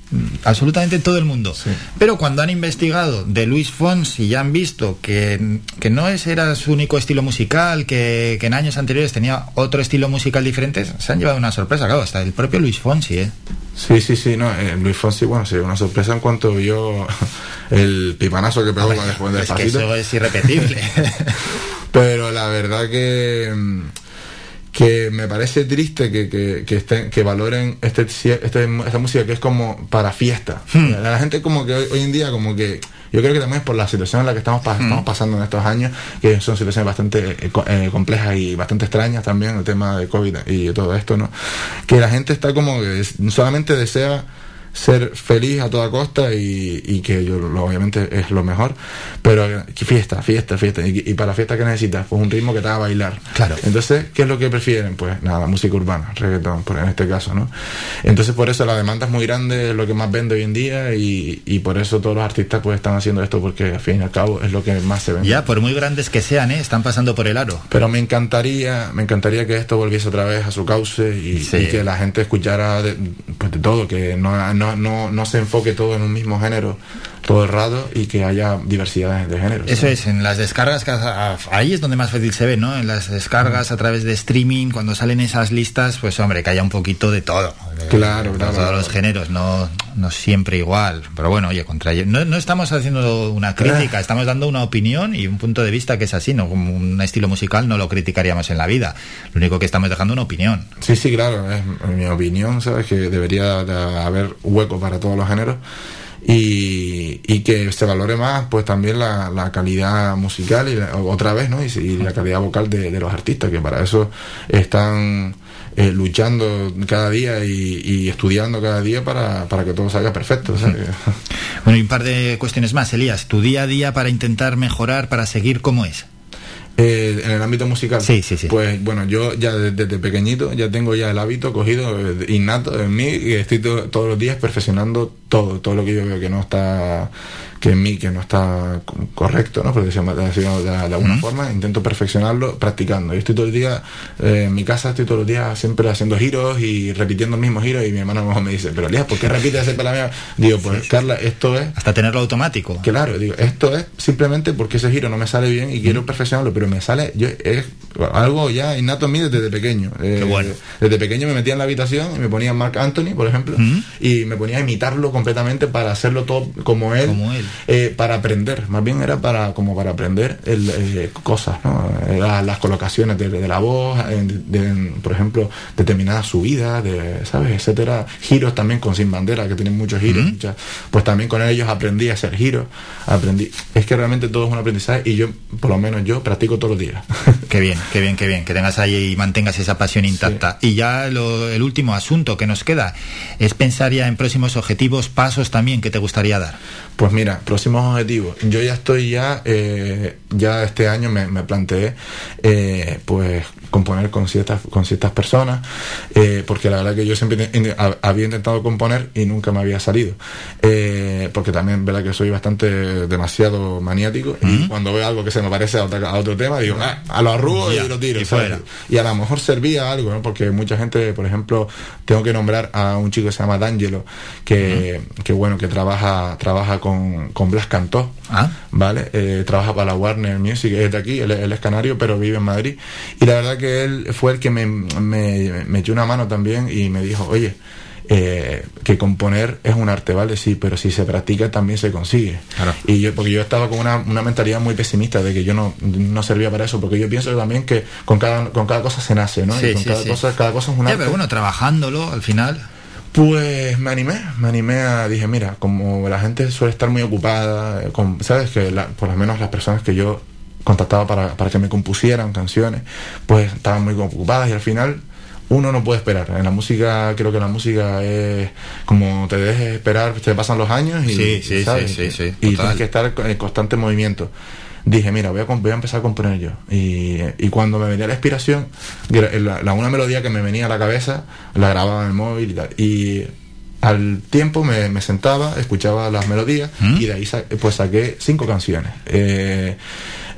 absolutamente todo el mundo. Pero cuando han investigado de Luis Fonsi ya han visto que, que no es, era su único estilo musical, que, que en años anteriores tenía otro estilo musical diferente, se han llevado una sorpresa, claro, hasta el propio Luis Fonsi, ¿eh? Sí, sí, sí, no, eh, Luis Fonsi, bueno, sí, una sorpresa en cuanto vio el pipanazo que pegó después de es que eso es irrepetible. Pero la verdad que mm, que me parece triste que, que, que, estén- que valoren este, este- esta música que es como para fiesta. Hmm. La gente como que hoy, hoy en día como que yo creo que también es por la situación en la que estamos, pa- Hmm. estamos pasando en estos años, que son situaciones bastante eh, eh, complejas y bastante extrañas también, el tema de COVID y todo esto, ¿no? Que la gente está como que solamente desea ser feliz a toda costa y, y que yo lo- obviamente es lo mejor, pero que fiesta, fiesta, fiesta. Y, y para fiesta que necesitas, pues un ritmo que te haga bailar. Claro. Entonces, ¿qué es lo que prefieren? Pues nada, música urbana, reggaetón, por, en este caso, ¿no? Entonces, por eso la demanda es muy grande, es lo que más vende hoy en día y, y por eso todos los artistas pues están haciendo esto porque al fin y al cabo es lo que más se vende. Ya, por muy grandes que sean, ¿eh? están pasando por el aro. Pero me encantaría, me encantaría que esto volviese otra vez a su cauce y, Sí. y que la gente escuchara de, pues de todo, que no, no, no, no se enfoque todo en un mismo género todo el rato y que haya diversidad de géneros. Eso es, en las descargas, ahí es donde más fácil se ve, ¿no? En las descargas a través de streaming, cuando salen esas listas, pues hombre, que haya un poquito de todo. Claro, De claro, Todos claro. los géneros, no, no siempre igual. Pero bueno, oye, contra ello- no, no estamos haciendo una crítica, estamos dando una opinión y un punto de vista que es así, ¿no? Como un estilo musical no lo criticaríamos en la vida. Lo único que estamos dejando una opinión. Sí, sí, claro, es mi opinión, ¿sabes? Que debería de haber hueco para todos los géneros y, y que se valore más, pues también la, la calidad musical y la- otra vez, ¿no? Y, y la calidad vocal de, de los artistas, que para eso están eh, luchando cada día y, y estudiando cada día para, para que todo salga perfecto, ¿sabes? Bueno, y un par de cuestiones más, Elías. Tu día a día para intentar mejorar, para seguir, ¿cómo es? Eh, en el ámbito musical. Sí, sí, sí. Pues bueno, yo ya de- desde, pequeñito ya tengo ya el hábito cogido eh, innato en mí y estoy to- todos los días perfeccionando todo, todo lo que yo veo que no está que en mí que no está co- correcto, ¿no? Por decirlo de, alguna forma, intento perfeccionarlo practicando. Yo estoy todo el día eh, en mi casa, estoy todos los días siempre haciendo giros y repitiendo el mismo giro y mi hermana me dice, pero Elías, ¿por qué repites ese para la mía? Digo, pues Carla, esto es Hasta tenerlo automático. Claro, digo, esto es simplemente porque ese giro no me sale bien y quiero perfeccionarlo, pero me sale, yo es algo ya innato en mí desde pequeño. Eh, bueno. Desde pequeño me metía en la habitación y me ponía Mark Anthony, por ejemplo, y me ponía a imitarlo completamente para hacerlo todo como él, Como él. Eh, para aprender, más bien era para como para aprender el, eh, cosas, ¿no? Era las colocaciones de, de la voz, en- de- en, por ejemplo, determinadas subidas, de, ¿sabes? etcétera, giros también con Sin Bandera, que tienen muchos giros, muchas- pues también con ellos aprendí a hacer giros, aprendí, es que realmente todo es un aprendizaje y yo, por lo menos yo, practico todos los días. Qué bien, qué bien, qué bien, que tengas ahí y mantengas esa pasión intacta. Y ya lo- el último asunto que nos queda es pensar ya en próximos objetivos, pasos también que te gustaría dar. Pues mira, próximos objetivos. Yo ya estoy ya, eh, ya este año me, me planteé, eh, pues componer con ciertas, con ciertas personas, eh, porque la verdad que yo siempre había intentado componer y nunca me había salido, Eh, porque también verdad que soy bastante demasiado maniático y cuando veo algo que se me parece a, otra- a otro tema digo, ah, a lo arrugo y lo tiro, y fuera. y a lo mejor servía algo, ¿no? porque mucha gente, por ejemplo, tengo que nombrar a un chico que se llama D'Angelo, que, que bueno, que trabaja, trabaja con, con Blas Cantó, Ah. ¿vale? Eh, trabaja para la Warner Music, es de aquí, él, él es canario, pero vive en Madrid. Y la verdad que él fue el que me, me, me echó una mano también y me dijo, oye, eh, que componer es un arte, ¿vale? Sí, pero si se practica también se consigue. Y yo, porque yo estaba con una, una mentalidad muy pesimista de que yo no, no servía para eso, porque yo pienso también que con cada, con cada cosa se nace, ¿no? Sí, y con sí, cada, sí. Cosa, cada cosa es un arte. pero bueno, trabajándolo al final. Pues me animé, me animé a, dije, mira, como la gente suele estar muy ocupada, eh, con, sabes que la- por lo menos las personas que yo contactaba para, para que me compusieran canciones, pues estaban muy ocupadas y al final uno no puede esperar. En la música, creo que la música es como te dejes esperar, te pasan los años y, Sí, sí, ¿sabes? sí, y tienes que estar en constante movimiento. Dije, mira, voy a, voy a empezar a componer yo. Y, y cuando me venía la inspiración, la, la- una melodía que me venía a la cabeza, la grababa en el móvil y tal. Y al tiempo me, me sentaba, escuchaba las melodías y de ahí sa- pues saqué cinco canciones. Eh,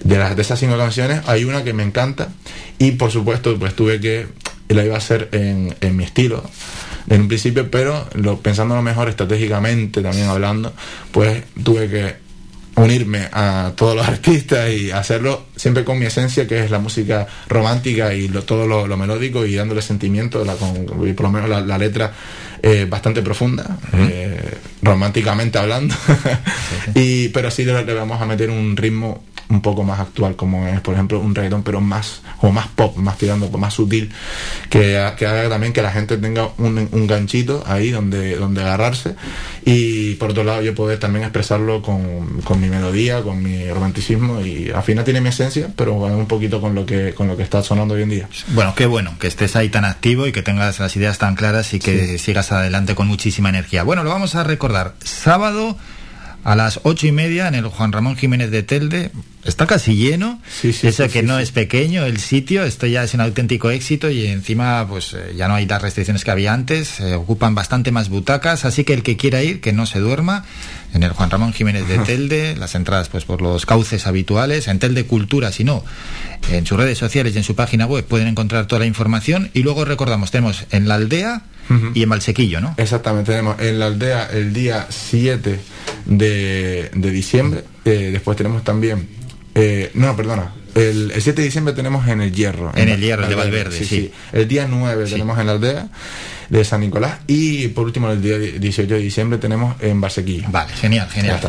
de, las, de esas cinco canciones hay una que me encanta y por supuesto pues tuve que, la iba a hacer en, en mi estilo en un principio, pero lo, pensándolo mejor estratégicamente también hablando, pues tuve que unirme a todos los artistas y hacerlo siempre con mi esencia que es la música romántica y lo, todo lo, lo melódico y dándole sentimiento la, con, y por lo menos la, la letra eh, bastante profunda eh, románticamente hablando y pero sí le, le vamos a meter un ritmo un poco más actual, como es, por ejemplo, un reggaetón, pero más, o más pop, más tirando, más sutil, que, que haga también que la gente tenga un, un ganchito ahí donde, donde agarrarse. Y por otro lado, yo poder también expresarlo con, con mi melodía, con mi romanticismo. Y al final tiene mi esencia, pero va un poquito con lo que, con lo que está sonando hoy en día. Bueno, qué bueno que estés ahí tan activo y que tengas las ideas tan claras y que sigas adelante con muchísima energía. Bueno, lo vamos a recordar. Sábado a las ocho y media en el Juan Ramón Jiménez de Telde. Está casi lleno. Eso que no es pequeño el sitio. Esto ya es un auténtico éxito y encima pues eh, ya no hay las restricciones que había antes. Se ocupan bastante más butacas. Así que el que quiera ir, que no se duerma. En el Juan Ramón Jiménez de Telde. Las entradas pues por los cauces habituales. En Telde Cultura, si no. En sus redes sociales y en su página web pueden encontrar toda la información. Y luego recordamos, tenemos en la aldea y en Valsequillo, ¿no? Exactamente, tenemos en la aldea el día 7 de, de diciembre. Eh, después tenemos también. Eh, no, perdona. El, el 7 de diciembre tenemos en el Hierro. En el Hierro, de Valverde, sí. El día 9 tenemos en la aldea de San Nicolás. Y por último, el día 18 de diciembre tenemos en Barsequillo. Vale, genial, genial.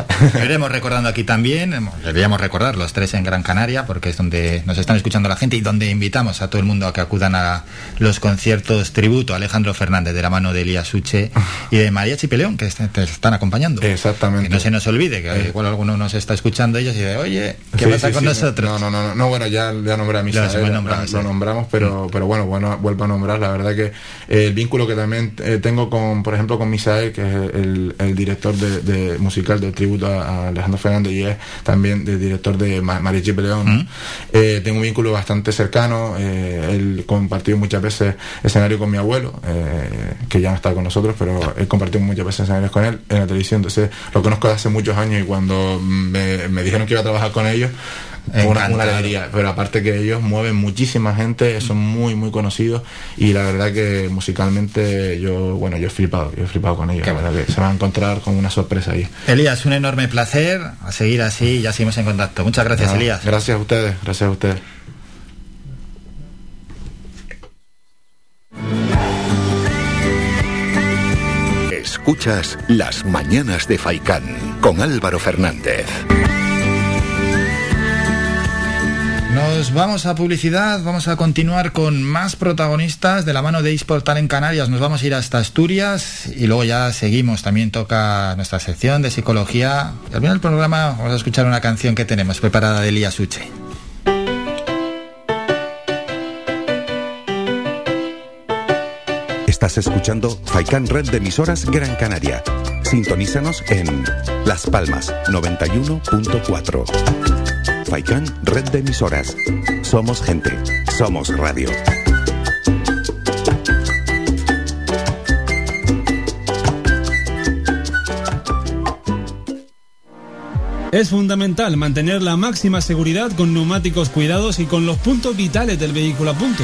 Iremos recordando aquí también, deberíamos recordar los tres en Gran Canaria, porque es donde nos están escuchando la gente y donde invitamos a todo el mundo a que acudan a los conciertos tributo a Alejandro Fernández de la mano de Elías Suche y de María Chipeleón, que te están acompañando. Exactamente. Que no se nos olvide, que igual alguno nos está escuchando ellos y dice, oye, ¿qué Sí, pasa sí, con sí. nosotros? No, no, no, no, no, bueno, ya, ya nombré a Lo hemos lo, lo nombramos, pero, pero bueno, bueno, vuelvo a nombrar, la verdad que eh, el vínculo que también eh, tengo con, por ejemplo, con Misael, que es el, el director de, de musical del tributo a, Alejandro Fernández y es también el director de Ma- María Chipe León, eh, tengo un vínculo bastante cercano, eh, él compartió muchas veces escenario con mi abuelo, eh, que ya no está con nosotros, pero he compartido muchas veces escenarios con él en la televisión, entonces lo conozco de hace muchos años y cuando me, me dijeron que iba a trabajar con ellos, una, una alegría, pero aparte que ellos mueven muchísima gente, son muy muy conocidos y la verdad que musicalmente yo, bueno, yo he flipado, yo he flipado con ellos, la verdad que se van a encontrar con una sorpresa ahí. Elías, un enorme placer, a seguir así y ya seguimos en contacto. Muchas gracias, Nada, Elías. Gracias a ustedes, gracias a ustedes. Escuchas Las Mañanas de Faicán con Álvaro Fernández. Nos vamos a publicidad, vamos a continuar con más protagonistas de la mano de Isportal en Canarias. Nos vamos a ir hasta Asturias y luego ya seguimos. También toca nuestra sección de psicología. Al final del programa vamos a escuchar una canción que tenemos preparada de Elías Uche. Estás escuchando Faikan Red de emisoras Gran Canaria. Sintonízanos en Las Palmas 91.4. Faikan Red de emisoras. Somos gente. Somos radio. Es fundamental mantener la máxima seguridad con neumáticos cuidados y con los puntos vitales del vehículo a punto.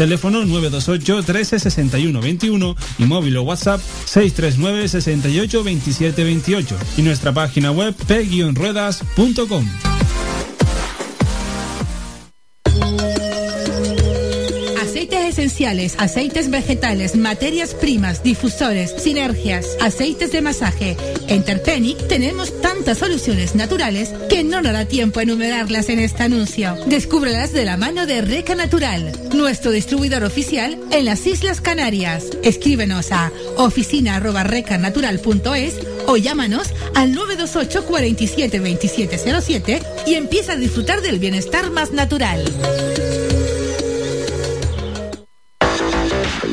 Teléfono 928 13 61 21 y móvil o WhatsApp 639 68 27 28 y nuestra página web p-ruedas.com. esenciales, aceites vegetales, materias primas, difusores, sinergias, aceites de masaje. En Terpenic tenemos tantas soluciones naturales que no nos da tiempo a enumerarlas en este anuncio. Descúbrelas de la mano de Reca Natural, nuestro distribuidor oficial en las Islas Canarias. Escríbenos a oficina@recanatural.es o llámanos al 928 47 2707 y empieza a disfrutar del bienestar más natural.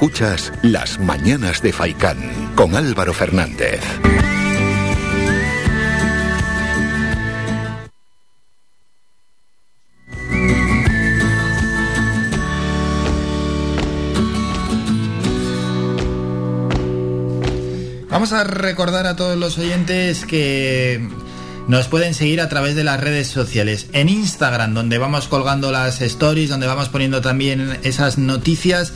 Escuchas Las Mañanas de Faicán con Álvaro Fernández. Vamos a recordar a todos los oyentes que nos pueden seguir a través de las redes sociales. En Instagram, donde vamos colgando las stories, donde vamos poniendo también esas noticias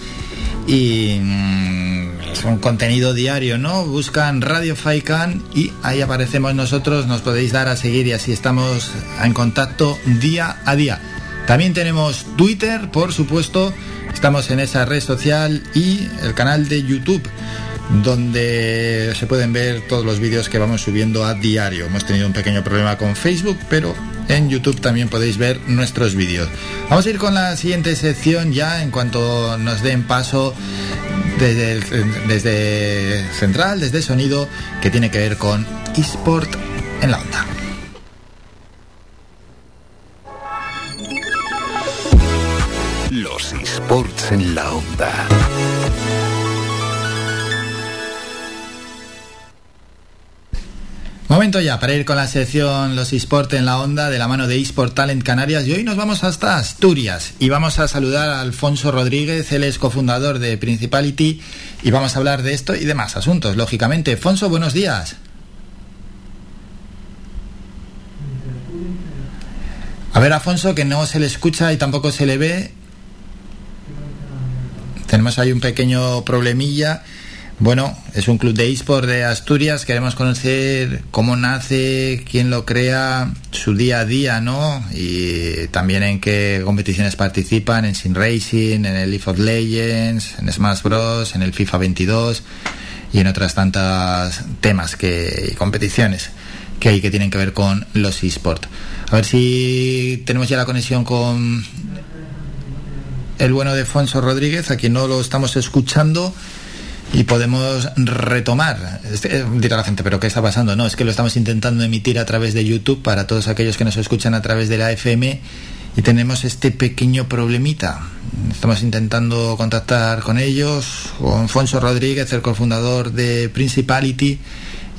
y mm, es un contenido diario, ¿no? Buscan Radio Faikan y ahí aparecemos nosotros, nos podéis dar a seguir y así estamos en contacto día a día. También tenemos Twitter, por supuesto, estamos en esa red social y el canal de YouTube donde se pueden ver todos los vídeos que vamos subiendo a diario. Hemos tenido un pequeño problema con Facebook, pero en YouTube también podéis ver nuestros vídeos. Vamos a ir con la siguiente sección ya en cuanto nos den paso desde, desde Central, desde Sonido, que tiene que ver con eSport en la onda. Los esports en la onda. Momento ya para ir con la sección Los eSport en la onda de la mano de eSport Talent Canarias y hoy nos vamos hasta Asturias y vamos a saludar a Alfonso Rodríguez, él es cofundador de Principality y vamos a hablar de esto y de más asuntos, lógicamente. Alfonso, buenos días. A ver, Afonso, que no se le escucha y tampoco se le ve. Tenemos ahí un pequeño problemilla. Bueno, es un club de eSport de Asturias. Queremos conocer cómo nace, quién lo crea, su día a día, ¿no? Y también en qué competiciones participan, en Sin Racing, en el League of Legends, en Smash Bros, en el FIFA 22 y en otras tantas temas que y competiciones que hay que tienen que ver con los eSport. A ver si tenemos ya la conexión con el bueno de Fonso Rodríguez, a quien no lo estamos escuchando y podemos retomar. Este, dirá la gente, pero ¿qué está pasando? No, es que lo estamos intentando emitir a través de YouTube para todos aquellos que nos escuchan a través de la FM y tenemos este pequeño problemita. Estamos intentando contactar con ellos, con Fonso Rodríguez, el cofundador de Principality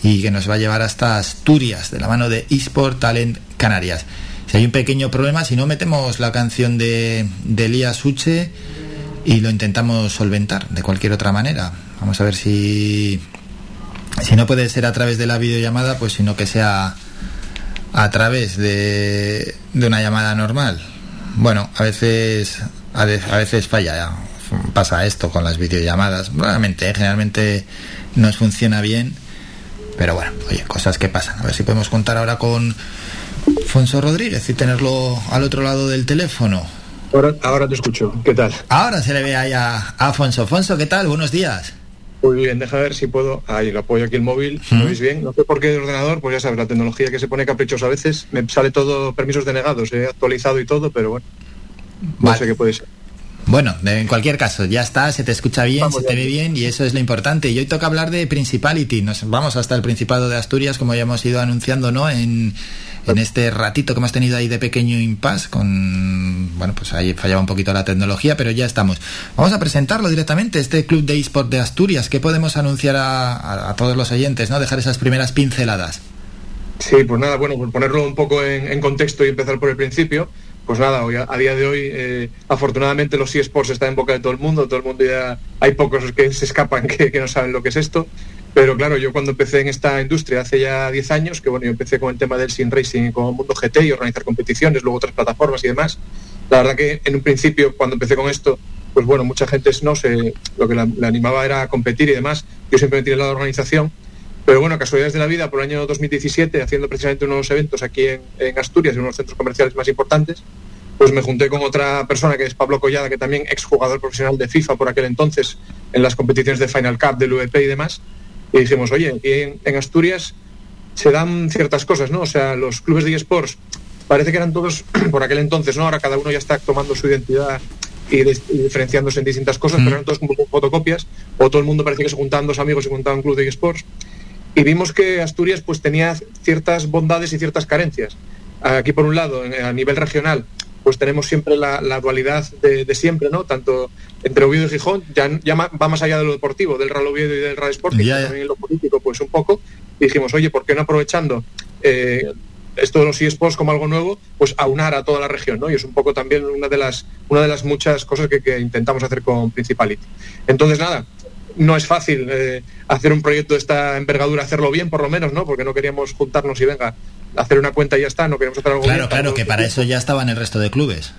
y que nos va a llevar hasta Asturias de la mano de eSport Talent Canarias. Si hay un pequeño problema, si no metemos la canción de, de Elías Uche y lo intentamos solventar de cualquier otra manera. Vamos a ver si si no puede ser a través de la videollamada, pues sino que sea a través de, de una llamada normal. Bueno, a veces a, ve- a veces falla, pasa esto con las videollamadas. Realmente, ¿eh? generalmente nos funciona bien, pero bueno, oye, cosas que pasan. A ver si podemos contar ahora con Fonso Rodríguez y tenerlo al otro lado del teléfono. Ahora, ahora te escucho. ¿Qué tal? Ahora se le ve ahí a, Afonso. Afonso, ¿qué tal? Buenos días. Muy bien, deja ver si puedo. Ahí lo apoyo aquí el móvil. ¿Lo veis bien? No sé por qué de ordenador, pues ya sabes, la tecnología que se pone caprichosa a veces. Me sale todo permisos denegados, he actualizado y todo, pero bueno. No sé qué puede ser. Bueno, en cualquier caso, ya está, se te escucha bien, se te ve bien y eso es lo importante. Y hoy toca hablar de Principality. Nos vamos hasta el Principado de Asturias, como ya hemos ido anunciando, ¿no? En, en este ratito que hemos tenido ahí de pequeño impasse con... Bueno, pues ahí fallaba un poquito la tecnología, pero ya estamos. Vamos a presentarlo directamente, este Club de eSport de Asturias. ¿Qué podemos anunciar a, a- a todos los oyentes, ¿no? Dejar esas primeras pinceladas. Sí, pues nada, bueno, por ponerlo un poco en, en contexto y empezar por el principio, pues nada, hoy, a, día de hoy, eh, afortunadamente los eSports están en boca de todo el mundo, todo el mundo ya, hay pocos que se escapan que, no saben lo que es esto, pero claro, yo cuando empecé en esta industria hace ya 10 años, que bueno, yo empecé con el tema del sim racing con el mundo GT y organizar competiciones, luego otras plataformas y demás, la verdad que en un principio, cuando empecé con esto, pues bueno, mucha gente no se, lo que la, la animaba era a competir y demás, yo siempre me tiré la organización, pero bueno, casualidades de la vida, por el año 2017, haciendo precisamente unos eventos aquí en, en Asturias, en unos centros comerciales más importantes, pues me junté con otra persona que es Pablo Collada, que también exjugador profesional de FIFA por aquel entonces, en las competiciones de Final Cup, del VP y demás, y dijimos, oye, aquí en, en Asturias se dan ciertas cosas, ¿no? O sea, los clubes de eSports parece que eran todos por aquel entonces, ¿no? Ahora cada uno ya está tomando su identidad y, diferenciándose en distintas cosas, pero eran todos como fotocopias, o todo el mundo parecía que se juntaban dos amigos y montaban un club de eSports. Y vimos que Asturias pues tenía ciertas bondades y ciertas carencias. Aquí por un lado, a nivel regional, pues tenemos siempre la, la dualidad de, de siempre, ¿no? Tanto entre Oviedo y Gijón, ya, ya va más allá de lo deportivo, del Real Oviedo y del Real Sporting, Ya, ya. también en lo político, pues un poco. Y dijimos, oye, ¿por qué no aprovechando eh, esto de los eSports como algo nuevo, pues aunar a toda la región, ¿no? Y es un poco también una de las, una de las muchas cosas que, que intentamos hacer con Principality. Entonces, nada, no es fácil eh, hacer un proyecto de esta envergadura, hacerlo bien por lo menos, ¿no? Porque no queríamos juntarnos y venga, hacer una cuenta y ya está, no queremos hacer algo Claro, bien, claro, que para eso ya estaban el resto de clubes.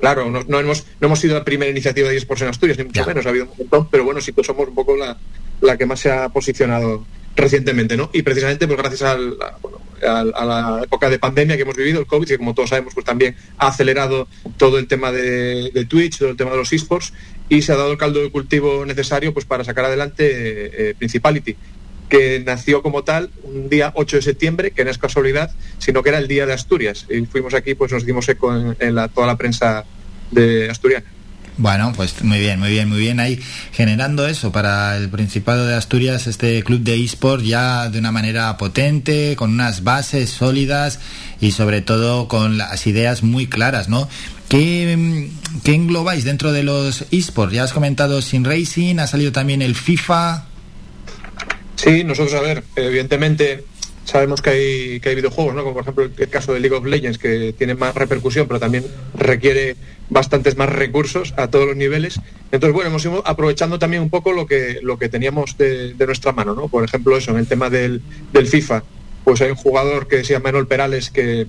Claro, no, no hemos, no hemos sido la primera iniciativa de eSports en Asturias, ni mucho menos, ha habido un montón, pero bueno, sí que somos un poco la, la que más se ha posicionado recientemente, ¿no? Y precisamente, pues gracias al- a, bueno, al- a la época de pandemia que hemos vivido, el COVID, que como todos sabemos, pues también ha acelerado todo el tema de, de Twitch, todo el tema de los eSports, y se ha dado el caldo de cultivo necesario pues para sacar adelante eh, eh, Principality que nació como tal un día 8 de septiembre, que no es casualidad, sino que era el día de Asturias. Y fuimos aquí, pues nos dimos eco en, la, toda la prensa de Asturias. Bueno, pues muy bien, muy bien, muy bien. Ahí generando eso para el Principado de Asturias, este club de eSport ya de una manera potente, con unas bases sólidas y sobre todo con las ideas muy claras, ¿no? ¿Qué, mm, qué englobáis dentro de los eSports? Ya has comentado Sin Racing, ha salido también el FIFA. Sí, nosotros, a ver, evidentemente sabemos que hay, que hay videojuegos, ¿no? Como por ejemplo el caso de League of Legends, que tiene más repercusión, pero también requiere bastantes más recursos a todos los niveles. Entonces, bueno, hemos ido aprovechando también un poco lo que, lo que teníamos de, de nuestra mano, ¿no? Por ejemplo, eso, en el tema del, del FIFA, pues hay un jugador que se llama Enol Perales que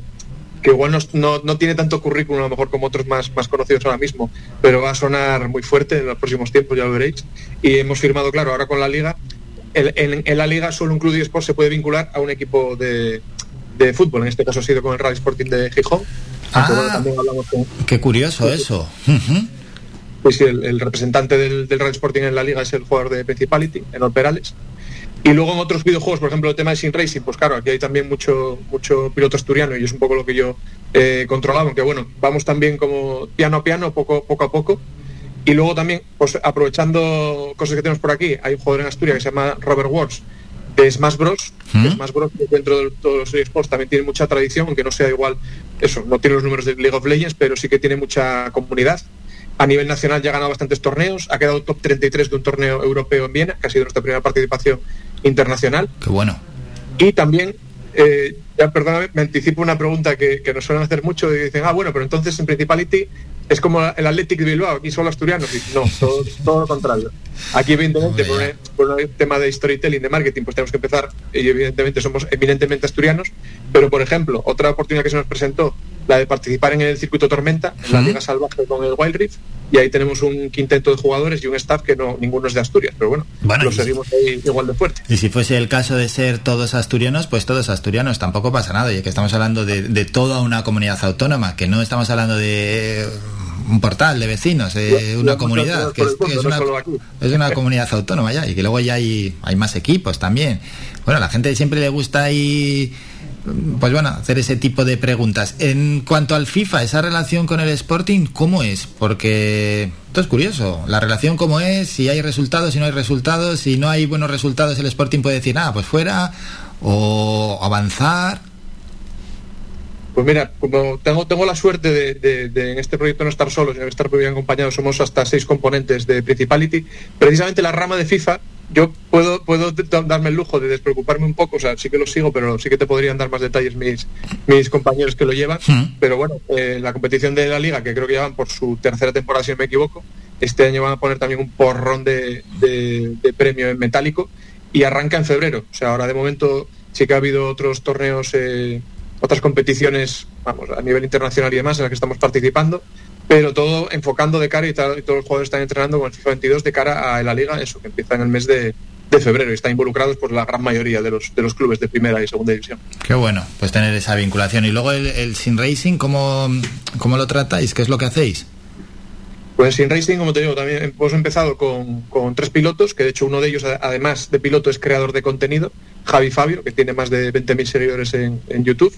que igual no, no, no tiene tanto currículum a lo mejor como otros más, más conocidos ahora mismo, pero va a sonar muy fuerte en los próximos tiempos, ya lo veréis. Y hemos firmado, claro, ahora con la liga, en, en la liga solo un club de eSports se puede vincular a un equipo de, de fútbol, en este caso ha sido con el Real Sporting de Gijón. aunque, bueno, también hablamos con, Qué curioso eso. Pues el, el representante del, del Real Sporting en la liga es el jugador de Principality, Enol Perales. Y luego en otros videojuegos, por ejemplo, el tema de Sin Racing, pues claro, aquí hay también mucho, mucho piloto asturiano y es un poco lo que yo eh, controlaba, aunque bueno, vamos también como piano a piano, poco, poco a poco. Y luego también, pues aprovechando cosas que tenemos por aquí, hay un jugador en Asturias que se llama Robert Wars de Smash Bros. que Smash Bros. dentro de todos los esports también tiene mucha tradición, aunque no sea igual, eso, no tiene los números de League of Legends, pero sí que tiene mucha comunidad. A nivel nacional ya ha ganado bastantes torneos, ha quedado top 33 de un torneo europeo en Viena, que ha sido nuestra primera participación internacional. Qué bueno. Y también, eh, ya perdóname, me anticipo una pregunta que, que nos suelen hacer mucho y dicen, ah, bueno, pero entonces en Principality es como el Athletic de Bilbao, aquí solo asturianos. Y no, todo, todo lo contrario. Aquí, evidentemente, por, un- por un tema de storytelling, de marketing, pues tenemos que empezar, y evidentemente somos eminentemente asturianos, pero por ejemplo, otra oportunidad que se nos presentó, la de participar en el circuito Tormenta, en la. Liga Salvaje con el Wild Rift, y ahí tenemos un quinteto de jugadores y un staff que no ninguno es de Asturias, pero bueno, Bueno, lo seguimos ahí igual de fuerte. Y si fuese el caso de ser todos asturianos, pues todos asturianos, tampoco pasa nada, ya que estamos hablando de, de toda una comunidad autónoma, que no estamos hablando de un portal de vecinos, Lo- una comunidad, que una, es una comunidad autónoma ya, y que luego ya hay, hay más equipos también. Bueno, a la gente siempre le gusta ahí, pues bueno, hacer ese tipo de preguntas. En cuanto al FIFA, esa relación con el Sporting, ¿cómo es? Porque esto es curioso, la relación cómo es, si hay resultados, si no hay resultados, si no hay buenos resultados, el Sporting puede decir, ah, pues fuera, o avanzar. Pues mira, como tengo, tengo la suerte de, de- de en este proyecto no estar solo, sino estar muy bien acompañados, somos hasta seis componentes de Principality. Precisamente la rama de FIFA, yo puedo, puedo darme el lujo de despreocuparme un poco, o sea, sí que lo sigo, pero sí que te podrían dar más detalles mis, mis compañeros que lo llevan. Pero bueno, eh, la competición de la liga, que creo que llevan por su tercera temporada, si no me equivoco, este año van a poner también un porrón de, de- de premio en metálico y arranca en febrero. O sea, ahora de momento sí que ha habido otros torneos, eh, otras competiciones, vamos, a nivel internacional y demás en las que estamos participando, pero todo enfocando de cara y, tal- y todos los jugadores están entrenando con el FIFA 22 de cara a la liga, eso, que empieza en el mes de, de febrero y están involucrados por la gran mayoría de los, de los clubes de primera y segunda división. Qué bueno, pues tener esa vinculación. Y luego el, el Sin Racing, ¿cómo, ¿cómo lo tratáis? ¿Qué es lo que hacéis? Pues Sin Racing, como te digo, también hemos empezado con, con tres pilotos, que de hecho uno de ellos, además de piloto, es creador de contenido, Javi Fabio, que tiene más de 20.000 seguidores en, en YouTube.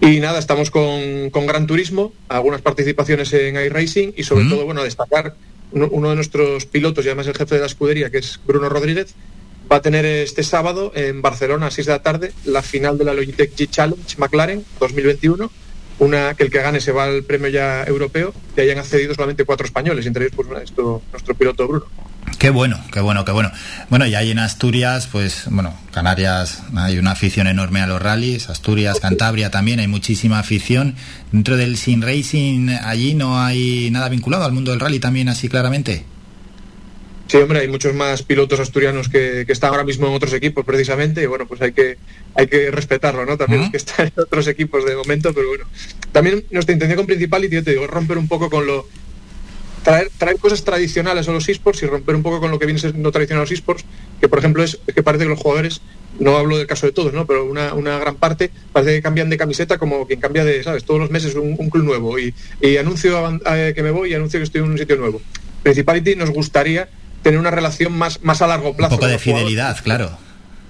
Y nada, estamos con, con Gran Turismo, algunas participaciones en iRacing y sobre todo, bueno, destacar uno, uno de nuestros pilotos y además el jefe de la escudería, que es Bruno Rodríguez, va a tener este sábado en Barcelona a 6 de la tarde la final de la Logitech G Challenge McLaren 2021 una que el que gane se va al premio ya europeo y hayan accedido solamente cuatro españoles, entre ellos pues, esto, nuestro piloto Bruno. Qué bueno, qué bueno, qué bueno. Bueno, y ahí en Asturias, pues, bueno, Canarias hay una afición enorme a los rallies, Asturias, Cantabria también hay muchísima afición. Dentro del Sin Racing, allí no hay nada vinculado al mundo del rally también así claramente. Sí, hombre, hay muchos más pilotos asturianos que, que están ahora mismo en otros equipos precisamente y bueno, pues hay que hay que respetarlo, ¿no? También que están en otros equipos de momento, pero bueno. También nuestra intención con Principality, yo te digo, romper un poco con lo traer, traer cosas tradicionales a los esports y romper un poco con lo que viene siendo tradicional a los esports, que por ejemplo es, que parece que los jugadores, no hablo del caso de todos, ¿no? Pero una, una gran parte parece que cambian de camiseta como quien cambia de, ¿sabes? Todos los meses un, un club nuevo y, y anuncio eh, que me voy y anuncio que estoy en un sitio nuevo. Principality nos gustaría tener una relación más, más a largo Un plazo. poco con de jugadores. fidelidad, claro.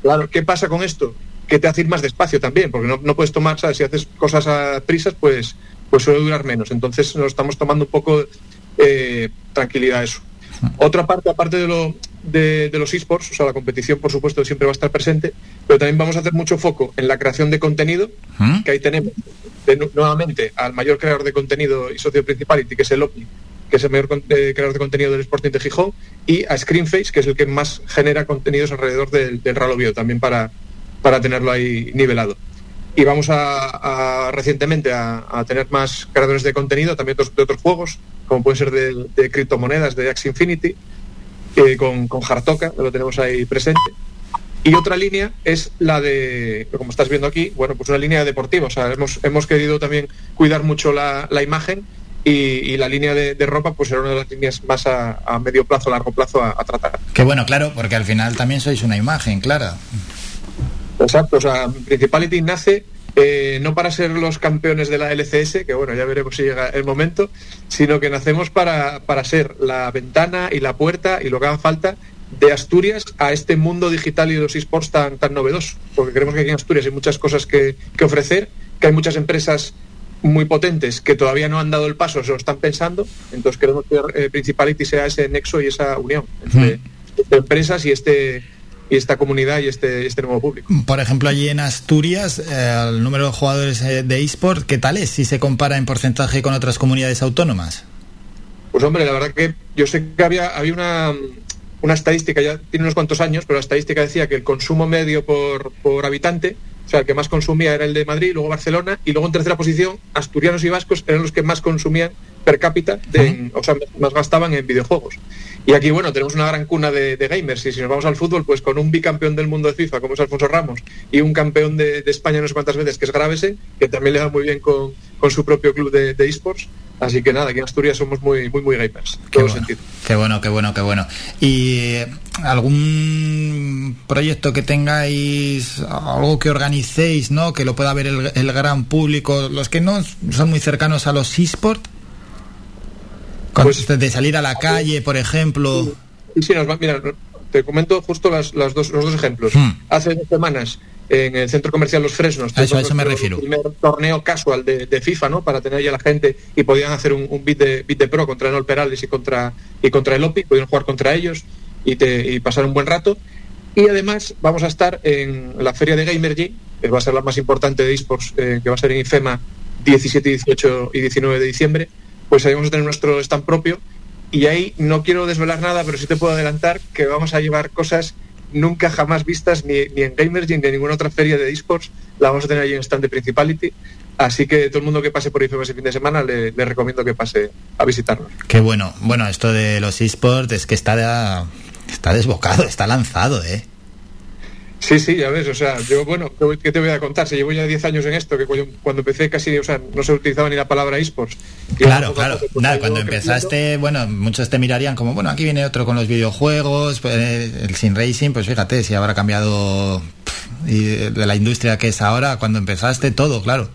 Claro, ¿qué pasa con esto? Que te hace ir más despacio también, porque no, no puedes tomar, ¿sabes? Si haces cosas a prisas, pues, pues suele durar menos. Entonces nos estamos tomando un poco eh, tranquilidad eso. Otra parte, aparte de, lo, de, de los esports, o sea, la competición, por supuesto, siempre va a estar presente, pero también vamos a hacer mucho foco en la creación de contenido, que ahí tenemos de nuevamente al mayor creador de contenido y socio principal, que es el OPI, que es el mayor eh, creador de contenido del Sporting de Gijón, y a Screenface, que es el que más genera contenidos alrededor del, del Rally Oviedo, también para, para tenerlo ahí nivelado. Y vamos a, a- recientemente a, a tener más creadores de contenido, también otros- de otros juegos, como pueden ser de, de criptomonedas, de Axie Infinity, eh, con, con Hartoka, lo tenemos ahí presente. Y otra línea es la de, como estás viendo aquí, bueno, pues una línea deportiva. O sea, hemos, hemos querido también cuidar mucho la, la imagen y, y la línea de, de ropa, pues era una de las líneas más a, a medio plazo, largo plazo a, a tratar. Qué bueno, claro, porque al final también sois una imagen, clara. Exacto, o sea, Principality nace eh, no para ser los campeones de la LCS, que bueno, ya veremos si llega el momento, sino que nacemos para, para ser la ventana y la puerta y lo que haga falta de Asturias a este mundo digital y de los esports tan, tan novedoso. Porque creemos que aquí en Asturias hay muchas cosas que, que ofrecer, que hay muchas empresas muy potentes que todavía no han dado el paso, se lo están pensando, entonces queremos que eh, Principality sea ese nexo y esa unión entre, entre empresas y este esta comunidad y este, este nuevo público. Por ejemplo, allí en Asturias, eh, el número de jugadores eh, de eSport, ¿qué tal es si se compara en porcentaje con otras comunidades autónomas? Pues hombre, la verdad que yo sé que había, había una, una estadística, ya tiene unos cuantos años, pero la estadística decía que el consumo medio por, por habitante, o sea, el que más consumía era el de Madrid, luego Barcelona, y luego en tercera posición, asturianos y vascos eran los que más consumían per cápita, de- o sea, más gastaban en videojuegos. Y aquí, bueno, tenemos una gran cuna de, de gamers, y si nos vamos al fútbol, pues con un bicampeón del mundo de FIFA, como es Alfonso Ramos, y un campeón de, de España no sé cuántas veces, que es Gravesen, que también le va muy bien con, con su propio club de, esports. Así que nada, aquí en Asturias somos muy, muy, muy gamers, en todo sentido. Qué bueno, qué bueno, qué bueno. ¿Y eh, algún proyecto que tengáis, algo que organicéis, ¿no? Que lo pueda ver el, el gran público, los que no son muy cercanos a los eSport? Con- de salir a la calle, por ejemplo. Y sí, nos va, mira, te comento justo las, las dos, los dos ejemplos. Hace dos semanas en el centro comercial Los Fresnos. Hmm. A eso- a tuvimos eso me refiero. primer torneo casual de, de FIFA, ¿no? Para tener ya la gente y podían hacer un, un beat de, beat de pro contra Enol Perales y contra, y contra el OPI, podían jugar contra ellos y, te, y pasar un buen rato. Y además vamos a estar en la feria de Gamergy, que va a ser la más importante de esports, eh, que va a ser en IFEMA 17, 18 y 19 de diciembre. Pues ahí vamos a tener nuestro stand propio y ahí no quiero desvelar nada, pero sí te puedo adelantar que vamos a llevar cosas nunca jamás vistas ni, ni en Gamergy ni en ninguna otra feria de esports. La vamos a tener allí en stand de Principality. Así que todo el mundo que pase por IFEMA ese fin de semana le, le recomiendo que pase a visitarnos. Qué bueno. Bueno, esto de los eSports es que está, está desbocado, está lanzado, ¿eh? Sí, sí, ya ves, o sea, yo, bueno, ¿qué voy- ¿qué te voy a contar? Si llevo ya 10 años en esto, que cuando, cuando empecé casi, o sea, no se utilizaba ni la palabra esports. Claro, claro. Nada, cuando empezaste, bueno, muchos te mirarían como, bueno, aquí viene otro con los videojuegos, pues, eh, el sin racing, pues fíjate, si habrá cambiado pff, y de la industria que es ahora, cuando empezaste, todo, claro.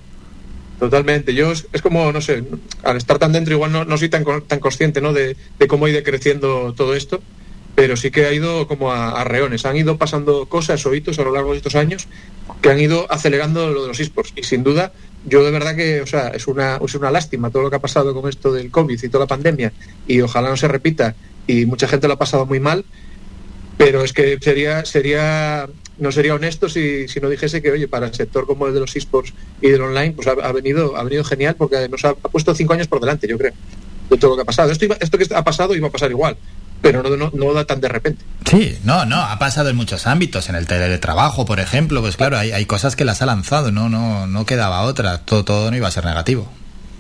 Totalmente. Yo es, es como, no sé, al estar tan dentro igual no, no soy tan, tan consciente ¿no? de, de cómo ha ido creciendo todo esto, pero sí que ha ido como a, a reones. Han ido pasando cosas o hitos a lo largo de estos años que han ido acelerando lo de los esports. Y sin duda, yo de verdad que, o sea, es una, es una lástima todo lo que ha pasado con esto del COVID y toda la pandemia, y ojalá no se repita, y mucha gente lo ha pasado muy mal, pero es que sería sería no sería honesto si, si no dijese que oye para el sector como el de los esports y del online pues ha, venido ha venido genial porque nos ha, puesto cinco años por delante yo creo de todo lo que ha pasado esto esto que ha pasado iba a pasar igual pero no, no, no da tan de repente Sí, no, no, ha pasado en muchos ámbitos, en el teletrabajo, por ejemplo, pues claro, hay, hay cosas que las ha lanzado, no, no, no quedaba otra, todo, todo no iba a ser negativo.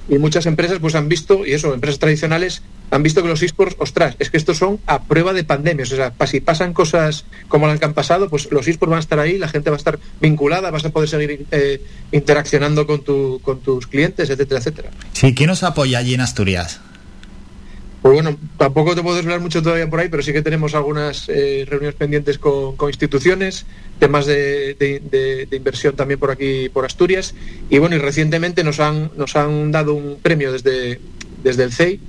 y muchas empresas pues han visto y eso empresas tradicionales han visto que los esports ostras es que estos son a prueba de pandemias o sea si pasan cosas como las que han pasado pues los esports van a estar ahí la gente va a estar vinculada vas a poder seguir eh, interaccionando con tu con tus clientes etcétera etcétera Sí, ¿quién os apoya allí en Asturias? Pues bueno, tampoco te puedo desvelar mucho todavía por ahí, pero sí que tenemos algunas eh, reuniones pendientes con, con instituciones, temas de, de- de- de inversión también por aquí, por Asturias. Y bueno, y recientemente nos han, nos han dado un premio desde, desde el CEI,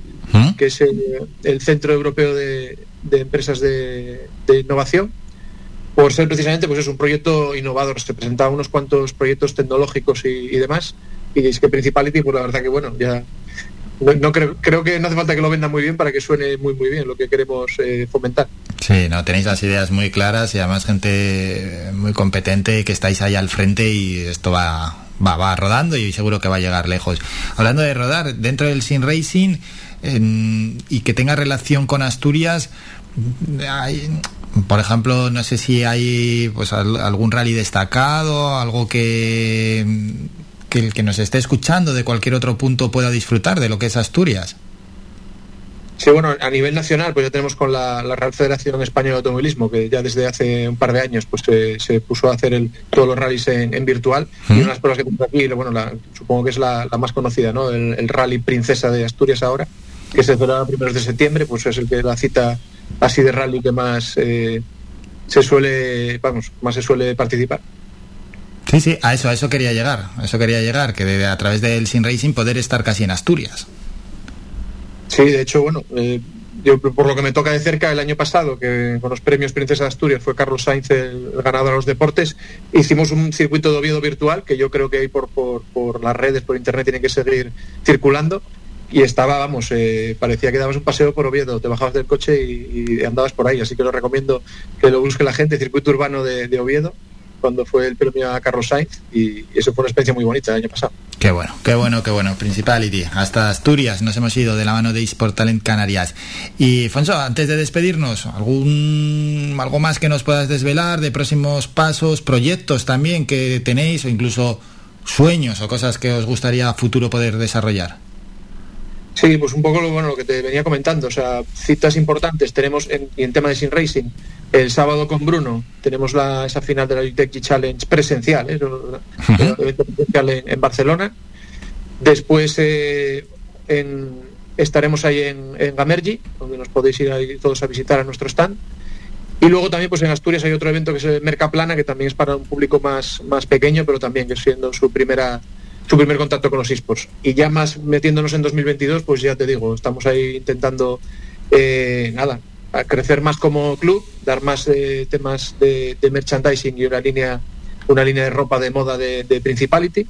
que es el, el Centro Europeo de, de Empresas de, de Innovación, por ser precisamente pues es un proyecto innovador. Se presentaban unos cuantos proyectos tecnológicos y, y demás. Y es que Principality, pues la verdad que bueno, ya no, creo, creo que no hace falta que lo vendan muy bien para que suene muy muy bien lo que queremos eh, fomentar. Sí, no, tenéis las ideas muy claras y además gente muy competente que estáis ahí al frente y esto va, va, va rodando y seguro que va a llegar lejos. Hablando de rodar, dentro del Sin Racing y que tenga relación con Asturias, hay, por ejemplo, no sé si hay pues al- algún rally destacado, algo que, que el que nos esté escuchando de cualquier otro punto pueda disfrutar de lo que es Asturias. Sí, bueno, a nivel nacional, pues ya tenemos con la, la Real Federación Española de Automovilismo, que ya desde hace un par de años pues se, se puso a hacer el, todos los rallies en, en virtual. Y una de las pruebas que tenemos aquí, bueno, la- supongo que es la, la más conocida, ¿no? El, el Rally Princesa de Asturias ahora, que se celebra a primeros de septiembre, pues es el que la cita así de rally que más eh, se suele, vamos, más se suele participar. Sí, sí, a eso, a eso quería llegar, a eso quería llegar, que de- a través del Sin Racing poder estar casi en Asturias. Sí, de hecho, bueno, eh, yo por lo que me toca de cerca, el año pasado, que con los premios Princesa de Asturias fue Carlos Sainz el, ganador de los deportes, hicimos un circuito de Oviedo virtual, que yo creo que ahí por, por, por las redes, por internet, tiene que seguir circulando. Y estaba, vamos, eh, parecía que dabas un paseo por Oviedo, te bajabas del coche y, andabas por ahí. Así que lo recomiendo que lo busque la gente, circuito urbano de Oviedo, cuando fue el premio a Carlos Sainz. Y, eso fue una experiencia muy bonita el año pasado. Qué bueno, qué bueno, qué bueno. Principality. Hasta Asturias nos hemos ido de la mano de eSport Talent Canarias. Y, Fonso, antes de despedirnos, ¿algún, ¿algo más que nos puedas desvelar de próximos pasos, proyectos también que tenéis o incluso sueños o cosas que os gustaría a futuro poder desarrollar? Sí, pues un poco lo, bueno, lo que te venía comentando, o sea, citas importantes tenemos en, y en tema de Sin Racing. El sábado con Bruno tenemos la, esa final de la UTEC Challenge presencial, ¿eh? El evento presencial en, en Barcelona. Después eh, en- estaremos ahí en, en Gamergy, donde nos podéis ir ahí todos a visitar a nuestro stand. Y luego también pues en Asturias hay otro evento que es el Mercaplana, que también es para un público más, más pequeño, pero también que siendo su primera su primer contacto con los esports. Y ya más metiéndonos en 2022, pues ya te digo, estamos ahí intentando, eh, nada, a crecer más como club, dar más eh, temas de, merchandising y una línea, una línea de ropa de moda de, Principality.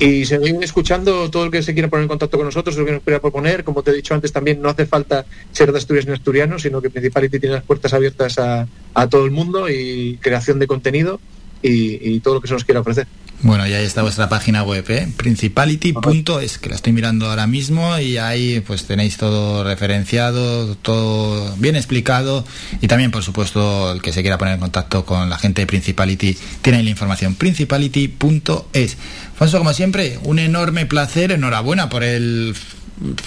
Y seguir escuchando todo el que se quiera poner en contacto con nosotros, lo que nos quiera proponer. Como te he dicho antes, también no hace falta ser de Asturias ni asturiano, sino que Principality tiene las puertas abiertas a, todo el mundo y creación de contenido y todo lo que se nos quiera ofrecer. Bueno, y ahí está vuestra página web, ¿eh? principality.es, que la estoy mirando ahora mismo y ahí pues tenéis todo referenciado, todo bien explicado y también, por supuesto, el que se quiera poner en contacto con la gente de Principality tiene la información, principality.es. Fonso, como siempre, un enorme placer, enhorabuena por el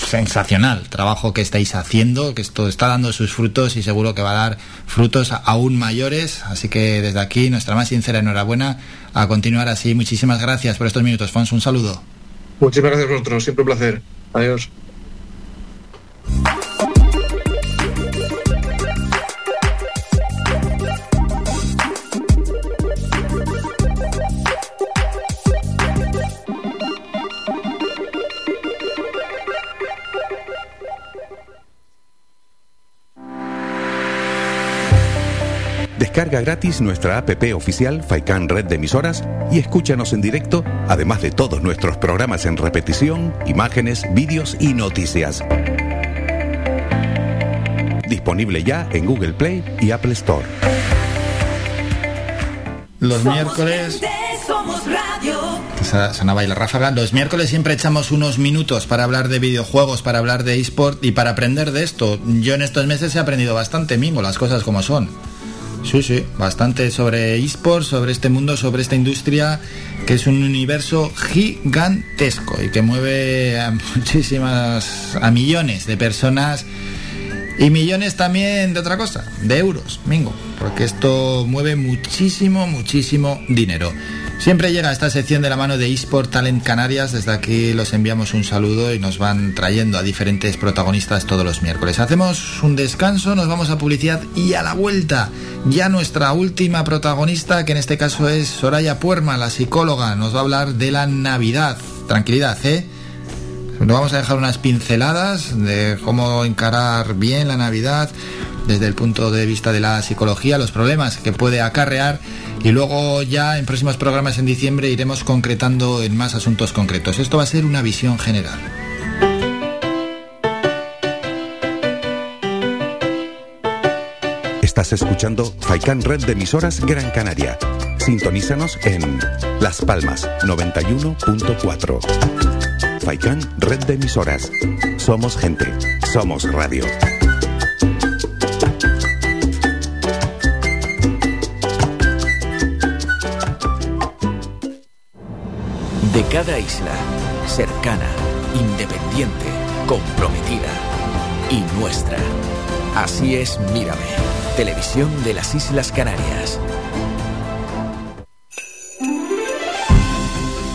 sensacional trabajo que estáis haciendo, que esto está dando sus frutos y seguro que va a dar frutos aún mayores. Así que desde aquí nuestra más sincera enhorabuena a continuar así. Muchísimas gracias por estos minutos, Fons. Un saludo. Muchísimas gracias a vosotros, siempre un placer. Adiós. Descarga gratis nuestra app oficial Faikan Red de Emisoras y escúchanos en directo, además de todos nuestros programas en repetición, imágenes, vídeos y noticias. Disponible ya en Google Play y Apple Store. Los miércoles... Gente, somos radio. Sonaba la ráfaga. Los miércoles siempre echamos unos minutos para hablar de videojuegos, para hablar de eSport y para aprender de esto. Yo en estos meses he aprendido bastante, Mingo, las cosas como son. Sí, sí, bastante sobre eSport, sobre este mundo, sobre esta industria que es un universo gigantesco y que mueve a muchísimas, a millones de personas y millones también de otra cosa, de euros, Mingo, porque esto mueve muchísimo, muchísimo dinero. Siempre llega esta sección de la mano de eSport Talent Canarias, desde aquí los enviamos un saludo y nos van trayendo a diferentes protagonistas todos los miércoles. Hacemos un descanso, nos vamos a publicidad y a la vuelta ya nuestra última protagonista, que en este caso es Soraya Puerma, la psicóloga, nos va a hablar de la Navidad. Tranquilidad, ¿eh? Nos vamos a dejar unas pinceladas de cómo encarar bien la Navidad desde el punto de vista de la psicología, los problemas que puede acarrear y luego ya en próximos programas en diciembre iremos concretando en más asuntos concretos. Esto va a ser una visión general. Estás escuchando Faikan Red de Emisoras Gran Canaria. Sintonízanos en Las Palmas 91.4. Faikan Red de Emisoras. Somos gente. Somos radio. De cada isla, cercana, independiente, comprometida y nuestra. Así es Mírame, televisión de las Islas Canarias.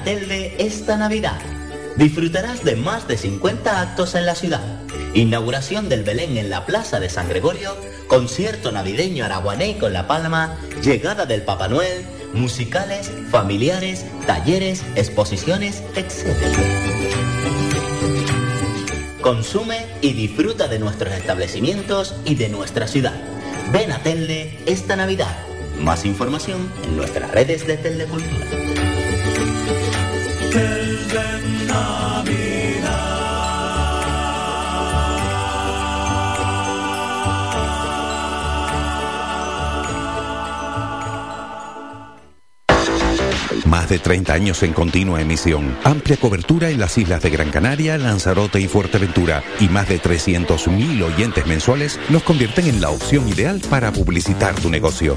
Ven a Telde esta Navidad. Disfrutarás de más de 50 actos en la ciudad. Inauguración del Belén en la Plaza de San Gregorio, concierto navideño araguané con La Palma, llegada del Papá Noel, musicales, familiares, talleres, exposiciones, etc. Consume y disfruta de nuestros establecimientos y de nuestra ciudad. Ven a Telde esta Navidad. Más información en nuestras redes de Telecultura. Más de 30 años en continua emisión, amplia cobertura en las islas de Gran Canaria, Lanzarote y Fuerteventura y más de 300.000 oyentes mensuales nos convierten en la opción ideal para publicitar tu negocio.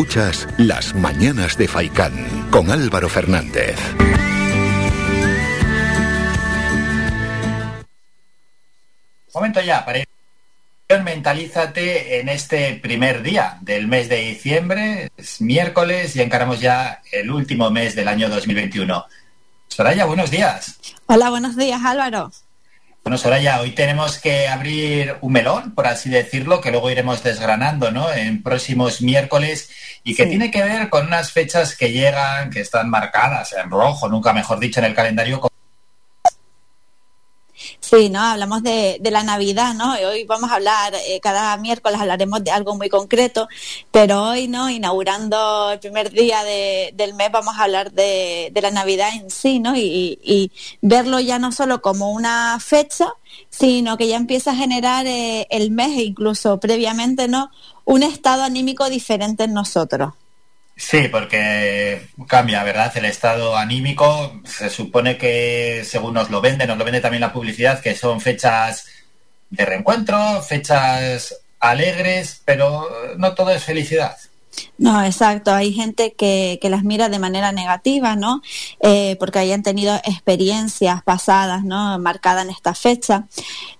Escuchas Las Mañanas de Faicán con Álvaro Fernández. Momento ya para ir. Mentalízate en este primer día del mes de diciembre, es miércoles y encaramos ya el último mes del año 2021. Soraya, buenos días. Hola, buenos días Álvaro. Bueno, Soraya, hoy tenemos que abrir un melón, por así decirlo, que luego iremos desgranando ¿no? en próximos miércoles y que Sí. tiene que ver con unas fechas que llegan, que están marcadas en rojo, nunca mejor dicho, en el calendario. Sí, ¿no? Hablamos de, de la Navidad, ¿no? Hoy vamos a hablar, eh, cada miércoles hablaremos de algo muy concreto, pero hoy, ¿no? Inaugurando el primer día de- del mes, vamos a hablar de, de la Navidad en sí, ¿no? Y, y verlo ya no solo como una fecha, sino que ya empieza a generar eh, el mes e incluso previamente, ¿no? Un estado anímico diferente en nosotros. Sí, porque cambia, ¿verdad? El estado anímico se supone que, según nos lo vende, nos lo vende también la publicidad, que son fechas de reencuentro, fechas alegres, pero no todo es felicidad. No, exacto. Hay gente que, que las mira de manera negativa, ¿no? Eh, porque hayan tenido experiencias pasadas, ¿no? Marcadas en esta fecha.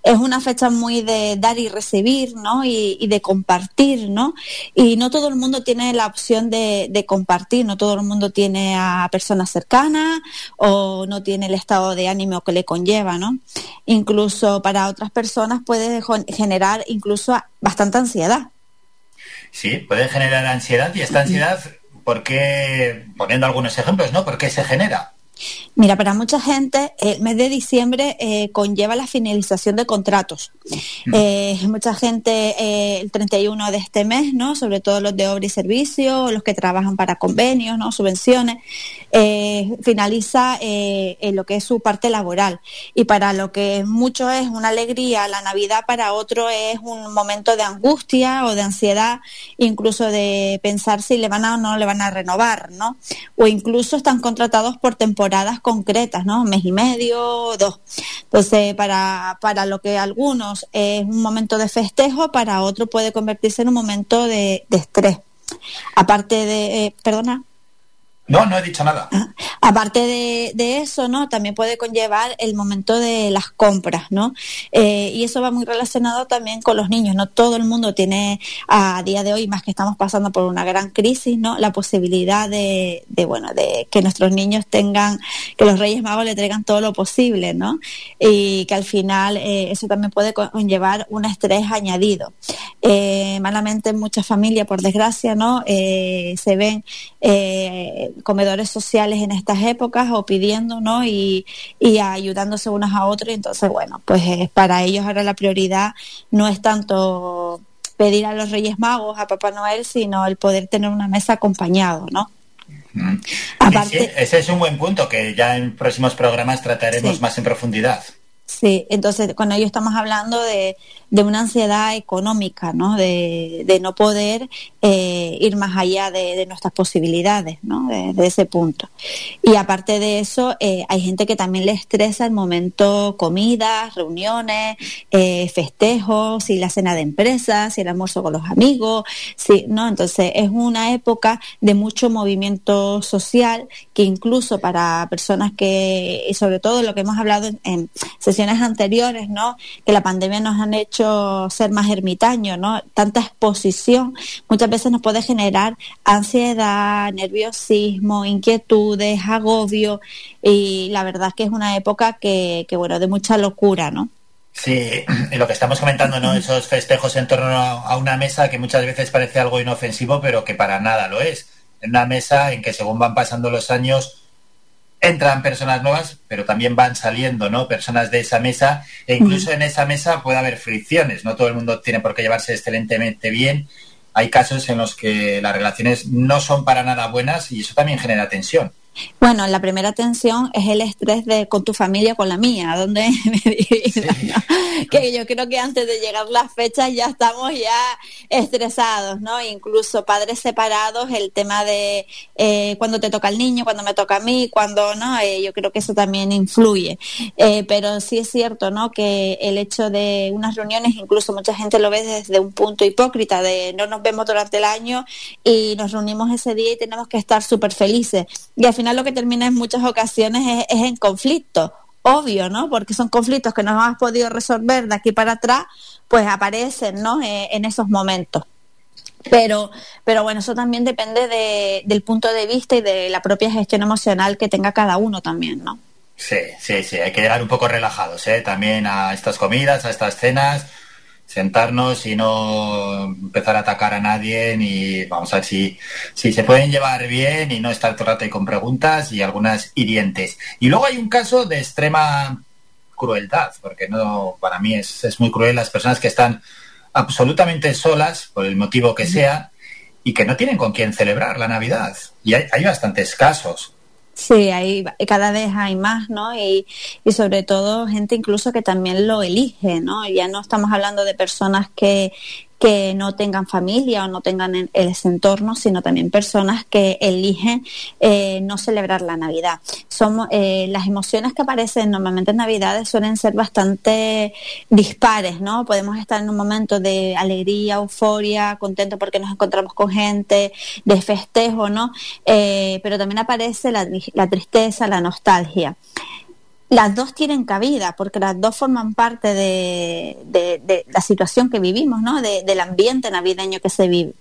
Es una fecha muy de dar y recibir, ¿no? Y, y de compartir, ¿no? Y no todo el mundo tiene la opción de, de compartir, no todo el mundo tiene a personas cercanas o no tiene el estado de ánimo que le conlleva, ¿no? Incluso para otras personas puede generar incluso bastante ansiedad. Sí, puede generar ansiedad y esta ansiedad, ¿por qué? Poniendo algunos ejemplos, ¿no? ¿Por qué se genera? Mira, para mucha gente el mes de diciembre eh, conlleva la finalización de contratos. Eh, mucha gente eh, el 31 de este mes, ¿no? Sobre todo los de obra y servicio, los que trabajan para convenios, ¿no? Subvenciones, eh, finaliza eh, en lo que es su parte laboral. Y para lo que mucho es una alegría, la Navidad para otro es un momento de angustia o de ansiedad, incluso de pensar si le van a o no le van a renovar, ¿no? O incluso están contratados por temporadas concretas, ¿no? Un mes y medio, dos. Entonces, para, para lo que algunos es un momento de festejo, para otro puede convertirse en un momento de, estrés. Aparte de, eh, perdona. No, no he dicho nada. Aparte de, eso, ¿no? También puede conllevar el momento de las compras, ¿no? Eh, y eso va muy relacionado también con los niños, ¿no? Todo el mundo tiene a día de hoy, más que estamos pasando por una gran crisis, ¿no? La posibilidad de, de bueno, de que nuestros niños tengan, que los Reyes Magos le traigan todo lo posible, ¿no? Y que al final eh, eso también puede conllevar un estrés añadido. Eh, malamente en muchas familias, por desgracia, ¿no? Eh, se ven comedores sociales en estas épocas o pidiendo, ¿no? Y, y ayudándose unos a otros. Y entonces, bueno, pues eh, para ellos ahora la prioridad no es tanto pedir a los Reyes Magos, a Papá Noel, sino el poder tener una mesa acompañado, ¿no? Sí, ese es un buen punto que ya en próximos programas trataremos Sí. más en profundidad. Sí, entonces con ello estamos hablando de, de una ansiedad económica, ¿no? De, de no poder eh, ir más allá de, de nuestras posibilidades, ¿no? De, ese punto. Y aparte de eso, eh, hay gente que también le estresa el momento comidas, reuniones, eh, festejos, si la cena de empresa, si el almuerzo con los amigos, sí, ¿no? Entonces es una época de mucho movimiento social que incluso para personas que, y sobre todo lo que hemos hablado en, en sesiones anteriores, ¿no? Que la pandemia nos han hecho ser más ermitaños, ¿no? Tanta exposición muchas veces nos puede generar ansiedad, nerviosismo, inquietudes, agobio y la verdad es que es una época que, que bueno, de mucha locura, ¿no? Sí, y lo que estamos comentando, ¿no? Esos festejos en torno a una mesa que muchas veces parece algo inofensivo, pero que para nada lo es. En una mesa en que según van pasando los años entran personas nuevas, pero también van saliendo, ¿no? Personas de esa mesa e incluso en esa mesa puede haber fricciones, no todo el mundo tiene por qué llevarse excelentemente bien hay casos en los que las relaciones no son para nada buenas y eso también genera tensión. Bueno, la primera tensión es el estrés de con tu familia, con la mía, donde me ¿no? que yo creo que antes de llegar las fechas ya estamos ya estresados, ¿no? Incluso padres separados, el tema de eh, cuando te toca el niño, cuando me toca a mí, cuando no, Eh, yo creo que eso también influye. Eh, pero sí es cierto, ¿no? Que el hecho de unas reuniones, incluso mucha gente lo ve desde un punto hipócrita, de no nos vemos durante el año y nos reunimos ese día y tenemos que estar súper felices. Y al final lo que termina en muchas ocasiones es, en conflicto. Obvio, ¿no? Porque son conflictos que no hemos podido resolver de aquí para atrás, pues aparecen, ¿no? Eh, en esos momentos. Pero, pero bueno, eso también depende de- del punto de vista y de la propia gestión emocional que tenga cada uno también, ¿no? Sí, sí, sí, hay que llegar un poco relajados, ¿eh? También a estas comidas, a estas cenas, sentarnos y no empezar a atacar a nadie y vamos a ver si, si se pueden llevar bien y no estar todo el rato ahí con preguntas y algunas hirientes. Y luego hay un caso de extrema crueldad, porque no, para mí es, es muy cruel las personas que están absolutamente solas, por el motivo que sea, y que no tienen con quién celebrar la Navidad. Y hay, hay bastantes casos. Sí, hay, cada vez hay más, ¿no? Y, y sobre todo gente incluso que también lo elige, ¿no? Ya no estamos hablando de personas que, que no tengan familia o no tengan en- ese entorno, sino también personas que eligen eh, no celebrar la Navidad. Somos, eh, las emociones que aparecen normalmente en Navidades suelen ser bastante dispares, ¿no? Podemos estar en un momento de alegría, euforia, contento porque nos encontramos con gente, de festejo, ¿no? Eh, pero también aparece la tristeza, la nostalgia las dos tienen cabida porque las dos forman parte de, de- de la situación que vivimos, ¿no? De- del ambiente navideño que se vive.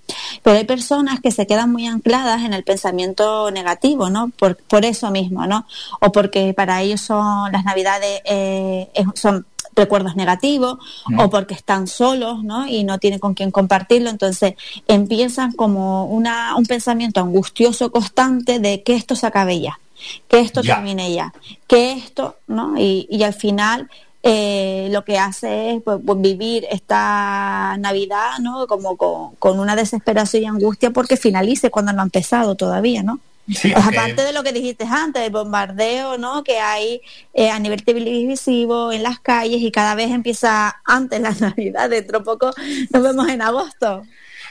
Pero hay personas que se quedan muy ancladas en el pensamiento negativo, ¿no? Por, por eso mismo, ¿no? O porque para ellos son las navidades eh, son recuerdos negativos o porque están solos, ¿no? Y no tienen con quién compartirlo, entonces empiezan como una, un pensamiento angustioso constante de que esto se acabe ya, que esto Ya. termine ya, que esto, ¿no? Y, y al final eh, lo que hace es pues, pues, vivir esta Navidad, ¿no? Como con, con una desesperación y angustia porque finalice cuando no ha empezado todavía, ¿no? Sí, Pues aparte de lo que dijiste antes, el bombardeo ¿no? que hay eh, a nivel televisivo en las calles y cada vez empieza antes la Navidad, dentro de poco nos vemos en agosto.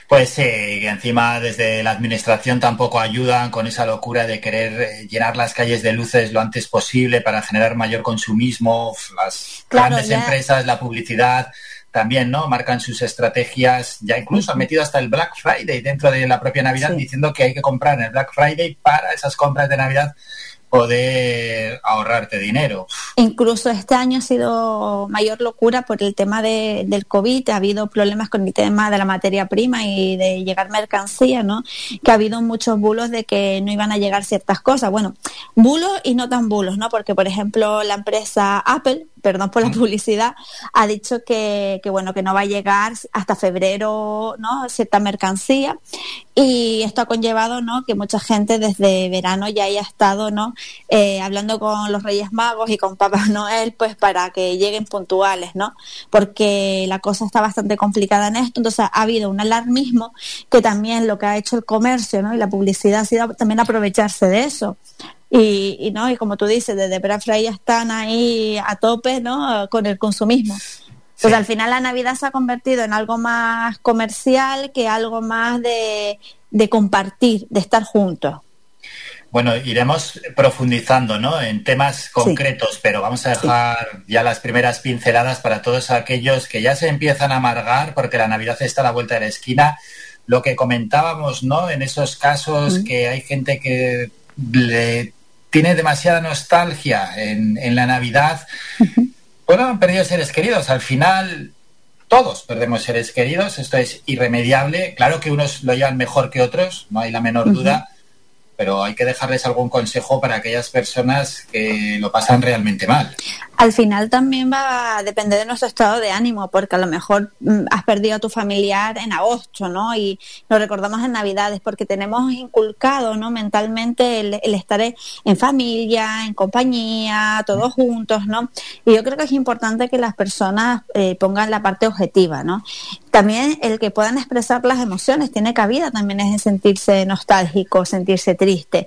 Pues sí, y encima desde la administración tampoco ayudan con esa locura de querer eh, llenar las calles de luces lo antes posible para generar mayor consumismo. Las Claro, grandes ya- empresas, la publicidad también, ¿no? Marcan sus estrategias, ya incluso han metido hasta el Black Friday dentro de la propia Navidad, diciendo que hay que comprar en el Black Friday para esas compras de Navidad poder ahorrarte dinero. Incluso este año ha sido mayor locura por el tema de, del COVID, ha habido problemas con el tema de la materia prima y de llegar mercancía, ¿no? Que ha habido muchos bulos de que no iban a llegar ciertas cosas. Bueno, bulos y no tan bulos, ¿no? Porque, por ejemplo, la empresa Apple, perdón por la publicidad, ha dicho que, que, bueno, que no va a llegar hasta febrero, ¿no? Cierta mercancía. Y esto ha conllevado, ¿no? Que mucha gente desde verano ya haya estado, ¿no? Eh, hablando con los Reyes Magos y con Papá Noel, pues para que lleguen puntuales, ¿no? Porque la cosa está bastante complicada en esto. Entonces ha habido un alarmismo que también lo que ha hecho el comercio, ¿no? Y la publicidad ha sido también aprovecharse de eso. Y, y no, y como tú dices, desde Black Friday ya están ahí a tope, ¿no? Con el consumismo. Pues al final la Navidad se ha convertido en algo más comercial que algo más de, de compartir, de estar juntos. Bueno, iremos profundizando ¿no? en temas concretos, pero vamos a dejar ya las primeras pinceladas para todos aquellos que ya se empiezan a amargar porque la Navidad está a la vuelta de la esquina. Lo que comentábamos, ¿no? En esos casos que hay gente que le tiene demasiada nostalgia en, en la Navidad. Bueno, han perdido seres queridos. Al final, todos perdemos seres queridos. Esto es irremediable. Claro que unos lo llevan mejor que otros, no hay la menor duda pero hay que dejarles algún consejo para aquellas personas que lo pasan realmente mal. Al final también va a depender de nuestro estado de ánimo, porque a lo mejor mm, has perdido a tu familiar en agosto, ¿no? Y lo recordamos en Navidades, porque tenemos inculcado, ¿no? Mentalmente el, estar en familia, en compañía, todos juntos, ¿no? Y yo creo que es importante que las personas eh, pongan la parte objetiva, ¿no? También el que puedan expresar las emociones tiene cabida, también es en sentirse nostálgico, sentirse triste.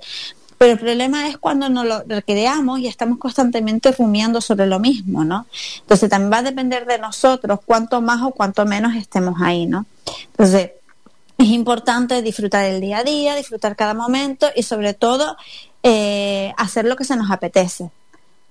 Pero el problema es cuando nos lo recreamos y estamos constantemente rumiando sobre lo mismo, ¿no? Entonces también va a depender de nosotros cuánto más o cuánto menos estemos ahí, ¿no? Entonces, es importante disfrutar el día a día, disfrutar cada momento y sobre todo eh, hacer lo que se nos apetece.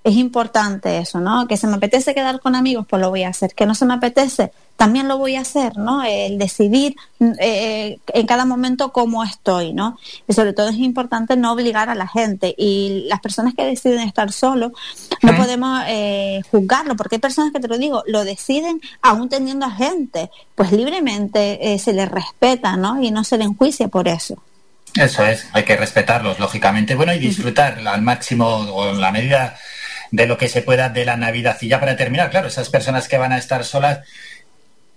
Es importante eso, ¿no? Que se me apetece quedar con amigos, pues lo voy a hacer. Que no se me apetece, también lo voy a hacer, ¿no? El decidir eh, en cada momento cómo estoy, ¿no? Y sobre todo es importante no obligar a la gente. Y las personas que deciden estar solos, no podemos eh, juzgarlo, porque hay personas que te lo digo, lo deciden aún teniendo a gente, pues libremente eh, se les respeta, ¿no? Y no se le enjuicia por eso. Eso es, hay que respetarlos, lógicamente. Bueno, y disfrutar al máximo o en la medida de lo que se pueda de la Navidad. Y ya para terminar, claro, esas personas que van a estar solas,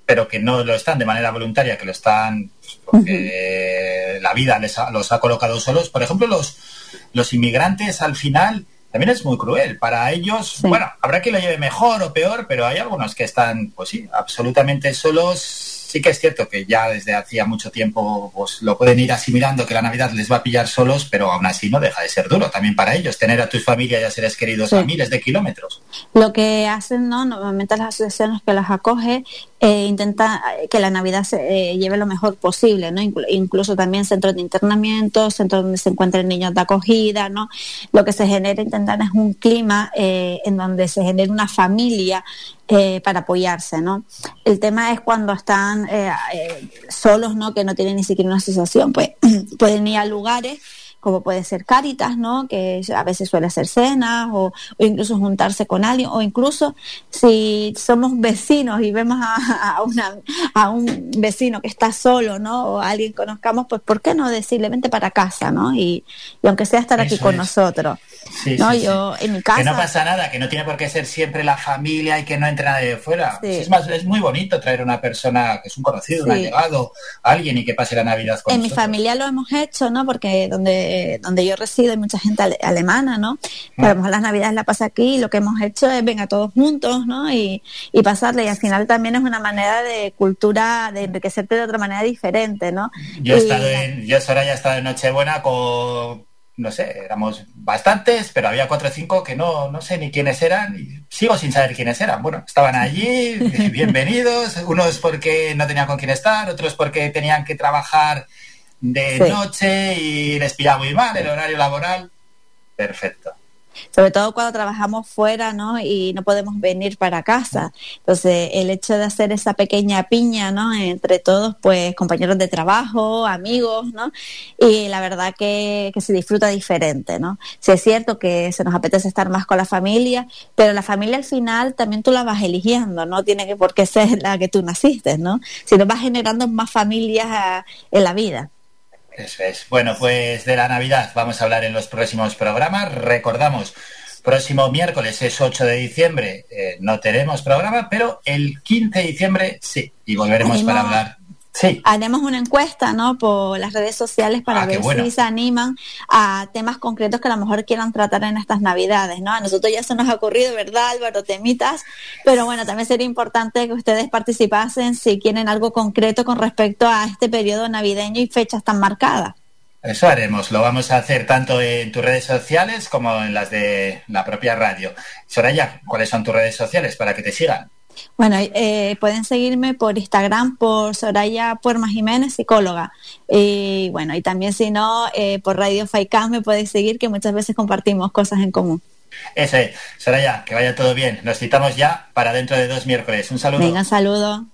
pero que no lo están de manera voluntaria, que lo están porque la vida les ha- los ha colocado solos. Por ejemplo, los, los inmigrantes al final también es muy cruel. Para ellos, bueno, habrá que lo lleve mejor o peor, pero hay algunos que están, pues sí, absolutamente solos. Sí que es cierto que ya desde hacía mucho tiempo pues, lo pueden ir asimilando que la Navidad les va a pillar solos, pero aún así no deja de ser duro también para ellos tener a tu familia y a seres queridos a miles de kilómetros. Lo que hacen, ¿no? Normalmente las asociaciones que las acoge eh, intentan eh, que la Navidad se eh, lleve lo mejor posible, ¿no? Inclu- incluso también centros de internamiento, centros donde se encuentren niños de acogida, ¿no? Lo que se genera, intentar es un clima eh, en donde se genere una familia para apoyarse, ¿no? El tema es cuando están solos, ¿no? Que no tienen ni siquiera una asociación, pues pueden ir a lugares como puede ser Cáritas, ¿no? Que a veces suele hacer cenas o, o incluso juntarse con alguien o incluso si somos vecinos y vemos a, a una, a un vecino que está solo, ¿no? O a alguien que conozcamos, pues ¿por qué no decirle vente para casa, ¿no? Y, y aunque sea estar aquí con es. nosotros, Sí, ¿no? sí, sí. Yo en mi casa Que no pasa nada, que no tiene por qué ser siempre la familia y que no entre nadie de fuera. Es más, es muy bonito traer a una persona que es un conocido, un allegado, alguien y que pase la Navidad con en mi familia lo hemos hecho, ¿no? Porque donde, donde yo resido hay mucha gente ale- alemana, ¿no? Que Mm. a lo mejor las navidades la pasa aquí y lo que hemos hecho es venga todos juntos, ¿no? Y, y pasarle. Y al final también es una manera de cultura, de enriquecerte de otra manera diferente, ¿no? Yo he estado en, yo Soraya he estado en Nochebuena con, no sé, éramos bastantes, pero había cuatro o cinco que no, no sé ni quiénes eran y sigo sin saber quiénes eran. Bueno, estaban allí, bienvenidos, unos porque no tenían con quién estar, otros porque tenían que trabajar de Sí. noche y les pillaba muy mal el horario laboral. Perfecto. sobre todo cuando trabajamos fuera, ¿no? Y no podemos venir para casa. Entonces, el hecho de hacer esa pequeña piña, ¿no? Entre todos, pues compañeros de trabajo, amigos, ¿no? Y la verdad que, que se disfruta diferente, ¿no? Sí es cierto que se nos apetece estar más con la familia, pero la familia al final también tú la vas eligiendo, no tiene que por qué ser la que tú naciste, ¿no? Sino vas generando más familias ah, en la vida. Eso es. Bueno, pues de la Navidad vamos a hablar en los próximos programas. Recordamos, próximo miércoles es 8 de diciembre, eh, no tenemos programa, pero el 15 de diciembre sí, y volveremos para hablar. Sí, Haremos una encuesta, ¿no? Por las redes sociales para Ah, ver bueno. si se animan a temas concretos que a lo mejor quieran tratar en estas Navidades, ¿no? A nosotros ya se nos ha ocurrido, ¿verdad, Álvaro? Temitas, pero bueno, también sería importante que ustedes participasen si quieren algo concreto con respecto a este periodo navideño y fechas tan marcadas. eso haremos. Lo vamos a hacer tanto en tus redes sociales como en las de la propia radio. Soraya, ¿cuáles son tus redes sociales para que te sigan? Bueno, eh, pueden seguirme por Instagram por Soraya Puerma Jiménez, psicóloga. Y bueno, y también si no, eh, por Radio Faicán me podéis seguir, que muchas veces compartimos cosas en común. Eso es. Soraya, que vaya todo bien. Nos citamos ya para dentro de dos miércoles. Un saludo. Venga, saludo.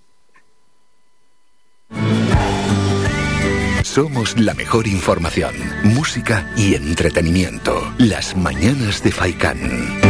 Somos la mejor información, música y entretenimiento. Las mañanas de Faikán.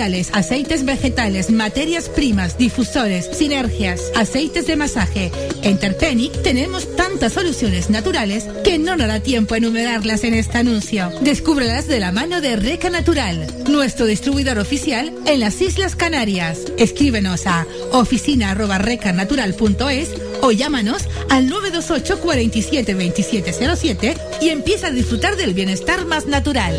Aceites vegetales, materias primas, difusores, sinergias, aceites de masaje. En Terpenic tenemos tantas soluciones naturales que no nos da tiempo a enumerarlas en este anuncio. Descúbrelas de la mano de Reca Natural, nuestro distribuidor oficial en las Islas Canarias. Escríbenos a oficina@recanatural.es o llámanos al 928 47 2707 y empieza a disfrutar del bienestar más natural.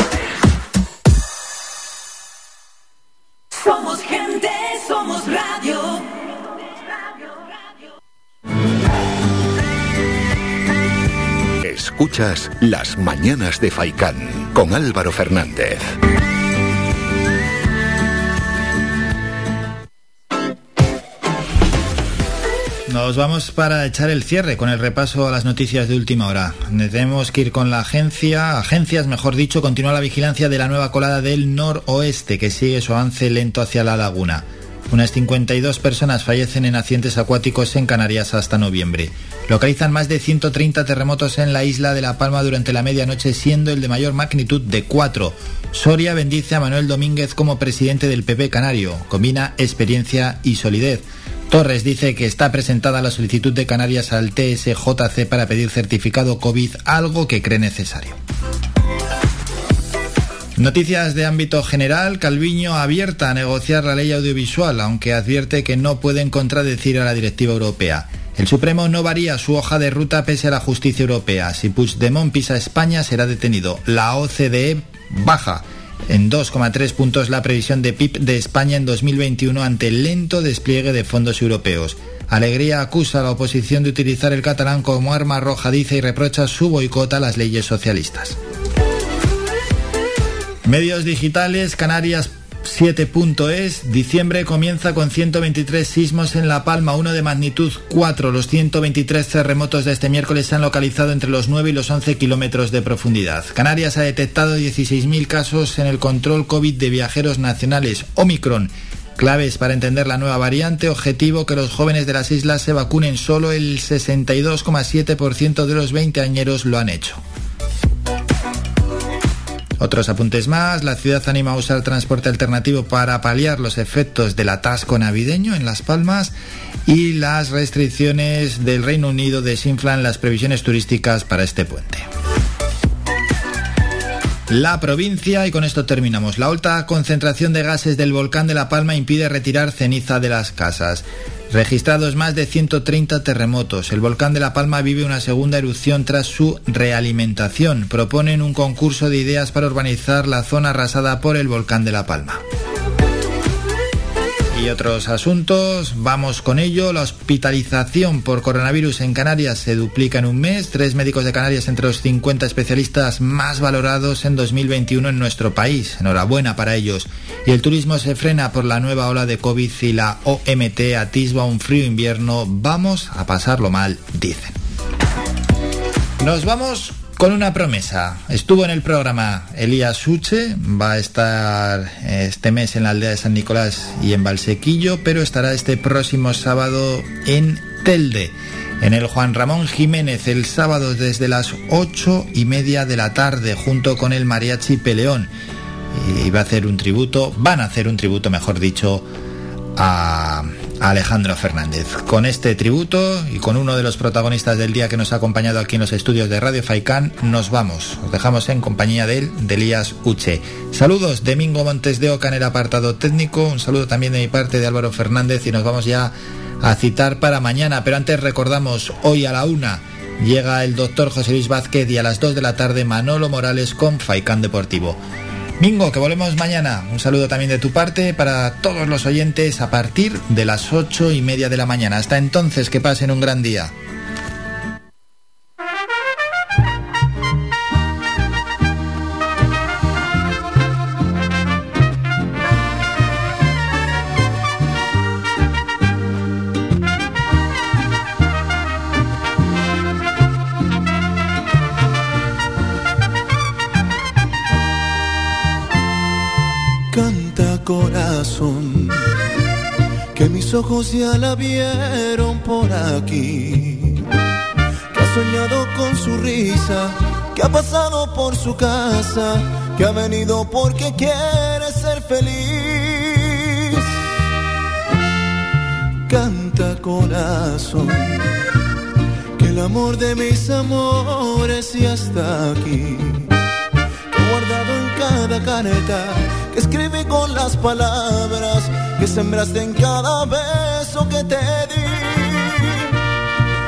Escuchas Las Mañanas de Faicán con Álvaro Fernández. Nos vamos para echar el cierre con el repaso a las noticias de última hora. Tenemos que ir con la agencia, agencias mejor dicho, continúa la vigilancia de la nueva colada del noroeste que sigue su avance lento hacia la laguna. Unas 52 personas fallecen en accidentes acuáticos en Canarias hasta noviembre. Localizan más de 130 terremotos en la isla de La Palma durante la medianoche, siendo el de mayor magnitud de 4. Soria bendice a Manuel Domínguez como presidente del PP Canario. Combina experiencia y solidez. Torres dice que está presentada la solicitud de Canarias al TSJC para pedir certificado COVID, algo que cree necesario. Noticias de ámbito general, Calviño abierta a negociar la ley audiovisual, aunque advierte que no pueden contradecir a la directiva europea. El Supremo no varía su hoja de ruta pese a la justicia europea. Si Puigdemont pisa España, será detenido. La OCDE baja en 2,3 puntos la previsión de PIB de España en 2021 ante el lento despliegue de fondos europeos. Alegría acusa a la oposición de utilizar el catalán como arma arrojadiza y reprocha su boicot a las leyes socialistas. Medios digitales, Canarias 7.es, diciembre comienza con 123 sismos en La Palma, uno de magnitud 4. Los 123 terremotos de este miércoles se han localizado entre los 9 y los 11 kilómetros de profundidad. Canarias ha detectado 16.000 casos en el control COVID de viajeros nacionales. Omicron. Claves para entender la nueva variante. Objetivo que los jóvenes de las islas se vacunen. Solo el 62,7% de los 20 añeros lo han hecho. Otros apuntes más, la ciudad anima a usar transporte alternativo para paliar los efectos del atasco navideño en Las Palmas y las restricciones del Reino Unido desinflan las previsiones turísticas para este puente. La provincia, y con esto terminamos, la alta concentración de gases del volcán de La Palma impide retirar ceniza de las casas. Registrados más de 130 terremotos. El volcán de La Palma vive una segunda erupción tras su realimentación. Proponen un concurso de ideas para urbanizar la zona arrasada por el volcán de La Palma. Y otros asuntos, vamos con ello. La hospitalización por coronavirus en Canarias se duplica en un mes. Tres médicos de Canarias entre los 50 especialistas más valorados en 2021 en nuestro país. Enhorabuena para ellos. Y el turismo se frena por la nueva ola de COVID y la OMT atisba un frío invierno. Vamos a pasarlo mal, dicen. Nos vamos con una promesa. Estuvo en el programa Elías Suche, va a estar este mes en la aldea de San Nicolás y en Valsequillo, pero estará este próximo sábado en Telde, en el Juan Ramón Jiménez, el sábado desde las ocho y media de la tarde, junto con el Mariachi Peleón. Y va a hacer un tributo, van a hacer un tributo, mejor dicho, a Alejandro Fernández. Con este tributo y con uno de los protagonistas del día que nos ha acompañado aquí en los estudios de Radio Faicán, nos vamos. Os dejamos en compañía de él, de Elías Uche. Saludos, Domingo Montes de Oca en el apartado técnico. Un saludo también de mi parte de Álvaro Fernández y nos vamos ya a citar para mañana. Pero antes recordamos hoy a la una llega el doctor José Luis Vázquez y a las 2 de la tarde Manolo Morales con Faicán Deportivo. Mingo, que volvemos mañana. Un saludo también de tu parte para todos los oyentes a partir de las ocho y media de la mañana. Hasta entonces, que pasen un gran día. Ojos ya la vieron por aquí. Que ha soñado con su risa, que ha pasado por su casa, que ha venido porque quiere ser feliz. Canta corazón, que el amor de mis amores ya está aquí. Que guardado en cada careta que escribí con las palabras que sembraste en cada beso que te di.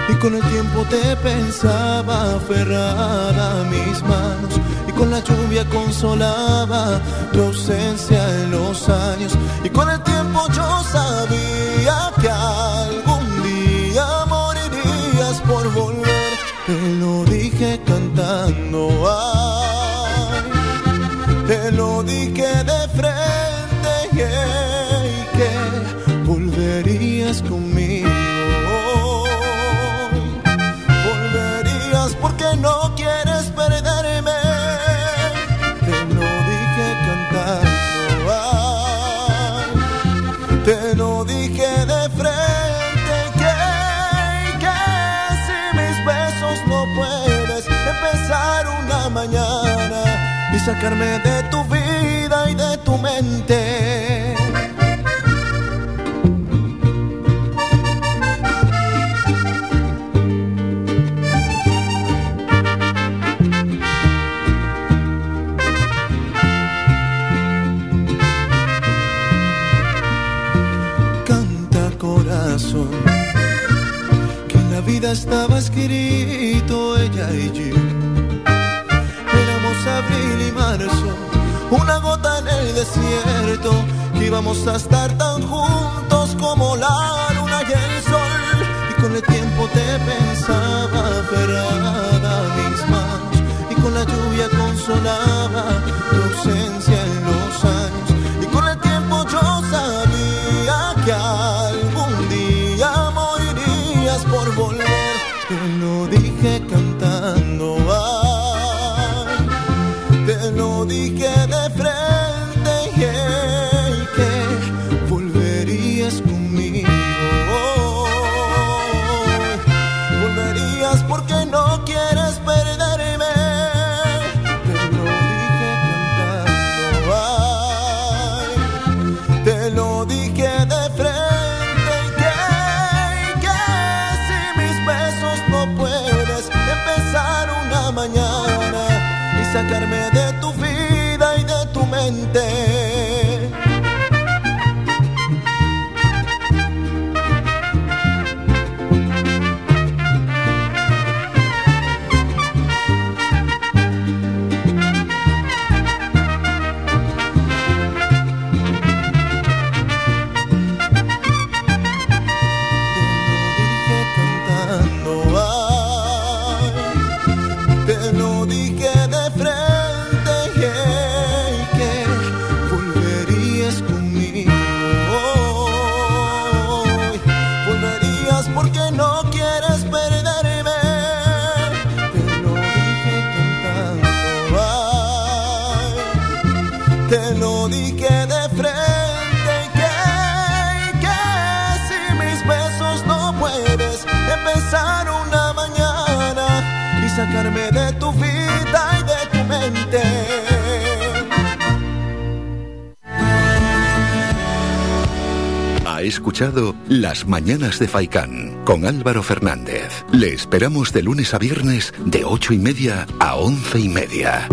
Y con el tiempo te pensaba aferrada a mis manos y con la lluvia consolaba tu ausencia en los años. Y con el tiempo yo sabía que algún día morirías por volver. Te lo dije cantando. Ay, te lo dije de frente sacarme de tu vida y de tu mente. Canta corazón, que en la vida estaba escrito ella y yo una gota en el desierto, que íbamos a estar tan juntos como la luna y el sol. Y con el tiempo te pensaba aferrada a mis manos, y con la lluvia consolaba escuchado Las Mañanas de Faicán con Álvaro Fernández. Le esperamos de lunes a viernes de ocho y media a once y media.